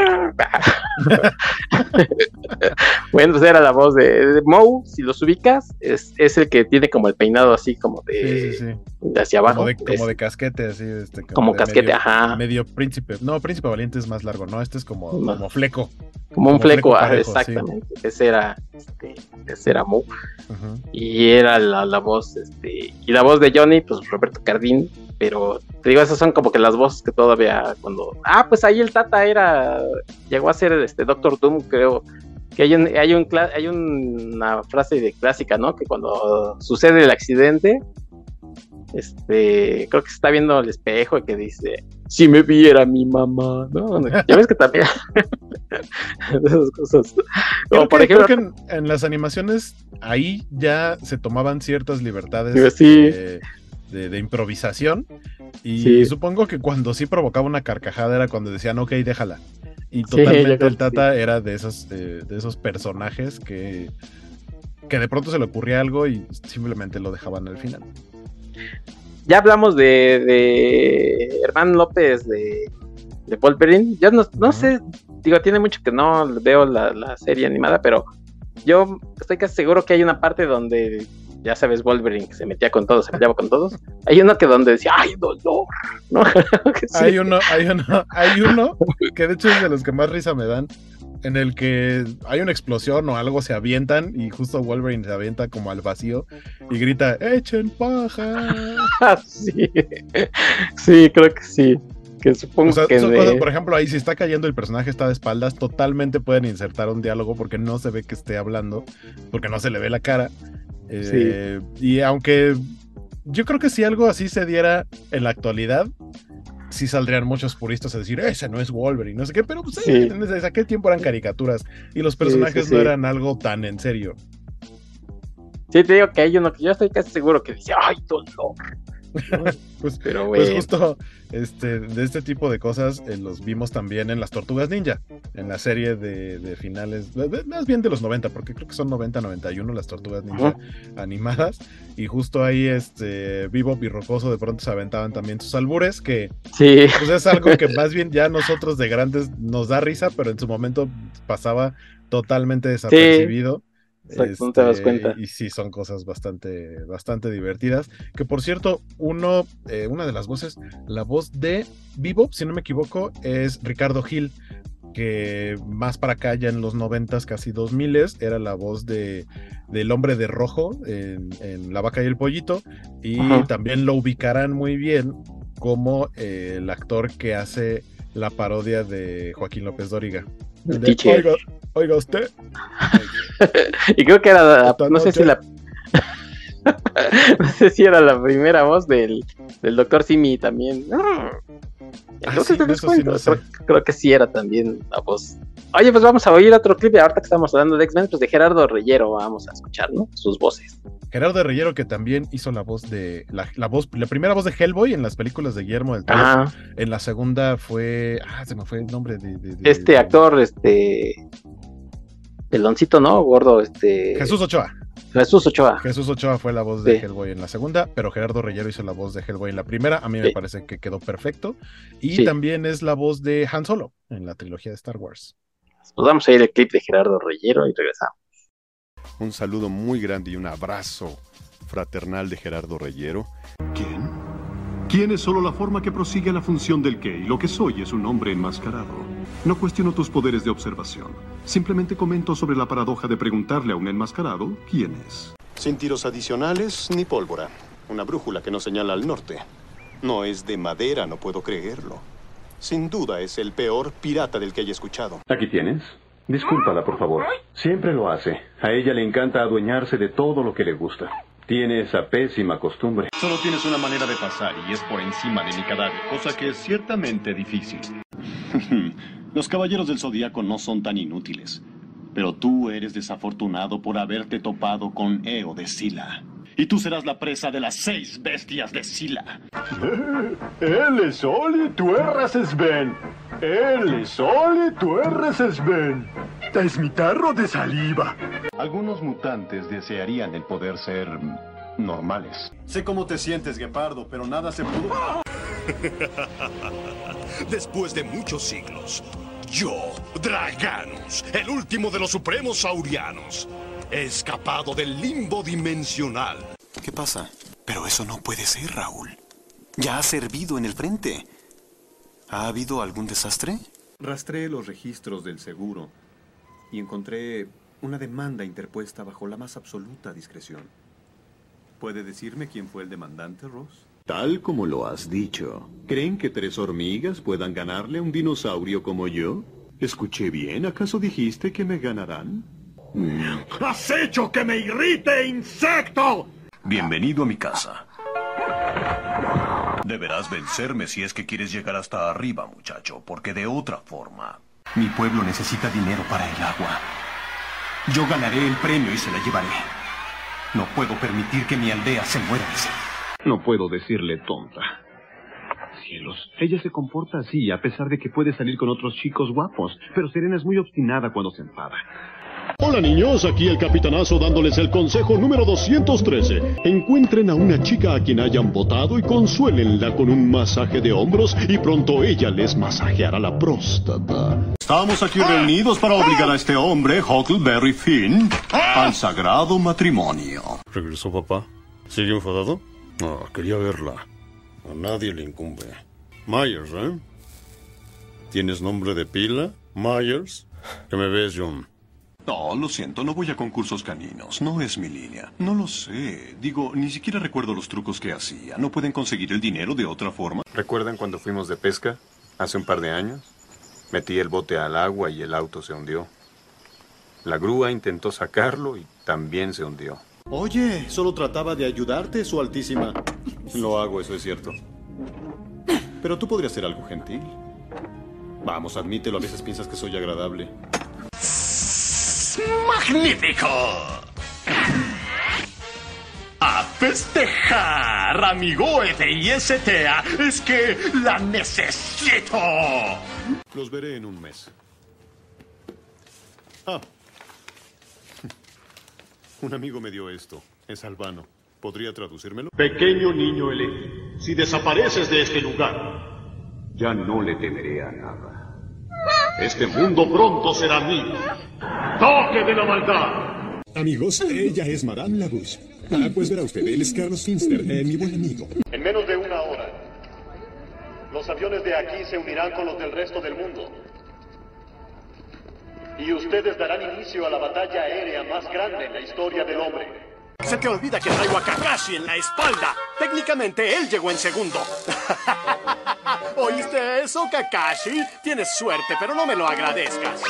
[SPEAKER 1] bueno, pues era la voz de, de Moe, si los ubicas, es, es el que tiene como el peinado así como de,
[SPEAKER 2] Sí, sí, sí.
[SPEAKER 1] de hacia abajo.
[SPEAKER 2] Como de, como
[SPEAKER 1] Es-
[SPEAKER 2] de casquete, así. Este,
[SPEAKER 1] Como casquete,
[SPEAKER 2] medio-
[SPEAKER 1] ajá.
[SPEAKER 2] Medio príncipe. No, príncipe valiente es más largo, ¿no? Este es como,
[SPEAKER 1] No.
[SPEAKER 2] como fleco.
[SPEAKER 1] como un fleco, ah,
[SPEAKER 2] parejo,
[SPEAKER 1] exactamente. Ese era, este, ese era Moe. Y era la, la voz, este, y la voz de Johnny, pues Roberto Cardín, pero te digo, esas son como que las voces que todavía cuando, ah, pues ahí el Tata era, llegó a ser este Doctor Doom, creo, que hay un, hay un, hay una frase de clásica, ¿no? Que cuando sucede el accidente, este, creo que se está viendo al espejo y que dice, si me viera mi mamá, ¿no? Ya ves que también, [laughs] esas cosas, como
[SPEAKER 2] Creo
[SPEAKER 1] por
[SPEAKER 2] que-
[SPEAKER 1] ejemplo,
[SPEAKER 2] creo que en, en las animaciones ahí ya se tomaban ciertas libertades
[SPEAKER 1] sí.
[SPEAKER 2] de, de- de improvisación. Y
[SPEAKER 1] Sí.
[SPEAKER 2] supongo que cuando sí provocaba una carcajada era cuando decían, ok, déjala. Y totalmente el Tata era de esos, eh, de esos personajes que, que de pronto se le ocurría algo y simplemente lo dejaban al final.
[SPEAKER 1] ya hablamos de, de Herman López de, de Wolverine. Yo no, no sé, digo, tiene mucho que no veo la, la serie animada, pero yo estoy casi seguro que hay una parte donde, ya sabes, Wolverine que se metía con todos, se peleaba con todos. Hay uno que donde decía, ¡ay, dolor! ¿no? [laughs] Que sí.
[SPEAKER 2] Hay uno, hay uno, hay uno que de hecho es de los que más risa me dan, en el que hay una explosión o algo se avientan y justo Wolverine se avienta como al vacío y grita, echen paja. [laughs]
[SPEAKER 1] sí. sí, creo que sí. Que supongo
[SPEAKER 2] O sea,
[SPEAKER 1] que
[SPEAKER 2] son
[SPEAKER 1] de-
[SPEAKER 2] cosas, por ejemplo, ahí si está cayendo el personaje está de espaldas, totalmente pueden insertar un diálogo porque no se ve que esté hablando, porque no se le ve la cara. Eh, Y aunque yo creo que si algo así se diera en la actualidad, sí saldrían muchos puristas a decir, ese no es Wolverine, no sé qué, pero pues
[SPEAKER 1] Sí.
[SPEAKER 2] desde aquel tiempo eran caricaturas y los
[SPEAKER 1] Sí,
[SPEAKER 2] personajes
[SPEAKER 1] sí,
[SPEAKER 2] no eran algo tan en serio.
[SPEAKER 1] Sí, te digo que hay uno que yo estoy casi seguro que dice, ¡ay, dolor! [laughs]
[SPEAKER 2] Pues,
[SPEAKER 1] Pero
[SPEAKER 2] pues
[SPEAKER 1] bueno.
[SPEAKER 2] justo este, de este tipo de cosas eh, los vimos también en las Tortugas Ninja, en la serie de, de finales, de- más bien de los 90, porque creo que son 90-91 las Tortugas Ninja animadas, y justo ahí este Bebop y Rocoso de pronto se aventaban también sus albures, que
[SPEAKER 1] Sí.
[SPEAKER 2] pues es algo que más bien ya nosotros de grandes nos da risa, pero en su momento pasaba totalmente desapercibido.
[SPEAKER 1] Exacto, no te das
[SPEAKER 2] Este,
[SPEAKER 1] cuenta.
[SPEAKER 2] Y sí, son cosas bastante, bastante divertidas. Que por cierto, uno, eh, una de las voces, la voz de Bebop, si no me equivoco, es Ricardo Gil, que más para acá, ya en los noventas, casi 2000 era la voz de, del hombre de rojo en, en La vaca y el pollito. Y
[SPEAKER 1] Ajá.
[SPEAKER 2] también lo ubicarán muy bien como eh, el actor que hace la parodia de Joaquín López Dóriga. De, oiga, oiga usted, [laughs]
[SPEAKER 1] y creo que era, la- no sé si la, [laughs] no sé si era la primera voz del, del doctor Simi también. Creo,
[SPEAKER 2] sí,
[SPEAKER 1] que te
[SPEAKER 2] eso sí
[SPEAKER 1] cuenta,
[SPEAKER 2] no sé.
[SPEAKER 1] creo, creo que sí era también la voz. Oye, pues vamos a oír otro clip, y ahorita que estamos hablando de X-Men, pues de Gerardo Reyero, vamos a escuchar, ¿no? Sus voces.
[SPEAKER 2] Gerardo Reyero, que también hizo la voz de. La, la voz, la primera voz de Hellboy en las películas de Guillermo del Toro.
[SPEAKER 1] Ajá.
[SPEAKER 2] En la segunda fue. Ah, se me fue el nombre de. de- de-
[SPEAKER 1] Este actor, este. Peloncito, ¿no? Gordo, este.
[SPEAKER 2] Jesús Ochoa.
[SPEAKER 1] Jesús Ochoa.
[SPEAKER 2] Jesús Ochoa fue la voz de
[SPEAKER 1] Sí.
[SPEAKER 2] Hellboy en la segunda, pero Gerardo Reyero hizo la voz de Hellboy en la primera. A mí me parece que quedó perfecto. Y
[SPEAKER 1] Sí.
[SPEAKER 2] también es la voz de Han Solo en la trilogía de Star Wars.
[SPEAKER 1] Pues vamos a ir el clip de Gerardo Reyero y regresamos.
[SPEAKER 17] Un saludo muy grande y un abrazo fraternal de Gerardo Reyero.
[SPEAKER 18] ¿Quién? ¿Quién es solo la forma que prosigue la función del que y lo que soy es un hombre enmascarado? No cuestiono tus poderes de observación. Simplemente comento sobre la paradoja de preguntarle a un enmascarado quién es.
[SPEAKER 19] Sin tiros adicionales ni pólvora. una brújula que no señala al norte. No es de madera, no puedo creerlo. Sin duda es el peor pirata del que haya escuchado.
[SPEAKER 20] Aquí tienes. Discúlpala, por favor. Siempre lo hace. A ella le encanta adueñarse de todo lo que le gusta. Tiene esa pésima costumbre.
[SPEAKER 21] Solo tienes una manera de pasar y es por encima de mi cadáver, cosa que es ciertamente difícil. [laughs] Los caballeros del zodiaco no son tan inútiles. Pero tú eres desafortunado por haberte topado con Eo de Sila. Y tú serás la presa de las seis bestias de Sila. [laughs]
[SPEAKER 22] Él es Oli, tú eres Sven. Él es Oli, tú eres Sven. Es mi tarro de saliva.
[SPEAKER 21] Algunos mutantes desearían el poder ser normales. Sé cómo te sientes, Gepardo, pero nada se pudo. [laughs]
[SPEAKER 23] Después de muchos siglos, yo, Draganus, el último de los supremos saurianos, he escapado del limbo dimensional.
[SPEAKER 19] ¿Qué pasa? Pero eso no puede ser, Raúl. Ya ha servido en el frente. ¿Ha habido algún desastre?
[SPEAKER 21] Rastré los registros del seguro y encontré una demanda interpuesta bajo la más absoluta discreción. ¿Puede decirme quién fue el demandante, Ross?
[SPEAKER 20] Tal como lo has dicho. ¿Creen que tres hormigas puedan ganarle a un dinosaurio como yo? ¿Escuché bien? ¿Acaso dijiste que me ganarán?
[SPEAKER 22] ¡Has hecho que me irrite, insecto!
[SPEAKER 21] Bienvenido a mi casa. Deberás vencerme si es que quieres llegar hasta arriba, muchacho, porque de otra forma... Mi pueblo necesita dinero para el agua. Yo ganaré el premio y se la llevaré. No puedo permitir que mi aldea se muera de sed.
[SPEAKER 20] No puedo decirle tonta. Cielos, ella se comporta así a pesar de que puede salir con otros chicos guapos, pero Serena es muy obstinada cuando se enfada.
[SPEAKER 18] Hola niños, aquí el capitanazo dándoles el consejo número 213. Encuentren a una chica a quien hayan votado y consuélenla con un masaje de hombros y pronto ella les masajeará la próstata.
[SPEAKER 21] Estamos aquí reunidos para obligar a este hombre, Huckleberry Finn, al sagrado matrimonio.
[SPEAKER 17] ¿Regresó papá? ¿Sigue enfadado? Ah, quería verla. A nadie le incumbe. Myers, ¿eh? ¿Tienes nombre de pila? Myers. ¿Qué me ves, John?
[SPEAKER 21] No, lo siento, no voy a concursos caninos. No es mi línea. No lo sé. Digo, ni siquiera recuerdo los trucos que hacía. ¿No pueden conseguir el dinero de otra forma? ¿Recuerdan cuando fuimos de pesca? Hace un par de años. Metí el bote al agua y el auto se hundió. La grúa intentó sacarlo y también se hundió. Oye, solo trataba de ayudarte, Su Altísima. Lo hago, eso es cierto. Pero tú podrías ser algo gentil. Vamos, admítelo, a veces piensas que soy agradable.
[SPEAKER 22] ¡Magnífico! ¡A festejar, amigo FISTA! ¡Es que la necesito!
[SPEAKER 21] Los veré en un mes. Ah. Un amigo me dio esto. Es albano. ¿Podría traducírmelo?
[SPEAKER 18] Pequeño niño elegido, si desapareces de este lugar,
[SPEAKER 20] Ya no le temeré a nada.
[SPEAKER 18] este mundo pronto será mío. ¡Toque de la maldad!
[SPEAKER 24] Amigos, ella es Madame Labouche. Ah, pues verá usted, él es Carlos Finster, eh, mi buen amigo.
[SPEAKER 21] En menos de una hora, los aviones de aquí se unirán con los del resto del mundo. Y ustedes darán inicio a la batalla aérea más grande en la historia del hombre.
[SPEAKER 22] Se te olvida que traigo a Kakashi en la espalda. Técnicamente él llegó en segundo. [laughs] ¿Oíste eso, Kakashi? Tienes suerte, pero no me lo agradezcas.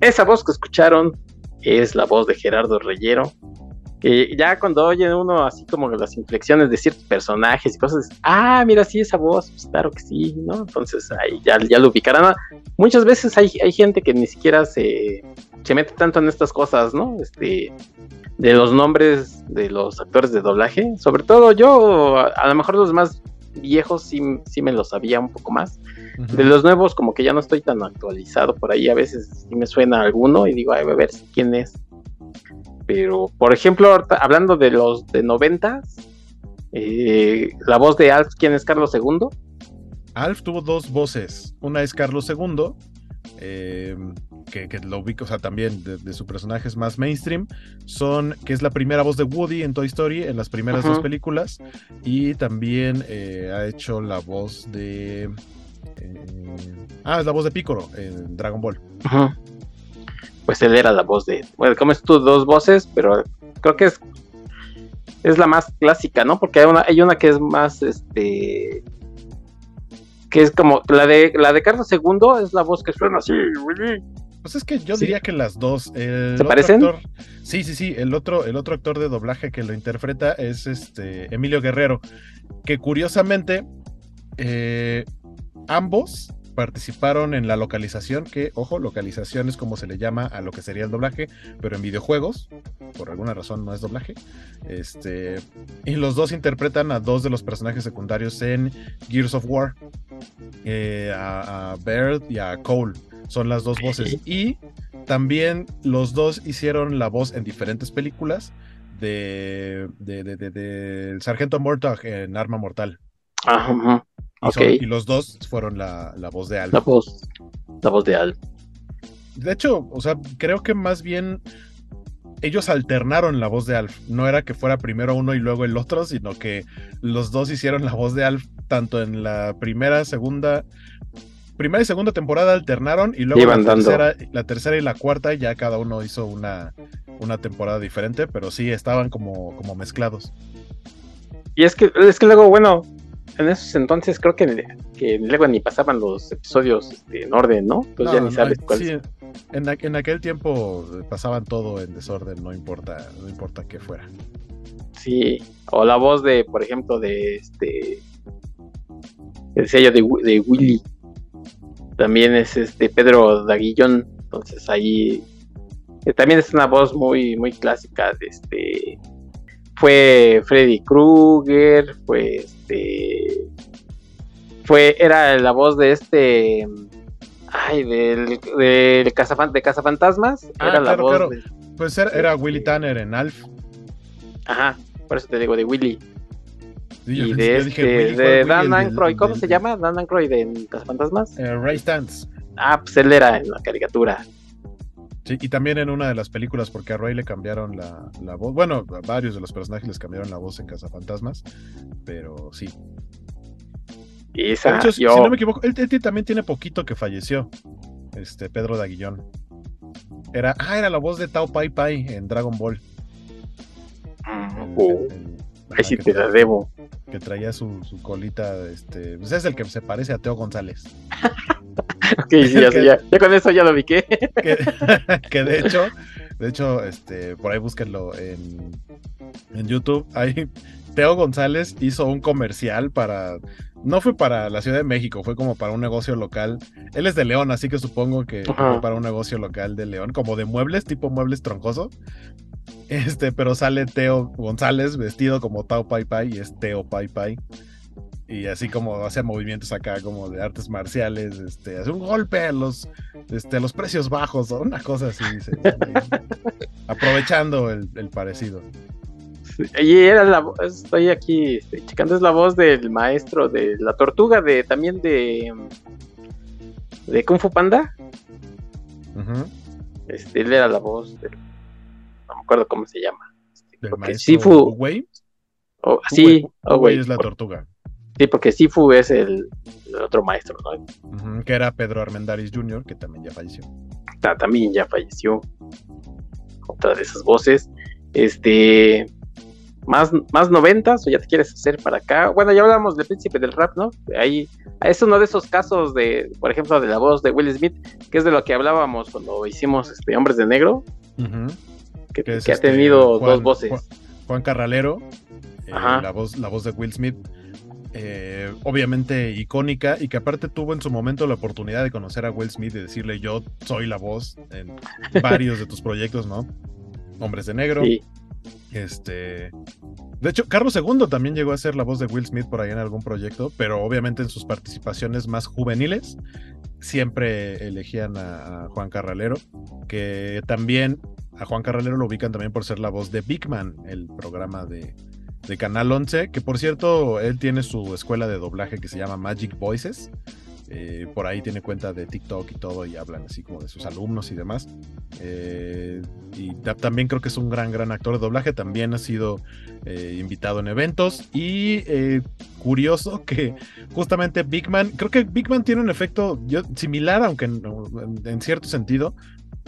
[SPEAKER 1] Esa voz que escucharon es la voz de Gerardo Reyero. Que ya cuando oye uno así como las inflexiones de ciertos personajes y cosas, ah, mira, sí, esa voz, pues claro que sí, ¿no? Entonces ahí ya, ya lo ubicarán. Muchas veces hay, hay gente que ni siquiera se, se mete tanto en estas cosas, ¿no? Este, de los nombres de los actores de doblaje. Sobre todo yo, a, a lo mejor los más viejos sí, sí me lo sabía un poco más. De los nuevos, como que ya no estoy tan actualizado por ahí. A veces sí me suena alguno y digo, ay, a ver quién es. Pero, por ejemplo, hablando de los de noventas, eh, la voz de Alf, ¿quién es Carlos II?
[SPEAKER 2] Alf tuvo dos voces. Una es Carlos II, eh, que, que lo ubico, o sea, también de, de sus personajes más mainstream. Son, que es la primera voz de Woody en Toy Story, en las primeras dos películas. Y también eh, ha hecho la voz de. eh, ah, es la voz de Piccolo en Dragon Ball.
[SPEAKER 1] Ajá. Pues él era la voz de. Bueno, como es tú, dos voces, pero creo que es. es la más clásica, ¿no? Porque hay una, hay una que es más, este, que es como, la de, la de Carlos II es la voz que suena así,
[SPEAKER 2] Pues es que yo diría que las dos. el
[SPEAKER 1] ¿Se parecen?
[SPEAKER 2] actor- sí, sí, sí. El otro, el otro actor de doblaje que lo interpreta es este Emilio Guerrero. Que curiosamente, eh, ambos participaron en la localización, que, ojo, localización es como se le llama a lo que sería el doblaje, pero en videojuegos, por alguna razón no es doblaje. Este, y los dos interpretan a dos de los personajes secundarios en Gears of War. eh, a, a Baird y a Cole. Son las dos voces. Y también los dos hicieron la voz en diferentes películas de, de, de- Sargento Murtaugh en Arma Mortal.
[SPEAKER 1] Ajá,
[SPEAKER 2] Y, son-
[SPEAKER 1] ok.
[SPEAKER 2] y los dos fueron la, la voz de Al.
[SPEAKER 1] La voz, la voz de Al.
[SPEAKER 2] De hecho, o sea, creo que más bien ellos alternaron la voz de Alf. No era que fuera primero uno y luego el otro, sino que los dos hicieron la voz de Alf tanto en la primera, segunda, primera y segunda temporada alternaron y luego la tercera, la tercera y la cuarta ya cada uno hizo una, una temporada diferente, pero sí estaban como, como mezclados.
[SPEAKER 1] Y es que, es que luego, bueno, en esos entonces creo que, que luego ni pasaban los episodios este, en orden, ¿no? Pues ya ni
[SPEAKER 2] no,
[SPEAKER 1] sabes cuál
[SPEAKER 2] sí,
[SPEAKER 1] es.
[SPEAKER 2] en, aqu- en aquel tiempo pasaban todo en desorden, no importa, no importa qué fuera.
[SPEAKER 1] Sí, o la voz de, por ejemplo, de este. El sello de, Wi- de Willy. También es este Pedro Daguillón. Entonces ahí. eh, también es una voz muy, muy clásica de este. Fue Freddy Krueger, fue este. Fue, era la voz de este. Ay, del, del Cazafan- de Cazafantasmas.
[SPEAKER 2] Ah,
[SPEAKER 1] era la
[SPEAKER 2] claro,
[SPEAKER 1] voz
[SPEAKER 2] claro.
[SPEAKER 1] de-
[SPEAKER 2] Pues era, era Willy Tanner en Alf.
[SPEAKER 1] Ajá, por eso te digo de Willy.
[SPEAKER 2] Sí,
[SPEAKER 1] y de este,
[SPEAKER 2] Willy, ¿cuál
[SPEAKER 1] de
[SPEAKER 2] Willy?
[SPEAKER 1] Dan Aykroyd, ¿cómo
[SPEAKER 2] del-
[SPEAKER 1] se llama? Dan Aykroyd en Cazafantasmas.
[SPEAKER 2] Eh, Ray Stantz.
[SPEAKER 1] Ah, pues él era en la caricatura.
[SPEAKER 2] Sí, y también en una de las películas, porque a Ray le cambiaron la, la voz. Bueno, a varios de los personajes les cambiaron la voz en Cazafantasmas, pero sí.
[SPEAKER 1] Esa,
[SPEAKER 2] hecho, si-
[SPEAKER 1] yo,
[SPEAKER 2] si no me equivoco, él, él también tiene poquito que falleció. Este, Pedro Daguillón. Era, ah, era la voz de Tao Pai Pai en Dragon Ball.
[SPEAKER 1] ahí sí te la debo.
[SPEAKER 2] Que traía su, su colita, este, pues es el que se parece a Teo González. [laughs]
[SPEAKER 1] Sí, ya, ya, ya con eso ya lo vi que.
[SPEAKER 2] que, [laughs] que de hecho, de hecho, este, por ahí búsquenlo en, en YouTube. Ahí Teo González hizo un comercial para. No fue para la Ciudad de México, fue como para un negocio local. Él es de León, así que supongo que
[SPEAKER 1] Ajá.
[SPEAKER 2] fue para un negocio local de León, como de muebles, tipo muebles troncoso. Este, pero sale Teo González vestido como Tao Pai Pai y es Teo Pai Pai. Y así como hace movimientos acá como de artes marciales, este, hace un golpe a los, este, a los precios bajos o una cosa así. dice. [laughs] aprovechando el, el parecido.
[SPEAKER 1] Y era la estoy aquí este, checando, es la voz del maestro de la tortuga, de también de. de Kung Fu Panda. Este, él era la voz del. No me acuerdo cómo se llama.
[SPEAKER 2] Del
[SPEAKER 1] Porque
[SPEAKER 2] maestro
[SPEAKER 1] Sifu.
[SPEAKER 2] Uwei.
[SPEAKER 1] Oh,
[SPEAKER 2] Uwei-
[SPEAKER 1] sí,
[SPEAKER 2] Uwei
[SPEAKER 1] Uwei,
[SPEAKER 2] es la tortuga.
[SPEAKER 1] Sí, porque Sifu es el, el otro maestro, ¿no?
[SPEAKER 2] Que era Pedro Armendáriz Jr., que también ya falleció.
[SPEAKER 1] Ta- también ya falleció. Otra de esas voces. Este. Más, más noventas, o ya te quieres hacer para acá. Bueno, ya hablamos del príncipe del rap, ¿no? Ahí es uno de esos casos de, por ejemplo, de la voz de Will Smith, que es de lo que hablábamos cuando hicimos este Hombres de Negro, que,
[SPEAKER 2] Que es,
[SPEAKER 1] que ha
[SPEAKER 2] este,
[SPEAKER 1] tenido
[SPEAKER 2] Juan-
[SPEAKER 1] dos voces.
[SPEAKER 2] Juan, Juan Carralero, eh, la, voz, la voz de Will Smith, eh, obviamente icónica y que aparte tuvo en su momento la oportunidad de conocer a Will Smith y decirle yo soy la voz en varios de tus proyectos, ¿no? Hombres de Negro.
[SPEAKER 1] Sí.
[SPEAKER 2] Este. De hecho, Carlos II también llegó a ser la voz de Will Smith por ahí en algún proyecto, pero obviamente en sus participaciones más juveniles siempre elegían a, a Juan Carralero, que también a Juan Carralero lo ubican también por ser la voz de Big Man, el programa de, de Canal 11, que por cierto, él tiene su escuela de doblaje que se llama Magic Voices. eh, por ahí tiene cuenta de TikTok y todo y hablan así como de sus alumnos y demás. Eh, y ta- también creo que es un gran, gran actor de doblaje. También ha sido eh, invitado en eventos. Y curioso que justamente Big Man, creo que Big Man tiene un efecto similar, aunque en cierto sentido,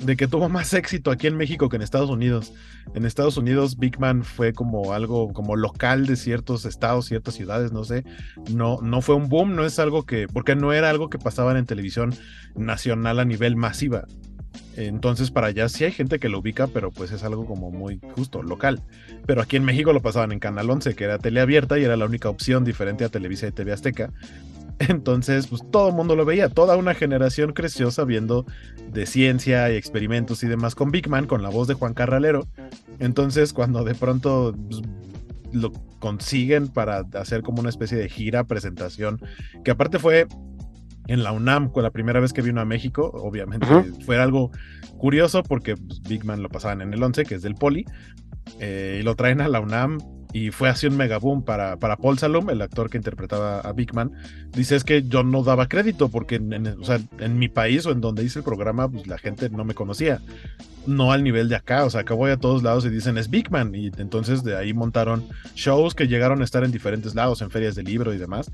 [SPEAKER 2] de que tuvo más éxito aquí en México que en Estados Unidos. En Estados Unidos, Big Man fue como algo como local de ciertos estados, ciertas ciudades, no sé. No, no fue un boom, no es algo que, porque no era algo que pasaban en televisión nacional a nivel masiva. Entonces, para allá sí hay gente que lo ubica, pero pues es algo como muy justo, local. Pero aquí en México lo pasaban en Canal 11, que era teleabierta y era la única opción diferente a Televisa y TV Azteca. [laughs] Entonces, pues todo el mundo lo veía, toda una generación creció sabiendo de ciencia y experimentos y demás con Big Man, con la voz de Juan Carralero. Entonces, cuando de pronto pues, lo consiguen para hacer como una especie de gira, presentación, que aparte fue en la UNAM, con la primera vez que vino a México, obviamente fue algo curioso porque pues, Big Man lo pasaban en el 11, que es del Poli, eh, y lo traen a la UNAM y fue así un megaboom para, para Paul Salom, el actor que interpretaba a Big Man. Dice es que yo no daba crédito porque en, en mi país o en donde hice el programa, pues la gente no me conocía no al nivel de acá, o sea, acá voy a todos lados y dicen es Big Man, y entonces de ahí montaron shows que llegaron a estar en diferentes lados, en ferias de libro y demás,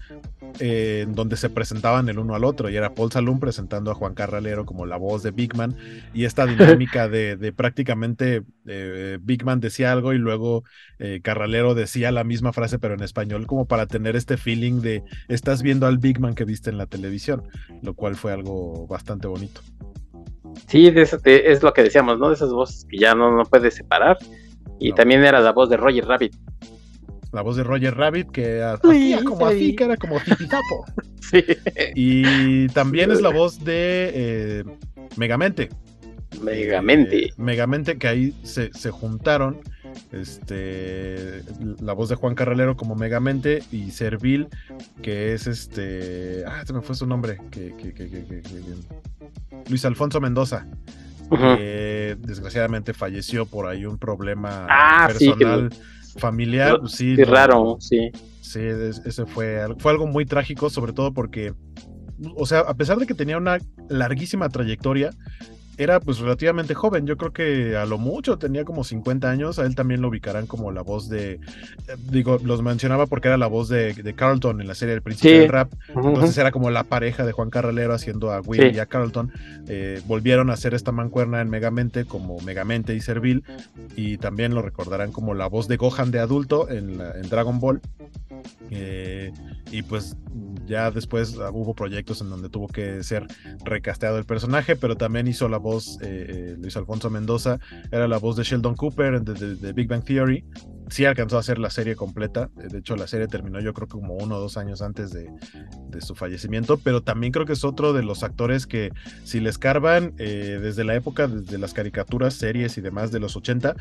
[SPEAKER 2] eh, donde se presentaban el uno al otro, y era Paul Salum presentando a Juan Carralero como la voz de Big Man, y esta [laughs] dinámica de, prácticamente eh, Big Man decía algo y luego eh, Carralero decía la misma frase pero en español, como para tener este feeling de estás viendo al Big Man que viste en la televisión, lo cual fue algo bastante bonito.
[SPEAKER 1] Sí, es lo que decíamos, ¿no? De esas voces que ya no, no puedes separar. Y también era la voz de Roger Rabbit.
[SPEAKER 2] La voz de Roger Rabbit, que hacía como así, que era como tipizapo. [laughs] sí. Y también es la voz de eh, Megamente.
[SPEAKER 1] Megamente.
[SPEAKER 2] Eh, Megamente, que ahí se, se juntaron este la voz de Juan Carralero como Megamente y Servil que es este ah se me fue su nombre que, Luis Alfonso Mendoza que desgraciadamente falleció por ahí un problema ah, personal familiar sí,
[SPEAKER 1] raro sí.
[SPEAKER 2] Sí ese fue fue algo muy trágico sobre todo porque o sea, a pesar de que tenía una larguísima trayectoria, era pues relativamente joven, yo creo que a lo mucho tenía como 50 años, a él también lo ubicarán como la voz de, eh, digo, los mencionaba porque era la voz de, Carlton en la serie El Príncipe del Rap, entonces era como la pareja de Juan Carralero haciendo a Will y a Carlton, eh, volvieron a hacer esta mancuerna en Megamente como Megamente y Servil, y también lo recordarán como la voz de Gohan de adulto en, en Dragon Ball, eh, y pues ya después hubo proyectos en donde tuvo que ser recasteado el personaje, pero también hizo la voz eh, eh, Luis Alfonso Mendoza, era la voz de Sheldon Cooper de, Big Bang Theory. Sí alcanzó a hacer la serie completa, de hecho la serie terminó yo creo que como uno o dos años antes de, su fallecimiento, pero también creo que es otro de los actores que si les carvan desde la época, desde las caricaturas, series y demás de los 80,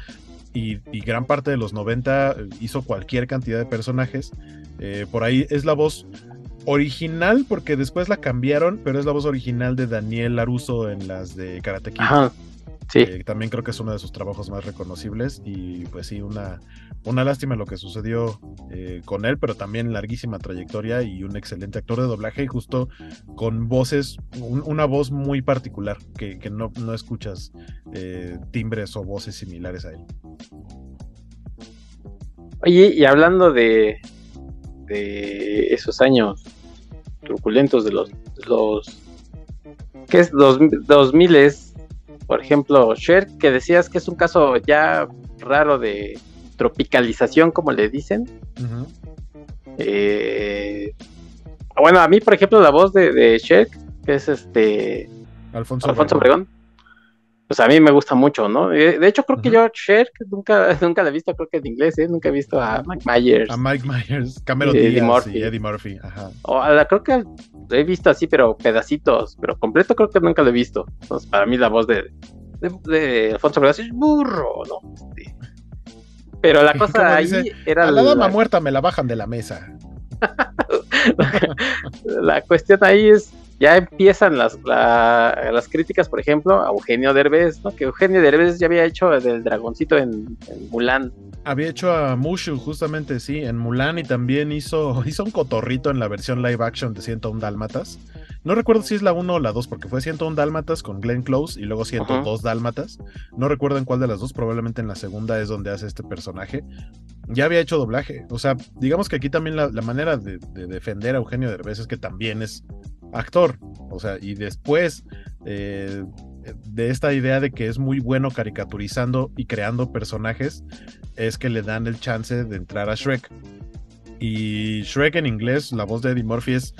[SPEAKER 2] y, gran parte de los 90 eh, hizo cualquier cantidad de personajes. Eh, por ahí es la voz original, porque después la cambiaron, pero es la voz original de Daniel Laruso en las de Karate Kid.
[SPEAKER 1] Sí.
[SPEAKER 2] Eh, también creo que es uno de sus trabajos más reconocibles y pues sí, una, una lástima lo que sucedió eh, con él, pero también larguísima trayectoria y un excelente actor de doblaje y justo con voces, una voz muy particular que, no, no, escuchas eh, timbres o voces similares a él.
[SPEAKER 1] Oye, y hablando de, de esos años turbulentos de los, los ¿qué es? Dos, dos miles por ejemplo, Sher, que decías que es un caso ya raro de tropicalización, como le dicen. Eh, bueno, a mí, por ejemplo, la voz de, de Cher, que es este
[SPEAKER 2] Alfonso,
[SPEAKER 1] Alfonso Obregón, pues a mí me gusta mucho, ¿no? De hecho, creo que yo, Cher, nunca, [laughs] nunca la he visto, creo que en inglés, ¿eh? Nunca he visto a Mike Myers.
[SPEAKER 2] A Mike Myers, Cameron y Eddie Murphy. Y Eddie Murphy, ajá.
[SPEAKER 1] O la, creo que he visto así, pero pedacitos, pero completo creo que nunca lo he visto. Entonces, para mí la voz de, de, Alfonso Obregón es burro, ¿no? Pero la [laughs] cosa ahí era...
[SPEAKER 2] A la dama muerta me la bajan de la mesa. [laughs]
[SPEAKER 1] la cuestión ahí es ya empiezan las, las críticas, por ejemplo, a Eugenio Derbez, ¿no? Que Eugenio Derbez ya había hecho del dragoncito en, Mulan.
[SPEAKER 2] Había hecho a Mushu, justamente, sí, en Mulan y también hizo, [laughs] hizo un cotorrito en la versión live action de 101 Dálmatas. No recuerdo si es la 1 o la 2, porque fue 101 Dálmatas con Glenn Close y luego 102 Dálmatas. No recuerdo en cuál de las dos, probablemente en la segunda es donde hace este personaje. Ya había hecho doblaje. O sea, digamos que aquí también la, manera de, de, defender a Eugenio Derbez es que también es actor. O sea, y después, eh, de esta idea de que es muy bueno caricaturizando y creando personajes, es que le dan el chance de entrar a Shrek. Y Shrek en inglés, la voz de Eddie Murphy es...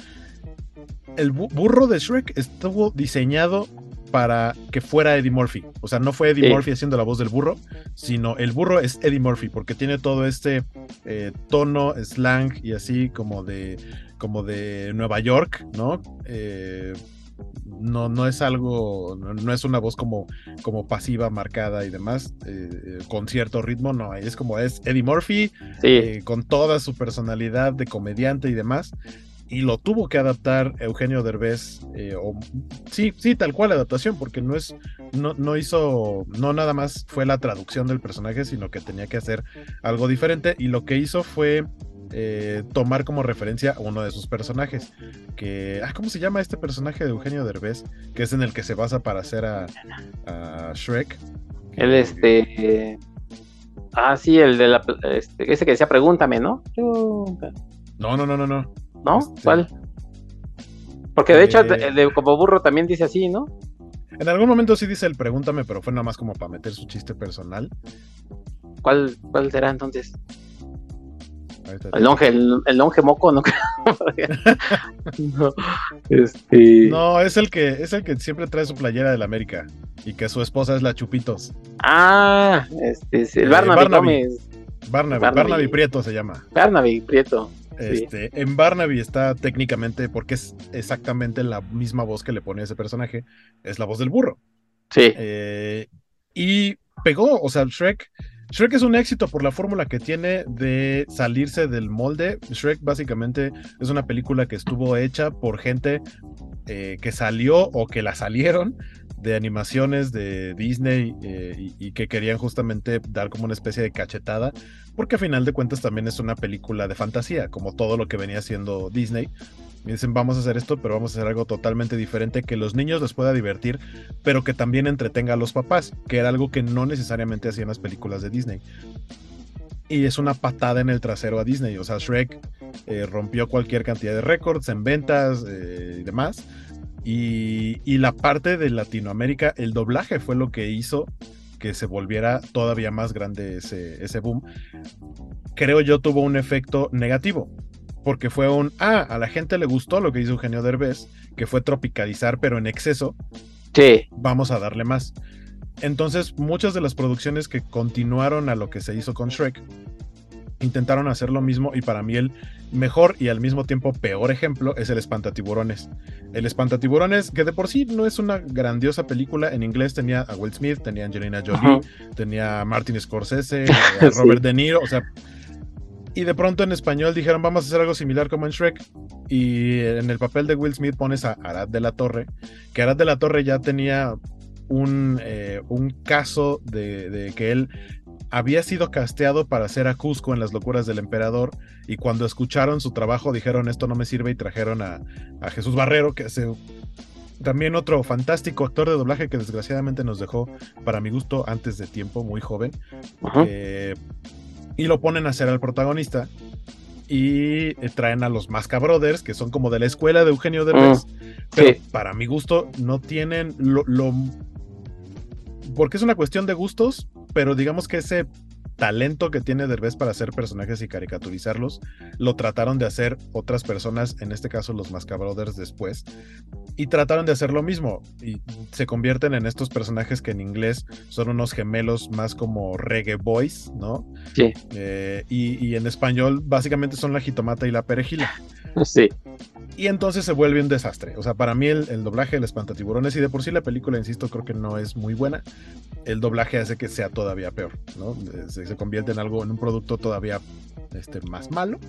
[SPEAKER 2] El burro de Shrek estuvo diseñado para que fuera Eddie Murphy. O sea, no fue Eddie Murphy haciendo la voz del burro, sino el burro es Eddie Murphy, porque tiene todo este eh, tono, slang y así como de, como de Nueva York, ¿no? Eh, no, no es algo, no es una voz como, como pasiva, marcada y demás, eh, con cierto ritmo, no, es como es Eddie Murphy, con toda su personalidad de comediante y demás, y lo tuvo que adaptar Eugenio Derbez, eh, o, sí, sí, tal cual adaptación, porque no es, no, no hizo, no nada más fue la traducción del personaje, sino que tenía que hacer algo diferente, y lo que hizo fue eh, tomar como referencia a uno de sus personajes, que, ah, ¿cómo se llama este personaje de Eugenio Derbez? Que es en el que se basa para hacer a, a Shrek.
[SPEAKER 1] El este... Ah, sí, el de la... Este, ese que decía, pregúntame, ¿no?
[SPEAKER 2] No, no, no, no, no.
[SPEAKER 1] ¿No? Este, ¿Cuál? Porque de hecho, eh, como burro también dice así, ¿no?
[SPEAKER 2] En algún momento sí dice el pregúntame, pero fue nada más como para meter su chiste personal.
[SPEAKER 1] ¿Cuál, cuál será entonces? El longe, el, longe moco, no [laughs]
[SPEAKER 2] no, este... no, es el que es el que siempre trae su playera del América y que su esposa es la Chupitos.
[SPEAKER 1] Ah, este es el eh, Barnaby,
[SPEAKER 2] Barnaby, Barnaby, Barnaby, Prieto se llama.
[SPEAKER 1] Barnaby Prieto.
[SPEAKER 2] Este, En Barnaby está técnicamente, porque es exactamente la misma voz que le pone a ese personaje, es la voz del burro.
[SPEAKER 1] Sí.
[SPEAKER 2] Eh, y pegó, o sea, Shrek. Shrek es un éxito por la fórmula que tiene de salirse del molde. Shrek básicamente es una película que estuvo hecha por gente eh, que salió o que la salieron de animaciones de Disney eh, y, que querían justamente dar como una especie de cachetada, porque a final de cuentas también es una película de fantasía, como todo lo que venía haciendo Disney. Y dicen, vamos a hacer esto, pero vamos a hacer algo totalmente diferente que los niños les pueda divertir, pero que también entretenga a los papás, que era algo que no necesariamente hacían las películas de Disney. Y es una patada en el trasero a Disney. O sea, Shrek eh, rompió cualquier cantidad de récords en ventas eh, y demás y, la parte de Latinoamérica, el doblaje fue lo que hizo que se volviera todavía más grande ese, ese boom. Creo yo tuvo un efecto negativo, porque fue un, ah, a la gente le gustó lo que hizo Eugenio Derbez, que fue tropicalizar, pero en exceso.
[SPEAKER 1] Sí.
[SPEAKER 2] Vamos a darle más. Entonces, muchas de las producciones que continuaron a lo que se hizo con Shrek intentaron hacer lo mismo y para mí el mejor y al mismo tiempo peor ejemplo es el Espantatiburones. El Espantatiburones, que de por sí no es una grandiosa película, en inglés tenía a Will Smith, tenía a Angelina Jolie, tenía a Martin Scorsese, [laughs] a Robert De Niro, o sea, y de pronto en español dijeron vamos a hacer algo similar como en Shrek y en el papel de Will Smith pones a Arad de la Torre, que Arad de la Torre ya tenía un, eh, un caso de, de, que él había sido casteado para hacer a Cusco en Las locuras del emperador y cuando escucharon su trabajo dijeron esto no me sirve y trajeron a, Jesús Barrero, que es también otro fantástico actor de doblaje que desgraciadamente nos dejó, para mi gusto, antes de tiempo, muy joven. Eh, y lo ponen a ser al protagonista y eh, traen a los Masca Brothers, que son como de la escuela de Eugenio Derbez, mm, pero para mi gusto no tienen lo, porque es una cuestión de gustos, pero digamos que ese talento que tiene Derbez para hacer personajes y caricaturizarlos, lo trataron de hacer otras personas, en este caso los Masca Brothers después, y trataron de hacer lo mismo, y se convierten en estos personajes que en inglés son unos gemelos más como reggae boys, ¿no?
[SPEAKER 1] Sí.
[SPEAKER 2] Eh, y, y, en español básicamente son la jitomata y la perejila. [laughs]
[SPEAKER 1] Sí.
[SPEAKER 2] Y entonces se vuelve un desastre. O sea, para mí el, doblaje del espantatiburones y de por sí la película, insisto, creo que no es muy buena. El doblaje hace que sea todavía peor, ¿no? Se, convierte en algo, en un producto todavía este, más malo.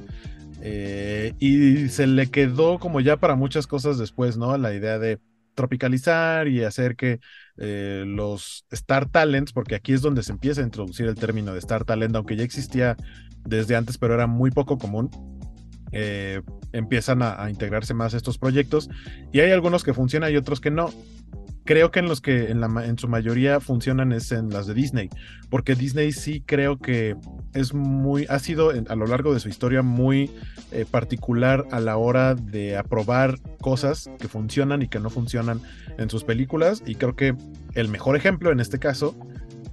[SPEAKER 2] Eh, y se le quedó como ya para muchas cosas después, ¿no? La idea de tropicalizar y hacer que eh, los Star Talents, porque aquí es donde se empieza a introducir el término de Star Talent, aunque ya existía desde antes, pero era muy poco común eh, empiezan a, integrarse más estos proyectos y hay algunos que funcionan y otros que no. Creo que en los que en, su mayoría funcionan es en las de Disney, porque Disney sí creo que es muy, ha sido a lo largo de su historia muy eh, particular a la hora de aprobar cosas que funcionan y que no funcionan en sus películas. Y creo que el mejor ejemplo en este caso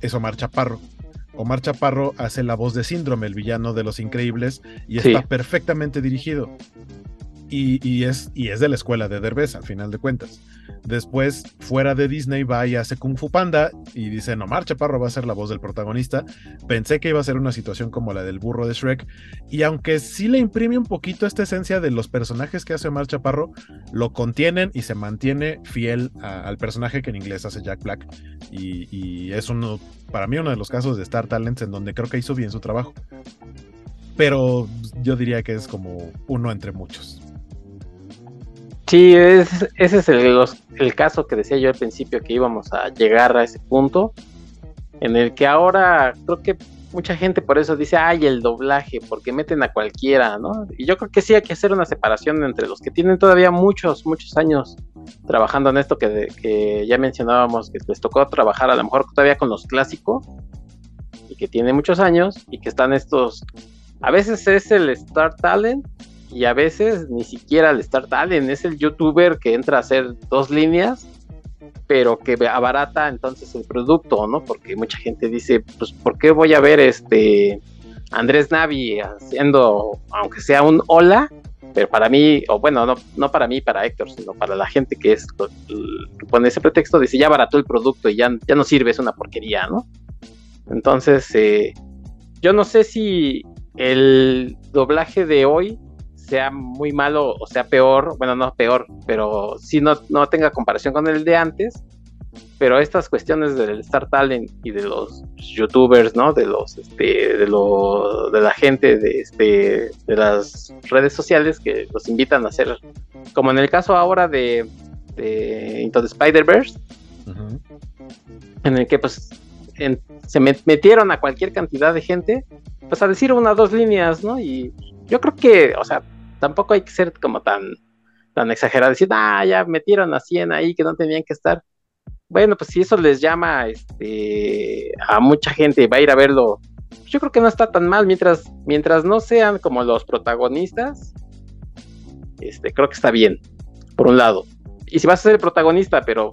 [SPEAKER 2] es Omar Chaparro. Omar Chaparro hace la voz de Síndrome, el villano de Los Increíbles, y
[SPEAKER 1] Sí.
[SPEAKER 2] está perfectamente dirigido. Y, es, y es de la escuela de Derbez, al final de cuentas. Después, fuera de Disney, va y hace Kung Fu Panda y dice, no, Omar Chaparro va a ser la voz del protagonista. Pensé que iba a ser una situación como la del burro de Shrek. Y aunque sí le imprime un poquito esta esencia de los personajes que hace Omar Chaparro, lo contienen y se mantiene fiel al personaje que en inglés hace Jack Black. Y, y es uno, para mí, uno de los casos de Star Talents en donde creo que hizo bien su trabajo. Pero yo diría que es como uno entre muchos.
[SPEAKER 1] Sí, es- ese es el, caso que decía yo al principio que íbamos a llegar a ese punto en el que ahora creo que mucha gente por eso dice, ay, el doblaje, porque meten a cualquiera, ¿no? Y yo creo que sí hay que hacer una separación entre los que tienen todavía muchos, muchos años trabajando en esto que, que ya mencionábamos, que les tocó trabajar a lo mejor todavía con los clásicos y que tiene muchos años y que están estos, a veces es el Star Talent y a veces ni siquiera el Star Talent, es el youtuber que entra a hacer dos líneas, pero que abarata entonces el producto, ¿no? Porque mucha gente dice, pues, ¿por qué voy a ver este Andrés Navi haciendo, aunque sea un hola? Pero para mí, o bueno, no, no para mí, para Héctor, sino para la gente que es, que pone ese pretexto, dice, ya abarató el producto y ya, ya no sirve, es una porquería, ¿no? Entonces, eh, yo no sé si el doblaje de hoy sea muy malo o sea peor, bueno, no peor, pero sí no, no tenga comparación con el de antes, pero estas cuestiones del Star Talent y de los youtubers, ¿no? De los, este, de lo, de la gente de, este, de las redes sociales que los invitan a hacer, como en el caso ahora de, de Into the Spider-Verse, en el que pues en- se met- metieron a cualquier cantidad de gente, pues a decir una o dos líneas, ¿no? Y yo creo que, o sea, tampoco hay que ser como tan, tan exagerado, decir, ah, ya metieron a 100 ahí que no tenían que estar. Bueno, pues si eso les llama este, a mucha gente, va a ir a verlo. Yo creo que no está tan mal mientras, mientras no sean como los protagonistas. Este, creo que está bien, por un lado. Y si vas a ser el protagonista, pero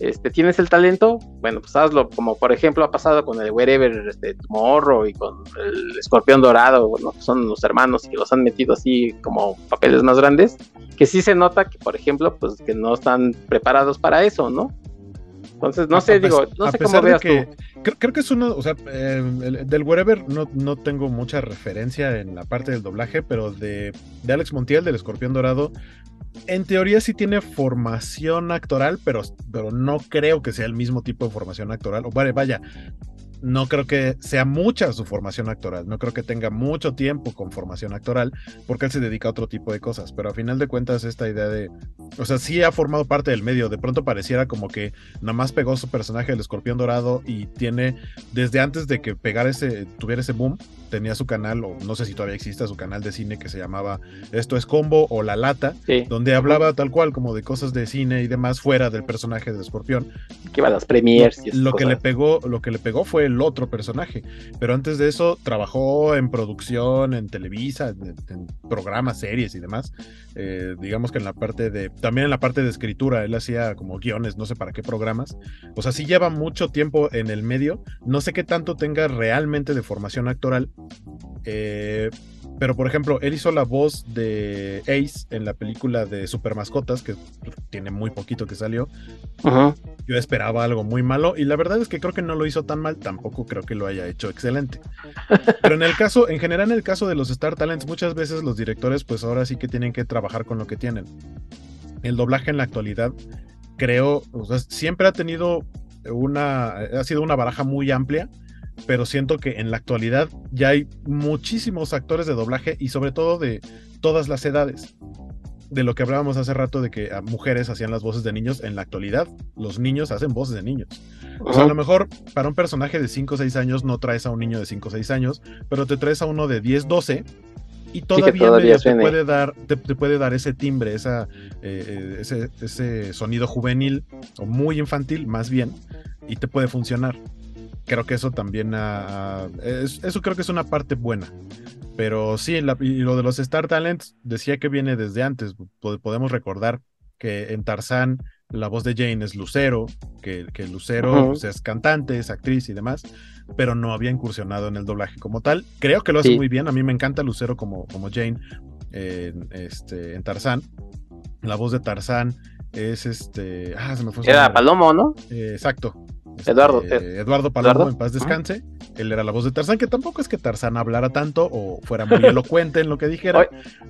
[SPEAKER 1] este, tienes el talento, bueno, pues hazlo, como por ejemplo ha pasado con el Wherever este, Tomorrow y con el Escorpión Dorado, bueno, son los hermanos que los han metido así como papeles más grandes, que sí se nota que, por ejemplo, pues que no están preparados para eso, ¿no? Entonces, no sé,
[SPEAKER 2] a
[SPEAKER 1] digo, no sé cómo veas
[SPEAKER 2] que-
[SPEAKER 1] tú.
[SPEAKER 2] Creo, creo que es uno, o sea, eh, el- del Wherever no, no tengo mucha referencia en la parte del doblaje, pero de, de Alex Montiel, del Escorpión Dorado, en teoría sí tiene formación actoral, pero, pero no creo que sea el mismo tipo de formación actoral. O vale, vaya, no creo que sea mucha su formación actoral, no creo que tenga mucho tiempo con formación actoral, porque él se dedica a otro tipo de cosas, pero a final de cuentas esta idea de, o sea, sí ha formado parte del medio, de pronto pareciera como que nada más pegó su personaje el escorpión dorado y tiene, desde antes de que pegara ese, tuviera ese boom, tenía su canal, o no sé si todavía existe, su canal de cine que se llamaba Esto es Combo o La Lata, donde hablaba tal cual como de cosas de cine y demás fuera del personaje de escorpión.
[SPEAKER 1] Que iba a las premiers y
[SPEAKER 2] Lo que le pegó, lo que le pegó fue el otro personaje, pero antes de eso trabajó en producción, en Televisa, en, en programas, series y demás. Eh, digamos que en la parte de, también en la parte de escritura, él hacía como guiones, no sé para qué programas. O sea, sí lleva mucho tiempo en el medio. No sé qué tanto tenga realmente de formación actoral. Eh, pero por ejemplo, él hizo la voz de Ace en la película de Super Mascotas, que tiene muy poquito que salió. Yo esperaba algo muy malo y la verdad es que creo que no lo hizo tan mal, tampoco creo que lo haya hecho excelente. Pero en el caso, en general en el caso de los Star Talents, muchas veces los directores pues ahora sí que tienen que trabajar con lo que tienen. El doblaje en la actualidad creo, o sea, siempre ha tenido una, ha sido una baraja muy amplia, pero siento que en la actualidad ya hay muchísimos actores de doblaje y sobre todo de todas las edades de lo que hablábamos hace rato de que mujeres hacían las voces de niños, en la actualidad los niños hacen voces de niños. O sea, a lo mejor para un personaje de 5 o 6 años no traes a un niño de 5 o 6 años, pero te traes a uno de 10, 12 y todavía,
[SPEAKER 1] todavía
[SPEAKER 2] medio te puede dar te, te puede dar ese timbre, esa, eh, ese, ese sonido juvenil o muy infantil más bien y te puede funcionar. Creo que eso también ha- es- eso creo que es una parte buena. Pero sí, la- y lo de los Star Talents decía que viene desde antes. Po- Podemos recordar que en Tarzán la voz de Jane es Lucero, que, que Lucero pues, es cantante, es actriz y demás, pero no había incursionado en el doblaje como tal. Creo que lo hace
[SPEAKER 1] Sí.
[SPEAKER 2] muy bien. A mí me encanta Lucero como, como Jane en, este, en Tarzán. La voz de Tarzán es este. Ah, se me fue
[SPEAKER 1] Era. Palomo, ¿no?
[SPEAKER 2] Eh, exacto. Este,
[SPEAKER 1] Eduardo.
[SPEAKER 2] Eduardo Palomo,
[SPEAKER 1] Eduardo.
[SPEAKER 2] en paz descanse. Él era la voz de Tarzán, que tampoco es que Tarzán hablara tanto o fuera muy elocuente en lo que dijera.
[SPEAKER 1] Oye,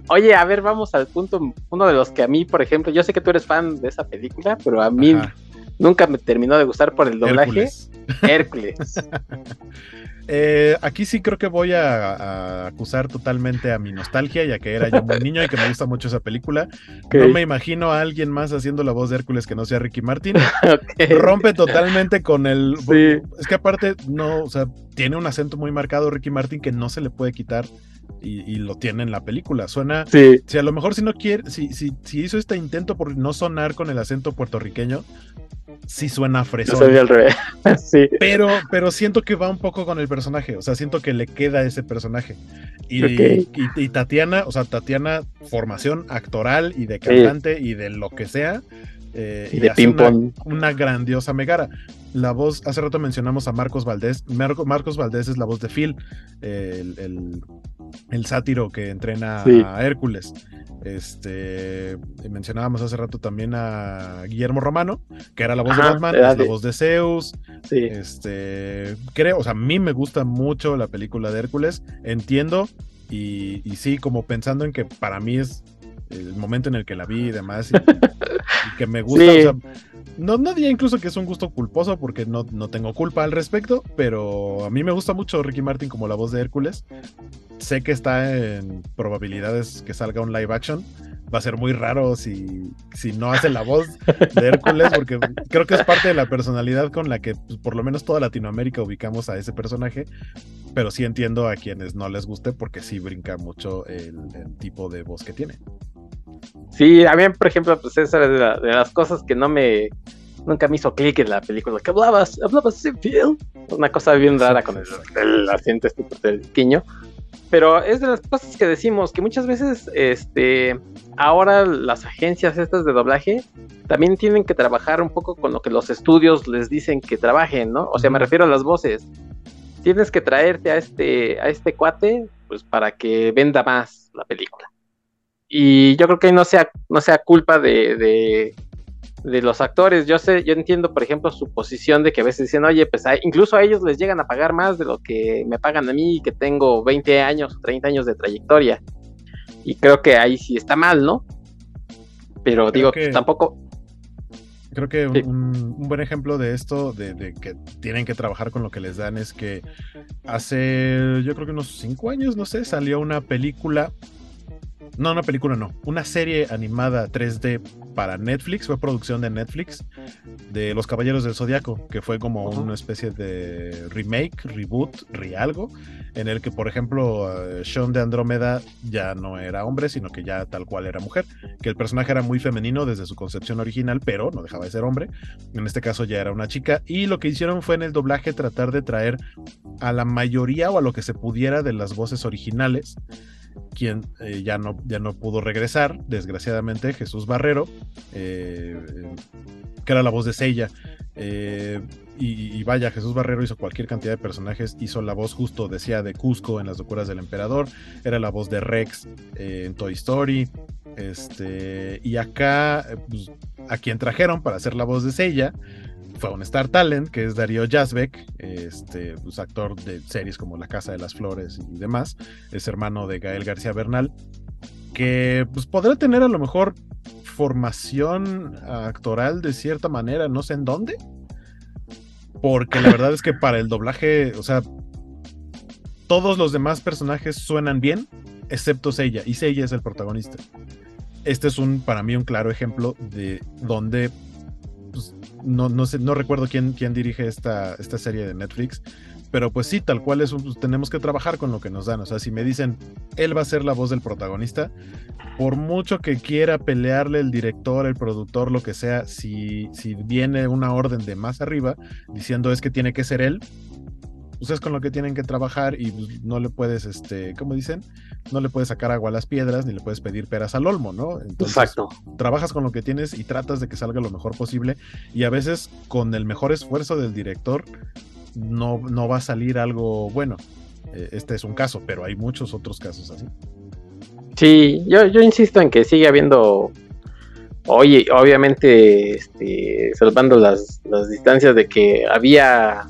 [SPEAKER 1] oye, a ver, vamos al punto, uno de los que a mí, por ejemplo, yo sé que tú eres fan de esa película, pero a mí
[SPEAKER 2] Ajá.
[SPEAKER 1] nunca me terminó de gustar por el doblaje.
[SPEAKER 2] Hércules.
[SPEAKER 1] Hércules. [laughs]
[SPEAKER 2] Eh, aquí sí creo que voy a, a acusar totalmente a mi nostalgia, ya que era yo muy niño y que me gusta mucho esa película. No me imagino a alguien más haciendo la voz de Hércules que no sea Ricky Martin. [laughs] Rompe totalmente con el. Es que aparte, no, o sea, tiene un acento muy marcado Ricky Martin que no se le puede quitar. Y, y lo tiene en la película. Suena.
[SPEAKER 1] Sí.
[SPEAKER 2] Si a lo mejor si no quiere, si, si, si hizo este intento por no sonar con el acento puertorriqueño, sí suena fresón.
[SPEAKER 1] soy al revés. [laughs] sí.
[SPEAKER 2] Pero, pero siento que va un poco con el personaje. O sea, siento que le queda ese personaje. Y,
[SPEAKER 1] Ok.
[SPEAKER 2] y, y Tatiana, o sea, Tatiana, formación actoral y de cantante y de lo que sea. eh,
[SPEAKER 1] Y de
[SPEAKER 2] una-
[SPEAKER 1] ping-pong.
[SPEAKER 2] Una, grandiosa Megara. La voz, hace rato mencionamos a Marcos Valdés. Marco- Marcos Valdés es la voz de Phil, el, el- el sátiro que entrena
[SPEAKER 1] Sí.
[SPEAKER 2] a Hércules. Este mencionábamos hace rato también a Guillermo Romano, que era la voz
[SPEAKER 1] Ajá,
[SPEAKER 2] de Batman, es la voz de Zeus.
[SPEAKER 1] Sí.
[SPEAKER 2] Este, creo, o sea, a mí me gusta mucho la película de Hércules, entiendo, y, y sí, como pensando en que para mí es el momento en el que la vi y demás, y, y que me gusta,
[SPEAKER 1] Sí.
[SPEAKER 2] o sea, no, no diría incluso que es un gusto culposo porque no, no tengo culpa al respecto, pero a mí me gusta mucho Ricky Martin como la voz de Hércules. Sé que está en probabilidades que salga un live action. Va a ser muy raro si, si no hace la voz de Hércules, porque creo que es parte de la personalidad con la que pues, por lo menos toda Latinoamérica ubicamos a ese personaje. Pero sí entiendo a quienes no les guste porque sí brinca mucho el, el tipo de voz que tiene.
[SPEAKER 1] Sí, a mí, por ejemplo, pues esa era de, la- de las cosas que no me. Nunca me hizo clic en la película. Que hablabas, hablabas sin Phil. Una cosa bien rara con el, el acento este puertorriqueño. Pero es de las cosas que decimos que muchas veces, este, ahora las agencias estas de doblaje también tienen que trabajar un poco con lo que los estudios les dicen que trabajen, ¿no? O sea, me refiero a las voces. Tienes que traerte a este, a este cuate, pues para que venda más la película y yo creo que no sea, no sea culpa de, de, de los actores. Yo sé, yo entiendo, por ejemplo, su posición de que a veces dicen, oye, pues a- incluso a ellos les llegan a pagar más de lo que me pagan a mí, que tengo 20 años, 30 años de trayectoria. Y creo que ahí sí está mal, ¿no? Pero digo,
[SPEAKER 2] que-
[SPEAKER 1] pues, tampoco.
[SPEAKER 2] Creo que un buen ejemplo de esto, de, de que tienen que trabajar con lo que les dan, es que hace, yo creo que unos cinco años, no sé, salió una película. No, una película no. Una serie animada 3D para Netflix, fue producción de Netflix, de Los Caballeros del Zodiaco, que fue como una especie de remake, reboot, realgo, en el que, por ejemplo, eh, Sean de Andrómeda ya no era hombre, sino que ya tal cual era mujer, que el personaje era muy femenino desde su concepción original, pero no dejaba de ser hombre. En este caso ya era una chica, y lo que hicieron fue en el doblaje tratar de traer a la mayoría o a lo que se pudiera de las voces originales quien eh, ya, no, ya no pudo regresar, desgraciadamente, Jesús Barrero, eh, que era la voz de Seiya. eh, y, vaya, Jesús Barrero hizo cualquier cantidad de personajes, hizo la voz justo, decía, de Cusco en Las locuras del emperador, era la voz de Rex en Toy Story, este, y acá, pues, a quien trajeron para hacer la voz de Seiya, fue un Star Talent, que es Darío Yazbek, este, pues, actor de series como La Casa de las Flores y demás, es hermano de Gael García Bernal, que pues podrá tener a lo mejor formación actoral de cierta manera, no sé en dónde, porque la verdad es que para el doblaje, o sea, todos los demás personajes suenan bien, excepto Seiya, y Seiya es el protagonista. Este es un, para mí, un claro ejemplo de donde pues, no, no sé, no recuerdo quién, quién dirige esta, esta serie de Netflix, pero pues sí, tal cual es, pues, tenemos que trabajar con lo que nos dan. O sea, si me dicen, él va a ser la voz del protagonista, por mucho que quiera pelearle el director, el productor, lo que sea, si, si viene una orden de más arriba diciendo es que tiene que ser él, pues es con lo que tienen que trabajar y pues, no le puedes, este, ¿cómo dicen? No le puedes sacar agua a las piedras ni le puedes pedir peras al olmo, ¿no? Entonces,
[SPEAKER 1] Exacto.
[SPEAKER 2] trabajas con lo que tienes y tratas de que salga lo mejor posible y a veces con el mejor esfuerzo del director no, no va a salir algo bueno. Eh, Este es un caso, pero hay muchos otros casos así.
[SPEAKER 1] Sí, yo, yo insisto en que sigue habiendo, oye, obviamente, este, salvando las, las distancias de que había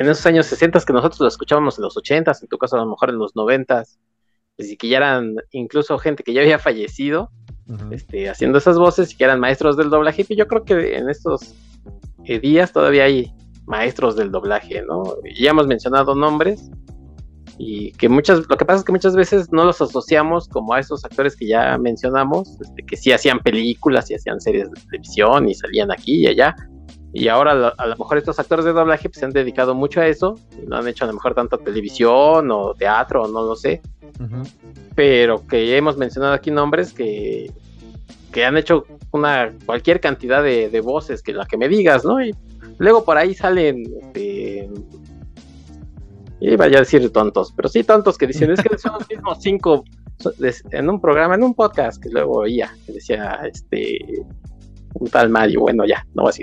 [SPEAKER 1] en esos años 60 que nosotros lo escuchábamos en los 80 en tu caso a lo mejor en los 90 y que ya eran incluso gente que ya había fallecido, este, haciendo esas voces y que eran maestros del doblaje, y yo creo que en estos eh, días todavía hay maestros del doblaje, ¿no? Ya hemos mencionado nombres, y que muchas, lo que pasa es que muchas veces no los asociamos como a esos actores que ya mencionamos, este, que sí hacían películas y hacían series de televisión y salían aquí y allá, y ahora a lo mejor estos actores de doblaje pues, se han dedicado mucho a eso, no han hecho a lo mejor tanto televisión o teatro, o no lo sé, pero que ya hemos mencionado aquí nombres que, que han hecho una cualquier cantidad de, de voces que la que me digas, ¿no? Y luego por ahí salen, este, iba ya a decir tontos, pero sí tontos que dicen, es que son los mismos cinco en un programa, en un podcast que luego oía, que decía, este, un tal Mario, bueno, ya, no voy a.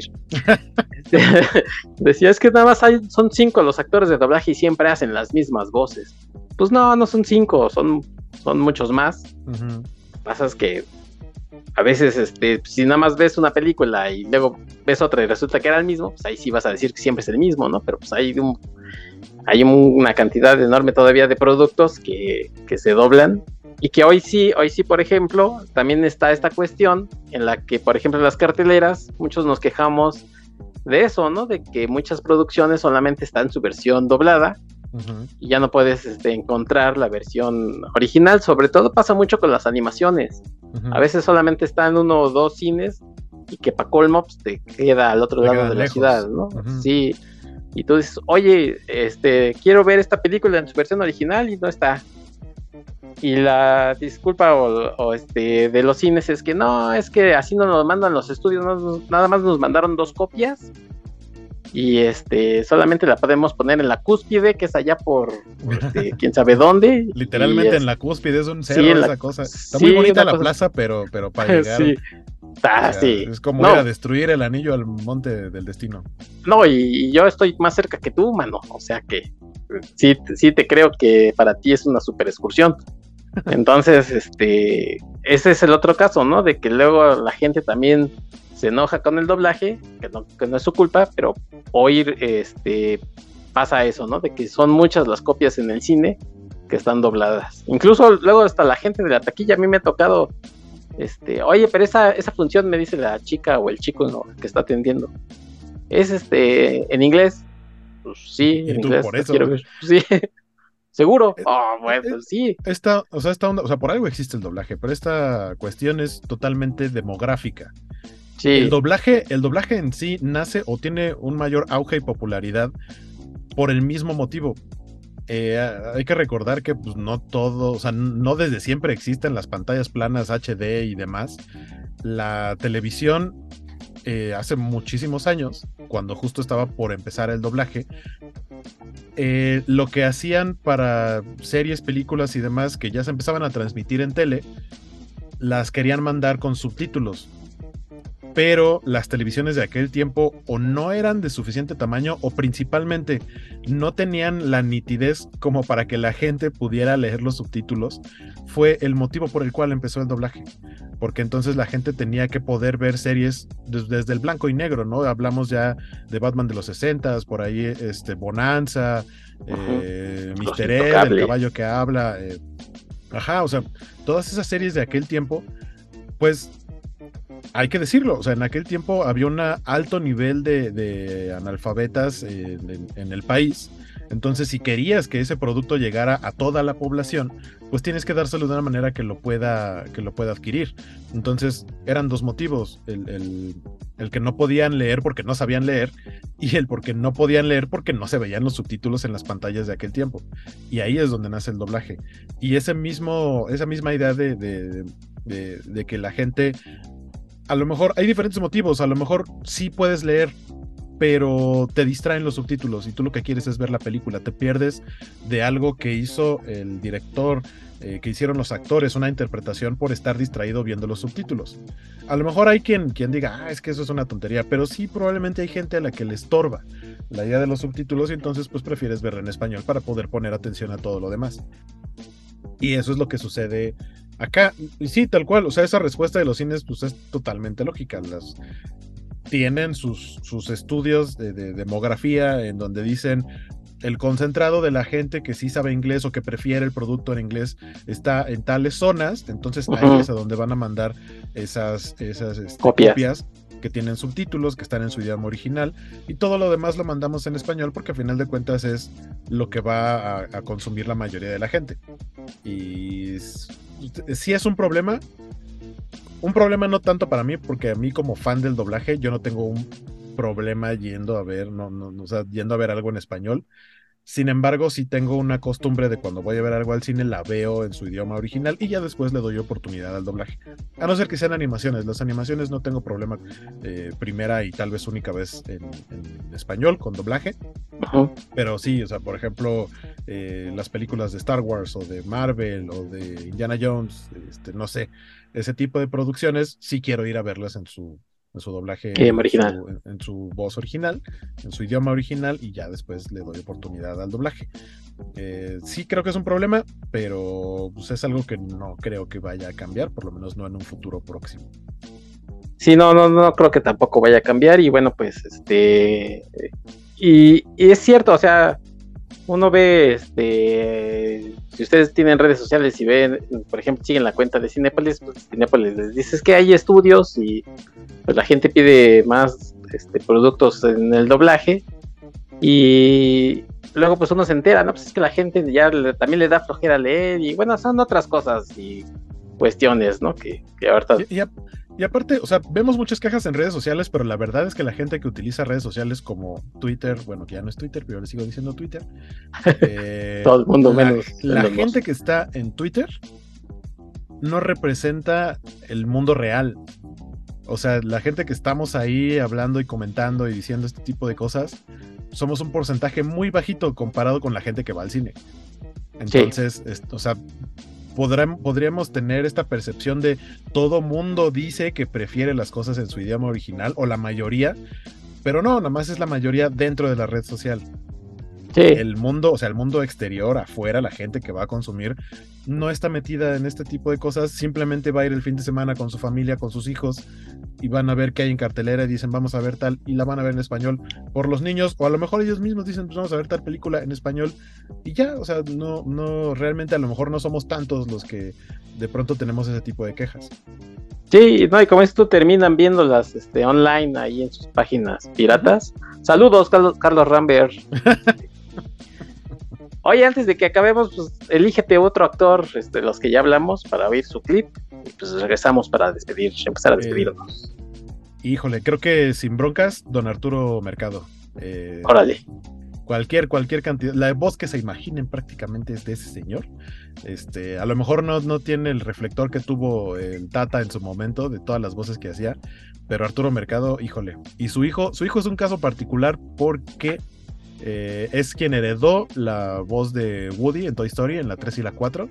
[SPEAKER 1] Este, [laughs] decía, es que nada más hay, son cinco los actores de doblaje y siempre hacen las mismas voces. Pues no, no son cinco, son, son muchos más. Pasa es que a veces, este, si nada más ves una película y luego ves otra y resulta que era el mismo, pues ahí sí vas a decir que siempre es el mismo, ¿no? Pero pues hay un, hay un- una cantidad enorme todavía de productos que, que se doblan y que hoy sí, hoy sí, por ejemplo, también está esta cuestión en la que, por ejemplo, en las carteleras, muchos nos quejamos de eso, ¿no? De que muchas producciones solamente están en su versión doblada y ya no puedes este, encontrar la versión original. Sobre todo pasa mucho con las animaciones. A veces solamente está en uno o dos cines y que para colmo pues, te queda al otro
[SPEAKER 2] Te
[SPEAKER 1] lado de la ciudad, ¿no? Sí. Y tú dices, oye, este, quiero ver esta película en su versión original y no está. Y la disculpa o, o, este de los cines es que no, es que así no nos mandan los estudios, no nada más nos mandaron dos copias y este solamente la podemos poner en la cúspide que es allá por, este, [laughs] quién sabe dónde.
[SPEAKER 2] Literalmente en la cúspide es un
[SPEAKER 1] sí,
[SPEAKER 2] cerro
[SPEAKER 1] la-
[SPEAKER 2] esa cosa. Está
[SPEAKER 1] sí,
[SPEAKER 2] muy bonita la
[SPEAKER 1] cosa-
[SPEAKER 2] plaza, pero, pero para [laughs] llegar.
[SPEAKER 1] Sí. Ah, sí.
[SPEAKER 2] Es como
[SPEAKER 1] No.
[SPEAKER 2] ir a destruir el anillo al monte del destino.
[SPEAKER 1] No, y, y yo estoy más cerca que tú, mano. O sea que sí, sí te creo que para ti es una super excursión. [laughs] Entonces, este, ese es el otro caso, ¿no? De que luego la gente también se enoja con el doblaje, que no, que no es su culpa, pero oír, este, pasa eso, ¿no? De que son muchas las copias en el cine que están dobladas. Incluso luego hasta la gente de la taquilla, a mí me ha tocado, este, oye, pero esa, esa función me dice la chica o el chico ¿no? que está atendiendo. Es este, en inglés. Pues sí, en inglés.
[SPEAKER 2] por
[SPEAKER 1] la
[SPEAKER 2] eso.
[SPEAKER 1] quiero. [laughs] Sí, seguro. Oh, bueno, sí.
[SPEAKER 2] Esta, o sea, esta onda, o sea, por algo existe el doblaje, pero esta cuestión es totalmente demográfica.
[SPEAKER 1] Sí.
[SPEAKER 2] El doblaje, el doblaje en sí nace o tiene un mayor auge y popularidad por el mismo motivo. Eh, hay que recordar que pues, no todo, o sea, no desde siempre existen las pantallas planas HD y demás. La televisión eh, hace muchísimos años, cuando justo estaba por empezar el doblaje, eh, lo que hacían para series, películas y demás que ya se empezaban a transmitir en tele, las querían mandar con subtítulos. Pero las televisiones de aquel tiempo o no eran de suficiente tamaño o principalmente no tenían la nitidez como para que la gente pudiera leer los subtítulos. Fue el motivo por el cual empezó el doblaje. Porque entonces la gente tenía que poder ver series des- desde el blanco y negro, ¿no? Hablamos ya de Batman de los 60 por ahí este Bonanza, eh,
[SPEAKER 1] Los
[SPEAKER 2] Mr. Ed, el caballo que habla. eh, ajá, o sea, todas esas series de aquel tiempo, pues hay que decirlo, o sea, en aquel tiempo había un alto nivel de, de analfabetas eh, en, en el país. Entonces, si querías que ese producto llegara a toda la población, pues tienes que dárselo de una manera que lo pueda, que lo pueda adquirir. Entonces, eran dos motivos. El, el- el que no podían leer porque no sabían leer y el porque no podían leer porque no se veían los subtítulos en las pantallas de aquel tiempo. Y ahí es donde nace el doblaje. Y ese mismo, esa misma idea de, de- de- de que la gente, a lo mejor hay diferentes motivos, a lo mejor sí puedes leer pero te distraen los subtítulos y tú lo que quieres es ver la película, te pierdes de algo que hizo el director, eh, que hicieron los actores, una interpretación por estar distraído viendo los subtítulos. A lo mejor hay quien, quien diga, ah, es que eso es una tontería, pero sí probablemente hay gente a la que le estorba la idea de los subtítulos y entonces pues prefieres verla en español para poder poner atención a todo lo demás. Y eso es lo que sucede acá. Y sí, tal cual, o sea, esa respuesta de los cines pues es totalmente lógica. Las, tienen sus, sus estudios de, de, demografía en donde dicen el concentrado de la gente que sí sabe inglés o que prefiere el producto en inglés está en tales zonas, entonces ahí es a donde van a mandar esas, esas este,
[SPEAKER 1] Copias.
[SPEAKER 2] copias que tienen subtítulos, que están en su idioma original, y todo lo demás lo mandamos en español porque a final de cuentas es lo que va a, a consumir la mayoría de la gente. Y s- sí es un problema, un problema no tanto para mí, porque a mí como fan del doblaje, yo no tengo un problema yendo a ver, no, no, no, o sea, yendo a ver algo en español. Sin embargo, sí tengo una costumbre de cuando voy a ver algo al cine, la veo en su idioma original y ya después le doy oportunidad al doblaje. A no ser que sean animaciones. Las animaciones no tengo problema eh, primera y tal vez única vez en, en español con doblaje. Pero sí, o sea, por ejemplo, eh, las películas de Star Wars o de Marvel o de Indiana Jones, este, no sé, ese tipo de producciones, sí quiero ir a verlas en su, en su doblaje, en
[SPEAKER 1] original.
[SPEAKER 2] su- en- en su voz original, en su idioma original, y ya después le doy oportunidad al doblaje. Eh, sí creo que es un problema, pero pues, es algo que no creo que vaya a cambiar, por lo menos no en un futuro próximo.
[SPEAKER 1] Sí, no, no, no creo que tampoco vaya a cambiar. Y bueno, pues, este. Y, y es cierto, o sea, uno ve, este. Si ustedes tienen redes sociales y ven, por ejemplo, siguen la cuenta de Cinepolis, pues Cinepolis les dice "Es que hay estudios y pues la gente pide más este, productos en el doblaje. Y luego, pues uno se entera, ¿no? Pues es que la gente ya también le da flojera leer. Y bueno, son otras cosas y cuestiones, ¿no? Que, que ahorita
[SPEAKER 2] y aparte, o sea, vemos muchas quejas en redes sociales, pero la verdad es que la gente que utiliza redes sociales como Twitter, bueno, que ya no es Twitter, pero yo le sigo diciendo Twitter. eh, [laughs]
[SPEAKER 1] Todo el mundo
[SPEAKER 2] la,
[SPEAKER 1] menos
[SPEAKER 2] La gente que está en Twitter no representa el mundo real. O sea, la gente que estamos ahí hablando y comentando y diciendo este tipo de cosas, somos un porcentaje muy bajito comparado con la gente que va al cine. Entonces, es- o sea, podrán- podríamos tener esta percepción de todo mundo dice que prefiere las cosas en su idioma original, o la mayoría, pero no, nada más es la mayoría dentro de la red social. El mundo, o sea, el mundo exterior, afuera, la gente que va a consumir, no está metida en este tipo de cosas, simplemente va a ir el fin de semana con su familia, con sus hijos, y van a ver qué hay en cartelera y dicen vamos a ver tal, y la van a ver en español por los niños, o a lo mejor ellos mismos dicen pues vamos a ver tal película en español, y ya, o sea, no, no, realmente a lo mejor no somos tantos los que de pronto tenemos ese tipo de quejas.
[SPEAKER 1] Sí, no, y como esto terminan viéndolas este, online ahí en sus páginas piratas. Saludos, Carlos, Carlos Rambert. [laughs] Oye, antes de que acabemos, pues elígete otro actor, este, los que ya hablamos, para oír su clip. Y pues regresamos para despedir, empezar a despedirnos.
[SPEAKER 2] Híjole, creo que sin broncas, don Arturo Mercado. Eh,
[SPEAKER 1] Órale.
[SPEAKER 2] Cualquier, cualquier cantidad, la voz que se imaginen prácticamente es de ese señor. Este, a lo mejor no, no tiene el reflector que tuvo el Tata en su momento de todas las voces que hacía, pero Arturo Mercado, híjole. Y su hijo, su hijo es un caso particular porque eh, es quien heredó la voz de Woody en Toy Story, en la 3 y la 4,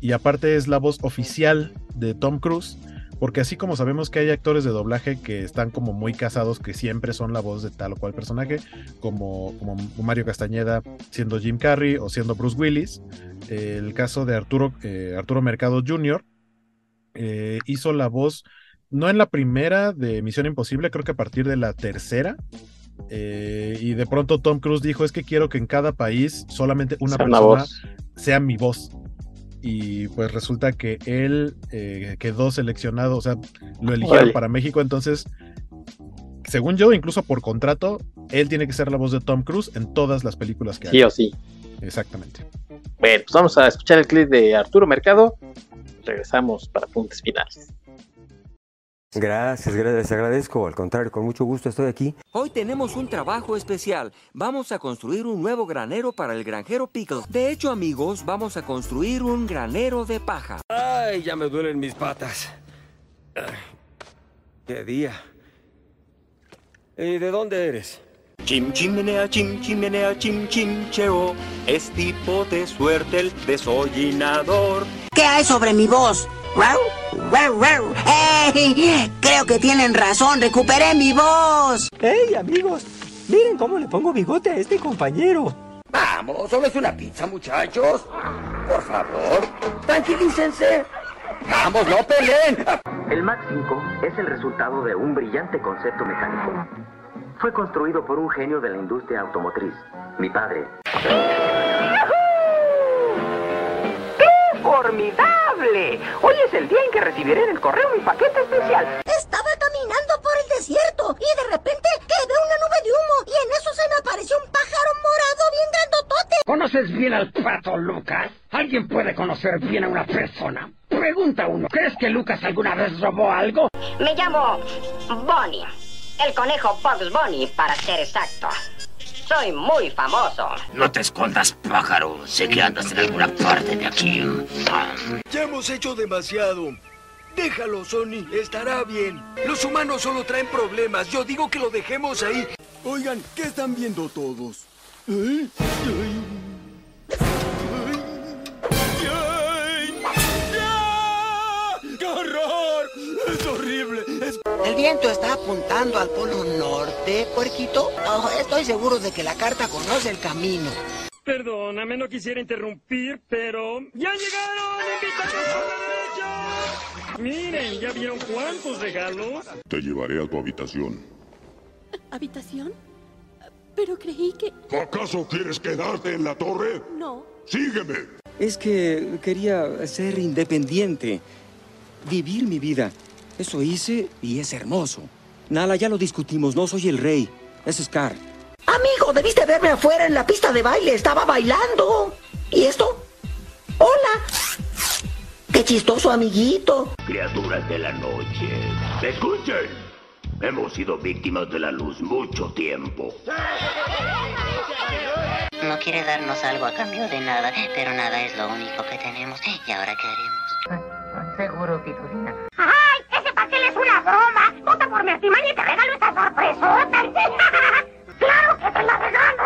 [SPEAKER 2] y aparte es la voz oficial de Tom Cruise, porque así como sabemos que hay actores de doblaje que están como muy casados, que siempre son la voz de tal o cual personaje, como, como Mario Castañeda siendo Jim Carrey o siendo Bruce Willis, el caso de Arturo, eh, Arturo Mercado Jr. eh, hizo la voz, no en la primera de Misión Imposible, creo que a partir de la tercera, eh, y de pronto Tom Cruise dijo, es que quiero que en cada país solamente una
[SPEAKER 1] Sea
[SPEAKER 2] persona sea mi voz. Y pues resulta que él eh, quedó seleccionado, o sea, lo eligieron para México, entonces, según yo, incluso por contrato, él tiene que ser la voz de Tom Cruise en todas las películas que
[SPEAKER 1] Sí
[SPEAKER 2] haga.
[SPEAKER 1] o sí.
[SPEAKER 2] Exactamente.
[SPEAKER 1] Bueno, pues vamos a escuchar el clip de Arturo Mercado. Regresamos para puntos finales.
[SPEAKER 25] Gracias, gracias, les agradezco. Al contrario, con mucho gusto estoy aquí.
[SPEAKER 26] Hoy tenemos un trabajo especial. Vamos a construir un nuevo granero para el granjero Pickles. De hecho, amigos, vamos a construir un granero de paja.
[SPEAKER 25] Ay, ya me duelen mis patas. Ay, qué día. ¿Y de dónde eres?
[SPEAKER 26] Chim chimenea, chim chimenea, chim chim cheo. Es tipo de suerte el desollinador.
[SPEAKER 27] ¿Qué hay sobre mi voz? ¡Rau! ¡Rau, rau! ¡Ey! Creo que tienen razón, recuperé mi voz.
[SPEAKER 28] ¡Hey, amigos! Miren cómo le pongo bigote a este compañero.
[SPEAKER 15] Vamos, solo es una pizza, muchachos. Por favor, tranquilícense. Vamos, no peleen.
[SPEAKER 29] El Mac 5 es el resultado de un brillante concepto mecánico. Fue construido por un genio de la industria automotriz, mi padre.
[SPEAKER 30] ¡Qué formidable! Hoy es el día en que recibiré en el correo mi paquete especial.
[SPEAKER 31] Estaba caminando por el desierto y de repente que veo una nube de humo y en eso se me apareció un pájaro morado bien grandotote.
[SPEAKER 9] ¿Conoces bien al pato, Lucas? ¿Alguien puede conocer bien a una persona? Pregunta uno, ¿crees que Lucas alguna vez robó algo?
[SPEAKER 32] Me llamo Bonnie. El conejo Bugs Bunny, para ser exacto. Soy muy famoso.
[SPEAKER 15] No te escondas, pájaro. Sé que andas en alguna parte de aquí.
[SPEAKER 33] Ya hemos hecho demasiado. Déjalo, Sony. Estará bien. Los humanos solo traen problemas. Yo digo que lo dejemos ahí. Oigan, ¿qué están viendo todos? ¿Eh? Ay. ¡Es horrible! Es...
[SPEAKER 27] El viento está apuntando al polo norte, puerquito. Oh, estoy seguro de que la carta conoce el camino.
[SPEAKER 34] Perdóname, no quisiera interrumpir, pero... ¡Ya llegaron! ¡Invitados a la fecha! Miren, ¿ya vieron cuántos regalos?
[SPEAKER 24] Te llevaré a tu habitación.
[SPEAKER 35] ¿Habitación? Pero creí que...
[SPEAKER 24] ¿Acaso quieres quedarte en la torre?
[SPEAKER 35] No.
[SPEAKER 24] Sígueme.
[SPEAKER 26] Es que quería ser independiente. Vivir mi vida. Eso hice y es hermoso. Nala, ya lo discutimos. No soy el rey. Es Scar.
[SPEAKER 27] Amigo, debiste verme afuera en la pista de baile. Estaba bailando. ¿Y esto? ¡Hola! ¡Qué chistoso, amiguito!
[SPEAKER 15] Criaturas de la noche. ¡Escuchen! Hemos sido víctimas de la luz mucho tiempo.
[SPEAKER 36] No quiere darnos algo a cambio de nada, pero nada es lo único que tenemos. ¿Y ahora qué haremos?
[SPEAKER 11] Seguro, Pitudina. Una broma! Vota por mi artimaña y te regalo esta sorpresota. [laughs] ¡Claro que te la regalo!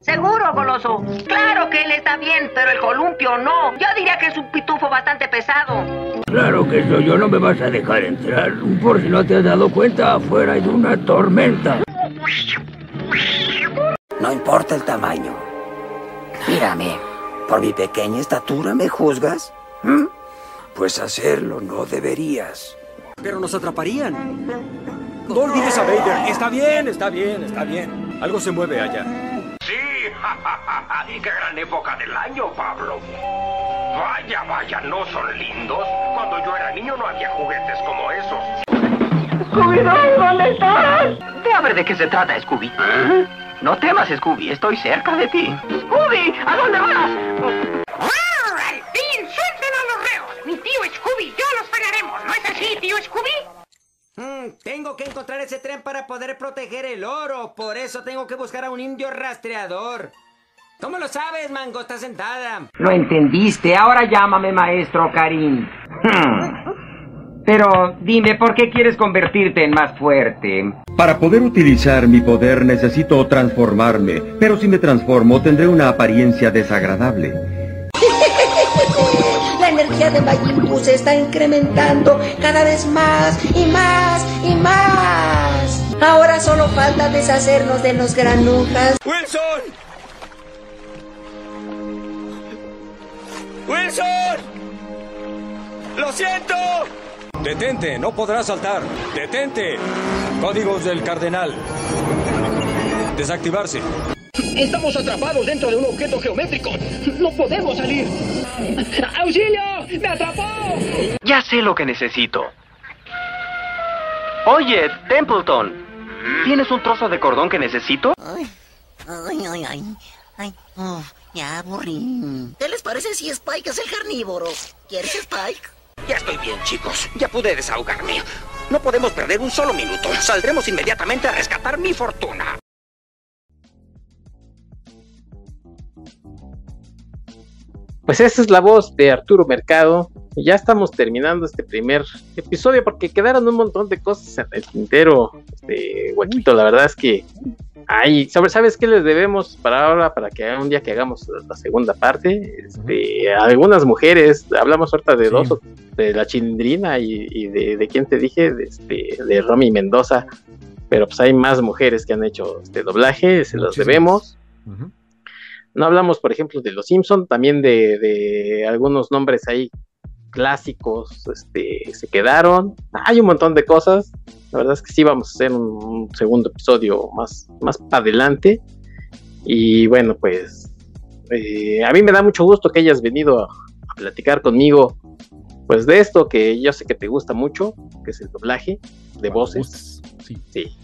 [SPEAKER 32] Seguro, goloso. Claro que él está bien, pero el columpio no. Yo diría que es un pitufo bastante pesado.
[SPEAKER 15] Claro que soy yo, no me vas a dejar entrar. Por si no te has dado cuenta, afuera hay una tormenta.
[SPEAKER 27] No importa el tamaño. Mírame, por mi pequeña estatura me juzgas. ¿Mm? Pues hacerlo no deberías.
[SPEAKER 26] Pero nos atraparían.
[SPEAKER 28] No olvides a Vader. Está bien, está bien, está bien. Algo se mueve allá.
[SPEAKER 23] Sí, [laughs] y qué gran época del año, Pablo. Vaya, vaya, ¿no son lindos? Cuando yo era niño no había juguetes como esos.
[SPEAKER 30] ¡Scooby-Doo, ¿dónde estás? Ve a ver de qué se trata, Scooby. No temas, Scooby, estoy cerca de ti. ¡Scooby! ¿A dónde vas?
[SPEAKER 11] Tío Scooby yo los pegaremos, ¿no es así, tío Scooby?
[SPEAKER 26] Mm, tengo que encontrar ese tren para poder proteger el oro. Por eso tengo que buscar a un indio rastreador. ¿Cómo lo sabes, Mango? Está sentada.
[SPEAKER 30] Lo entendiste. Ahora llámame maestro Karim. Hmm. Pero dime, ¿por qué quieres convertirte en más fuerte?
[SPEAKER 37] Para poder utilizar mi poder necesito transformarme, pero si me transformo tendré una apariencia desagradable.
[SPEAKER 27] La energía de Majin Buu se está incrementando cada vez más y más y más. Ahora solo falta deshacernos de los granujas.
[SPEAKER 33] ¡Wilson! ¡Wilson! ¡Lo siento!
[SPEAKER 28] Detente, no podrás saltar. Detente. Códigos del cardenal. Desactivarse.
[SPEAKER 33] Estamos atrapados dentro de un objeto geométrico. No podemos salir. ¡Auxilio! ¡Me atrapó!
[SPEAKER 30] Ya sé lo que necesito. Oye, Templeton, ¿tienes un trozo de cordón que necesito?
[SPEAKER 27] Ay, ay, ay, ay. ay uf, ya aburrí. ¿Qué les parece si Spike es el carnívoro? ¿Quieres Spike?
[SPEAKER 30] Ya estoy bien, chicos. Ya pude desahogarme. No podemos perder un solo minuto. Saldremos inmediatamente a rescatar mi fortuna. Pues esa es la voz de Arturo Mercado. Y ya estamos terminando este primer episodio porque quedaron un montón de cosas en el tintero. Este, Huequito, la verdad es que
[SPEAKER 1] Ay, ¿sabes qué les debemos para ahora, para que un día que hagamos la segunda parte? Este, algunas mujeres, hablamos ahorita de dos, de la chindrina y, de, de quién te dije, de, este, de Romy Mendoza, pero pues hay más mujeres que han hecho este doblaje, se los debemos. No hablamos, por ejemplo, de los Simpson, también de, de algunos nombres ahí clásicos, este, se quedaron. Hay un montón de cosas. La verdad es que sí vamos a hacer un, segundo episodio más, más para adelante. Y bueno, pues eh, a mí me da mucho gusto que hayas venido a, platicar conmigo, pues de esto que yo sé que te gusta mucho, que es el doblaje de voces.
[SPEAKER 2] Sí.
[SPEAKER 1] sí.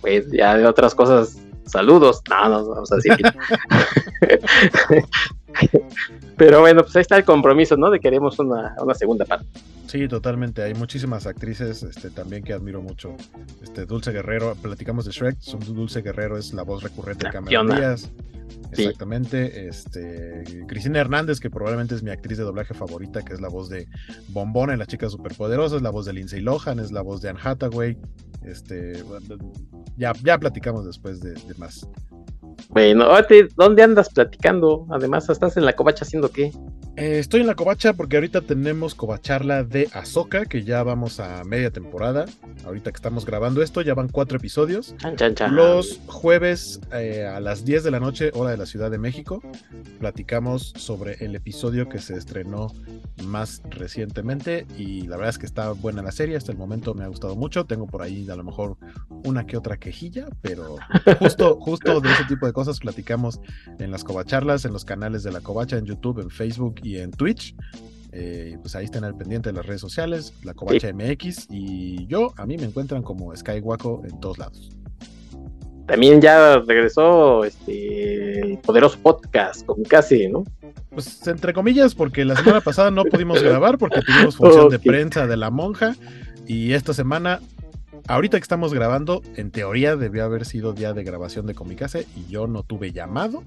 [SPEAKER 1] Pues ya de otras cosas, saludos. No, no. [laughs] [laughs] Pero bueno, pues ahí está el compromiso, ¿no? De que queremos una, una segunda parte.
[SPEAKER 2] Sí, totalmente. Hay muchísimas actrices este, también que admiro mucho. Este, Dulce Guerrero, platicamos de Shrek. Dulce Guerrero es la voz recurrente de Cameron Díaz. Exactamente. Este, Cristina Hernández, que probablemente es mi actriz de doblaje favorita, que es la voz de Bombón en Las Chicas Superpoderosas, la voz de Lindsay Lohan, es la voz de Anne Hathaway. Este, ya, ya platicamos después de, de más.
[SPEAKER 1] Bueno, ¿dónde andas platicando? Además, ¿estás en la covacha haciendo qué?
[SPEAKER 2] Eh, estoy en la covacha porque ahorita tenemos covacharla de Azoka, que ya vamos a media temporada. Ahorita que estamos grabando esto, ya van cuatro episodios. Los jueves eh, a las 10 de la noche, hora de la Ciudad de México, platicamos sobre el episodio que se estrenó más recientemente. Y la verdad es que está buena la serie. Hasta el momento me ha gustado mucho. Tengo por ahí a lo mejor una que otra quejilla, pero justo, justo de ese tipo de cosas platicamos en las covacharlas, en los canales de la covacha, en YouTube, en Facebook y en Twitch. Eh, pues ahí estén al pendiente de las redes sociales, la Covacha MX y yo, a mí me encuentran como Skywaco en todos lados.
[SPEAKER 1] También ya regresó este el poderoso podcast con casi, ¿no?
[SPEAKER 2] Pues entre comillas, porque la semana pasada no pudimos [laughs] grabar porque tuvimos función de prensa de la monja y esta semana ahorita que estamos grabando, en teoría debió haber sido día de grabación de Comicase y yo no tuve llamado.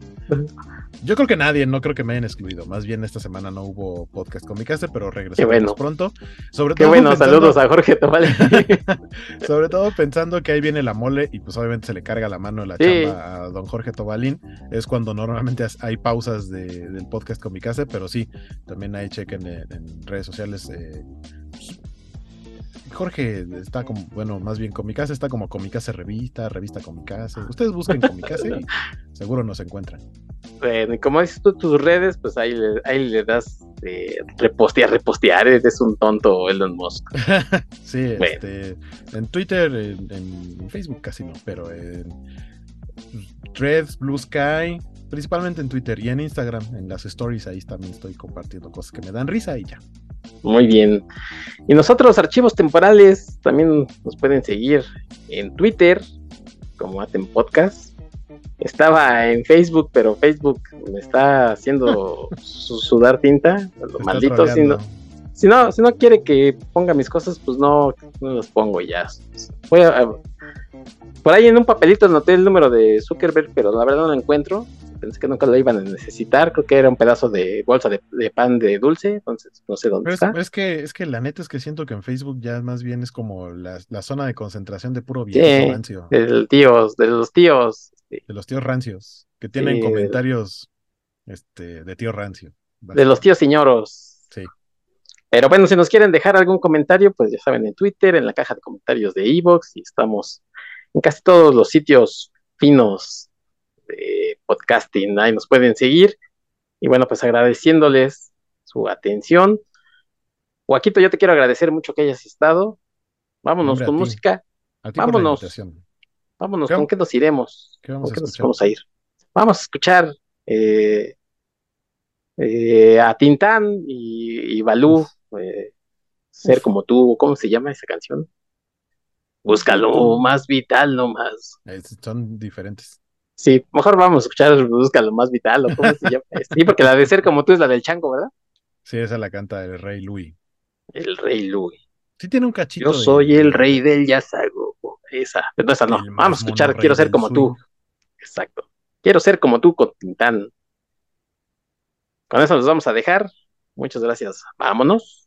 [SPEAKER 2] Yo creo que nadie, no creo que me hayan excluido. Más bien esta semana no hubo podcast Comicase, pero regresamos pronto.
[SPEAKER 1] Sobre Qué bueno, saludos a Jorge Tomale. [laughs]
[SPEAKER 2] sobre todo pensando que ahí viene la mole y pues obviamente se le carga la mano de la chamba a don Jorge Tobalín. Es cuando normalmente hay pausas del podcast Comicase, pero sí, también ahí chequen en, redes sociales. Eh, Jorge está como, bueno, más bien Comicase está como Comicase Revista, Revista Comicase. Ustedes busquen Comicase y seguro nos encuentran.
[SPEAKER 1] Bueno, y como dices tú, tus redes, pues ahí le, ahí le das eh, repostear, repostear, es un tonto Elon Musk. [laughs]
[SPEAKER 2] sí, este, en Twitter, en, Facebook casi no, pero en Threads, Blue Sky, principalmente en Twitter y en Instagram, en las stories, ahí también estoy compartiendo cosas que me dan risa y ya.
[SPEAKER 1] Muy bien. Y nosotros, archivos temporales, también nos pueden seguir en Twitter, como Aten Podcast. Estaba en Facebook, pero Facebook me está haciendo [laughs] sudar tinta. Lo maldito. Si no, si no, si no quiere que ponga mis cosas, pues no, no los pongo ya. Voy a, por ahí en un papelito anoté el número de Zuckerberg, pero la verdad no lo encuentro pensé que nunca lo iban a necesitar, creo que era un pedazo de bolsa de, pan de dulce, entonces no sé dónde está.
[SPEAKER 2] Es, que, es que la neta es que siento que en Facebook ya más bien es como la, zona de concentración de puro viejo rancio.
[SPEAKER 1] De tíos, de los tíos.
[SPEAKER 2] De los tíos rancios, que tienen comentarios este, de tío rancio.
[SPEAKER 1] De los tíos señoros.
[SPEAKER 2] Sí.
[SPEAKER 1] Pero bueno, si nos quieren dejar algún comentario, pues ya saben, en Twitter, en la caja de comentarios de Evox, y estamos en casi todos los sitios finos de podcasting. Ahí nos pueden seguir. Y bueno, pues agradeciéndoles su atención. Joaquito, yo te quiero agradecer mucho que hayas estado. Vámonos con música. vámonos. Vámonos, ¿con qué nos iremos? vamos, a nos vamos a ir? Vamos a escuchar eh, eh, a Tintán y, Balú, eh, Ser como tú. ¿Cómo se llama esa canción? Búscalo más vital, no más.
[SPEAKER 2] son diferentes.
[SPEAKER 1] Sí, mejor vamos a escuchar Busca lo más vital o cómo se llama. [laughs] Sí, porque la de ser como tú es la del chango, ¿verdad?
[SPEAKER 2] Sí, esa la canta el rey Louis.
[SPEAKER 1] El rey Louis.
[SPEAKER 2] Sí tiene un cachito.
[SPEAKER 1] Yo soy el rey del yazago. Esa, pero esa no. Vamos a escuchar Quiero ser como tú. Exacto. Quiero ser como tú con Tintán. Con eso nos vamos a dejar. Muchas gracias. Vámonos.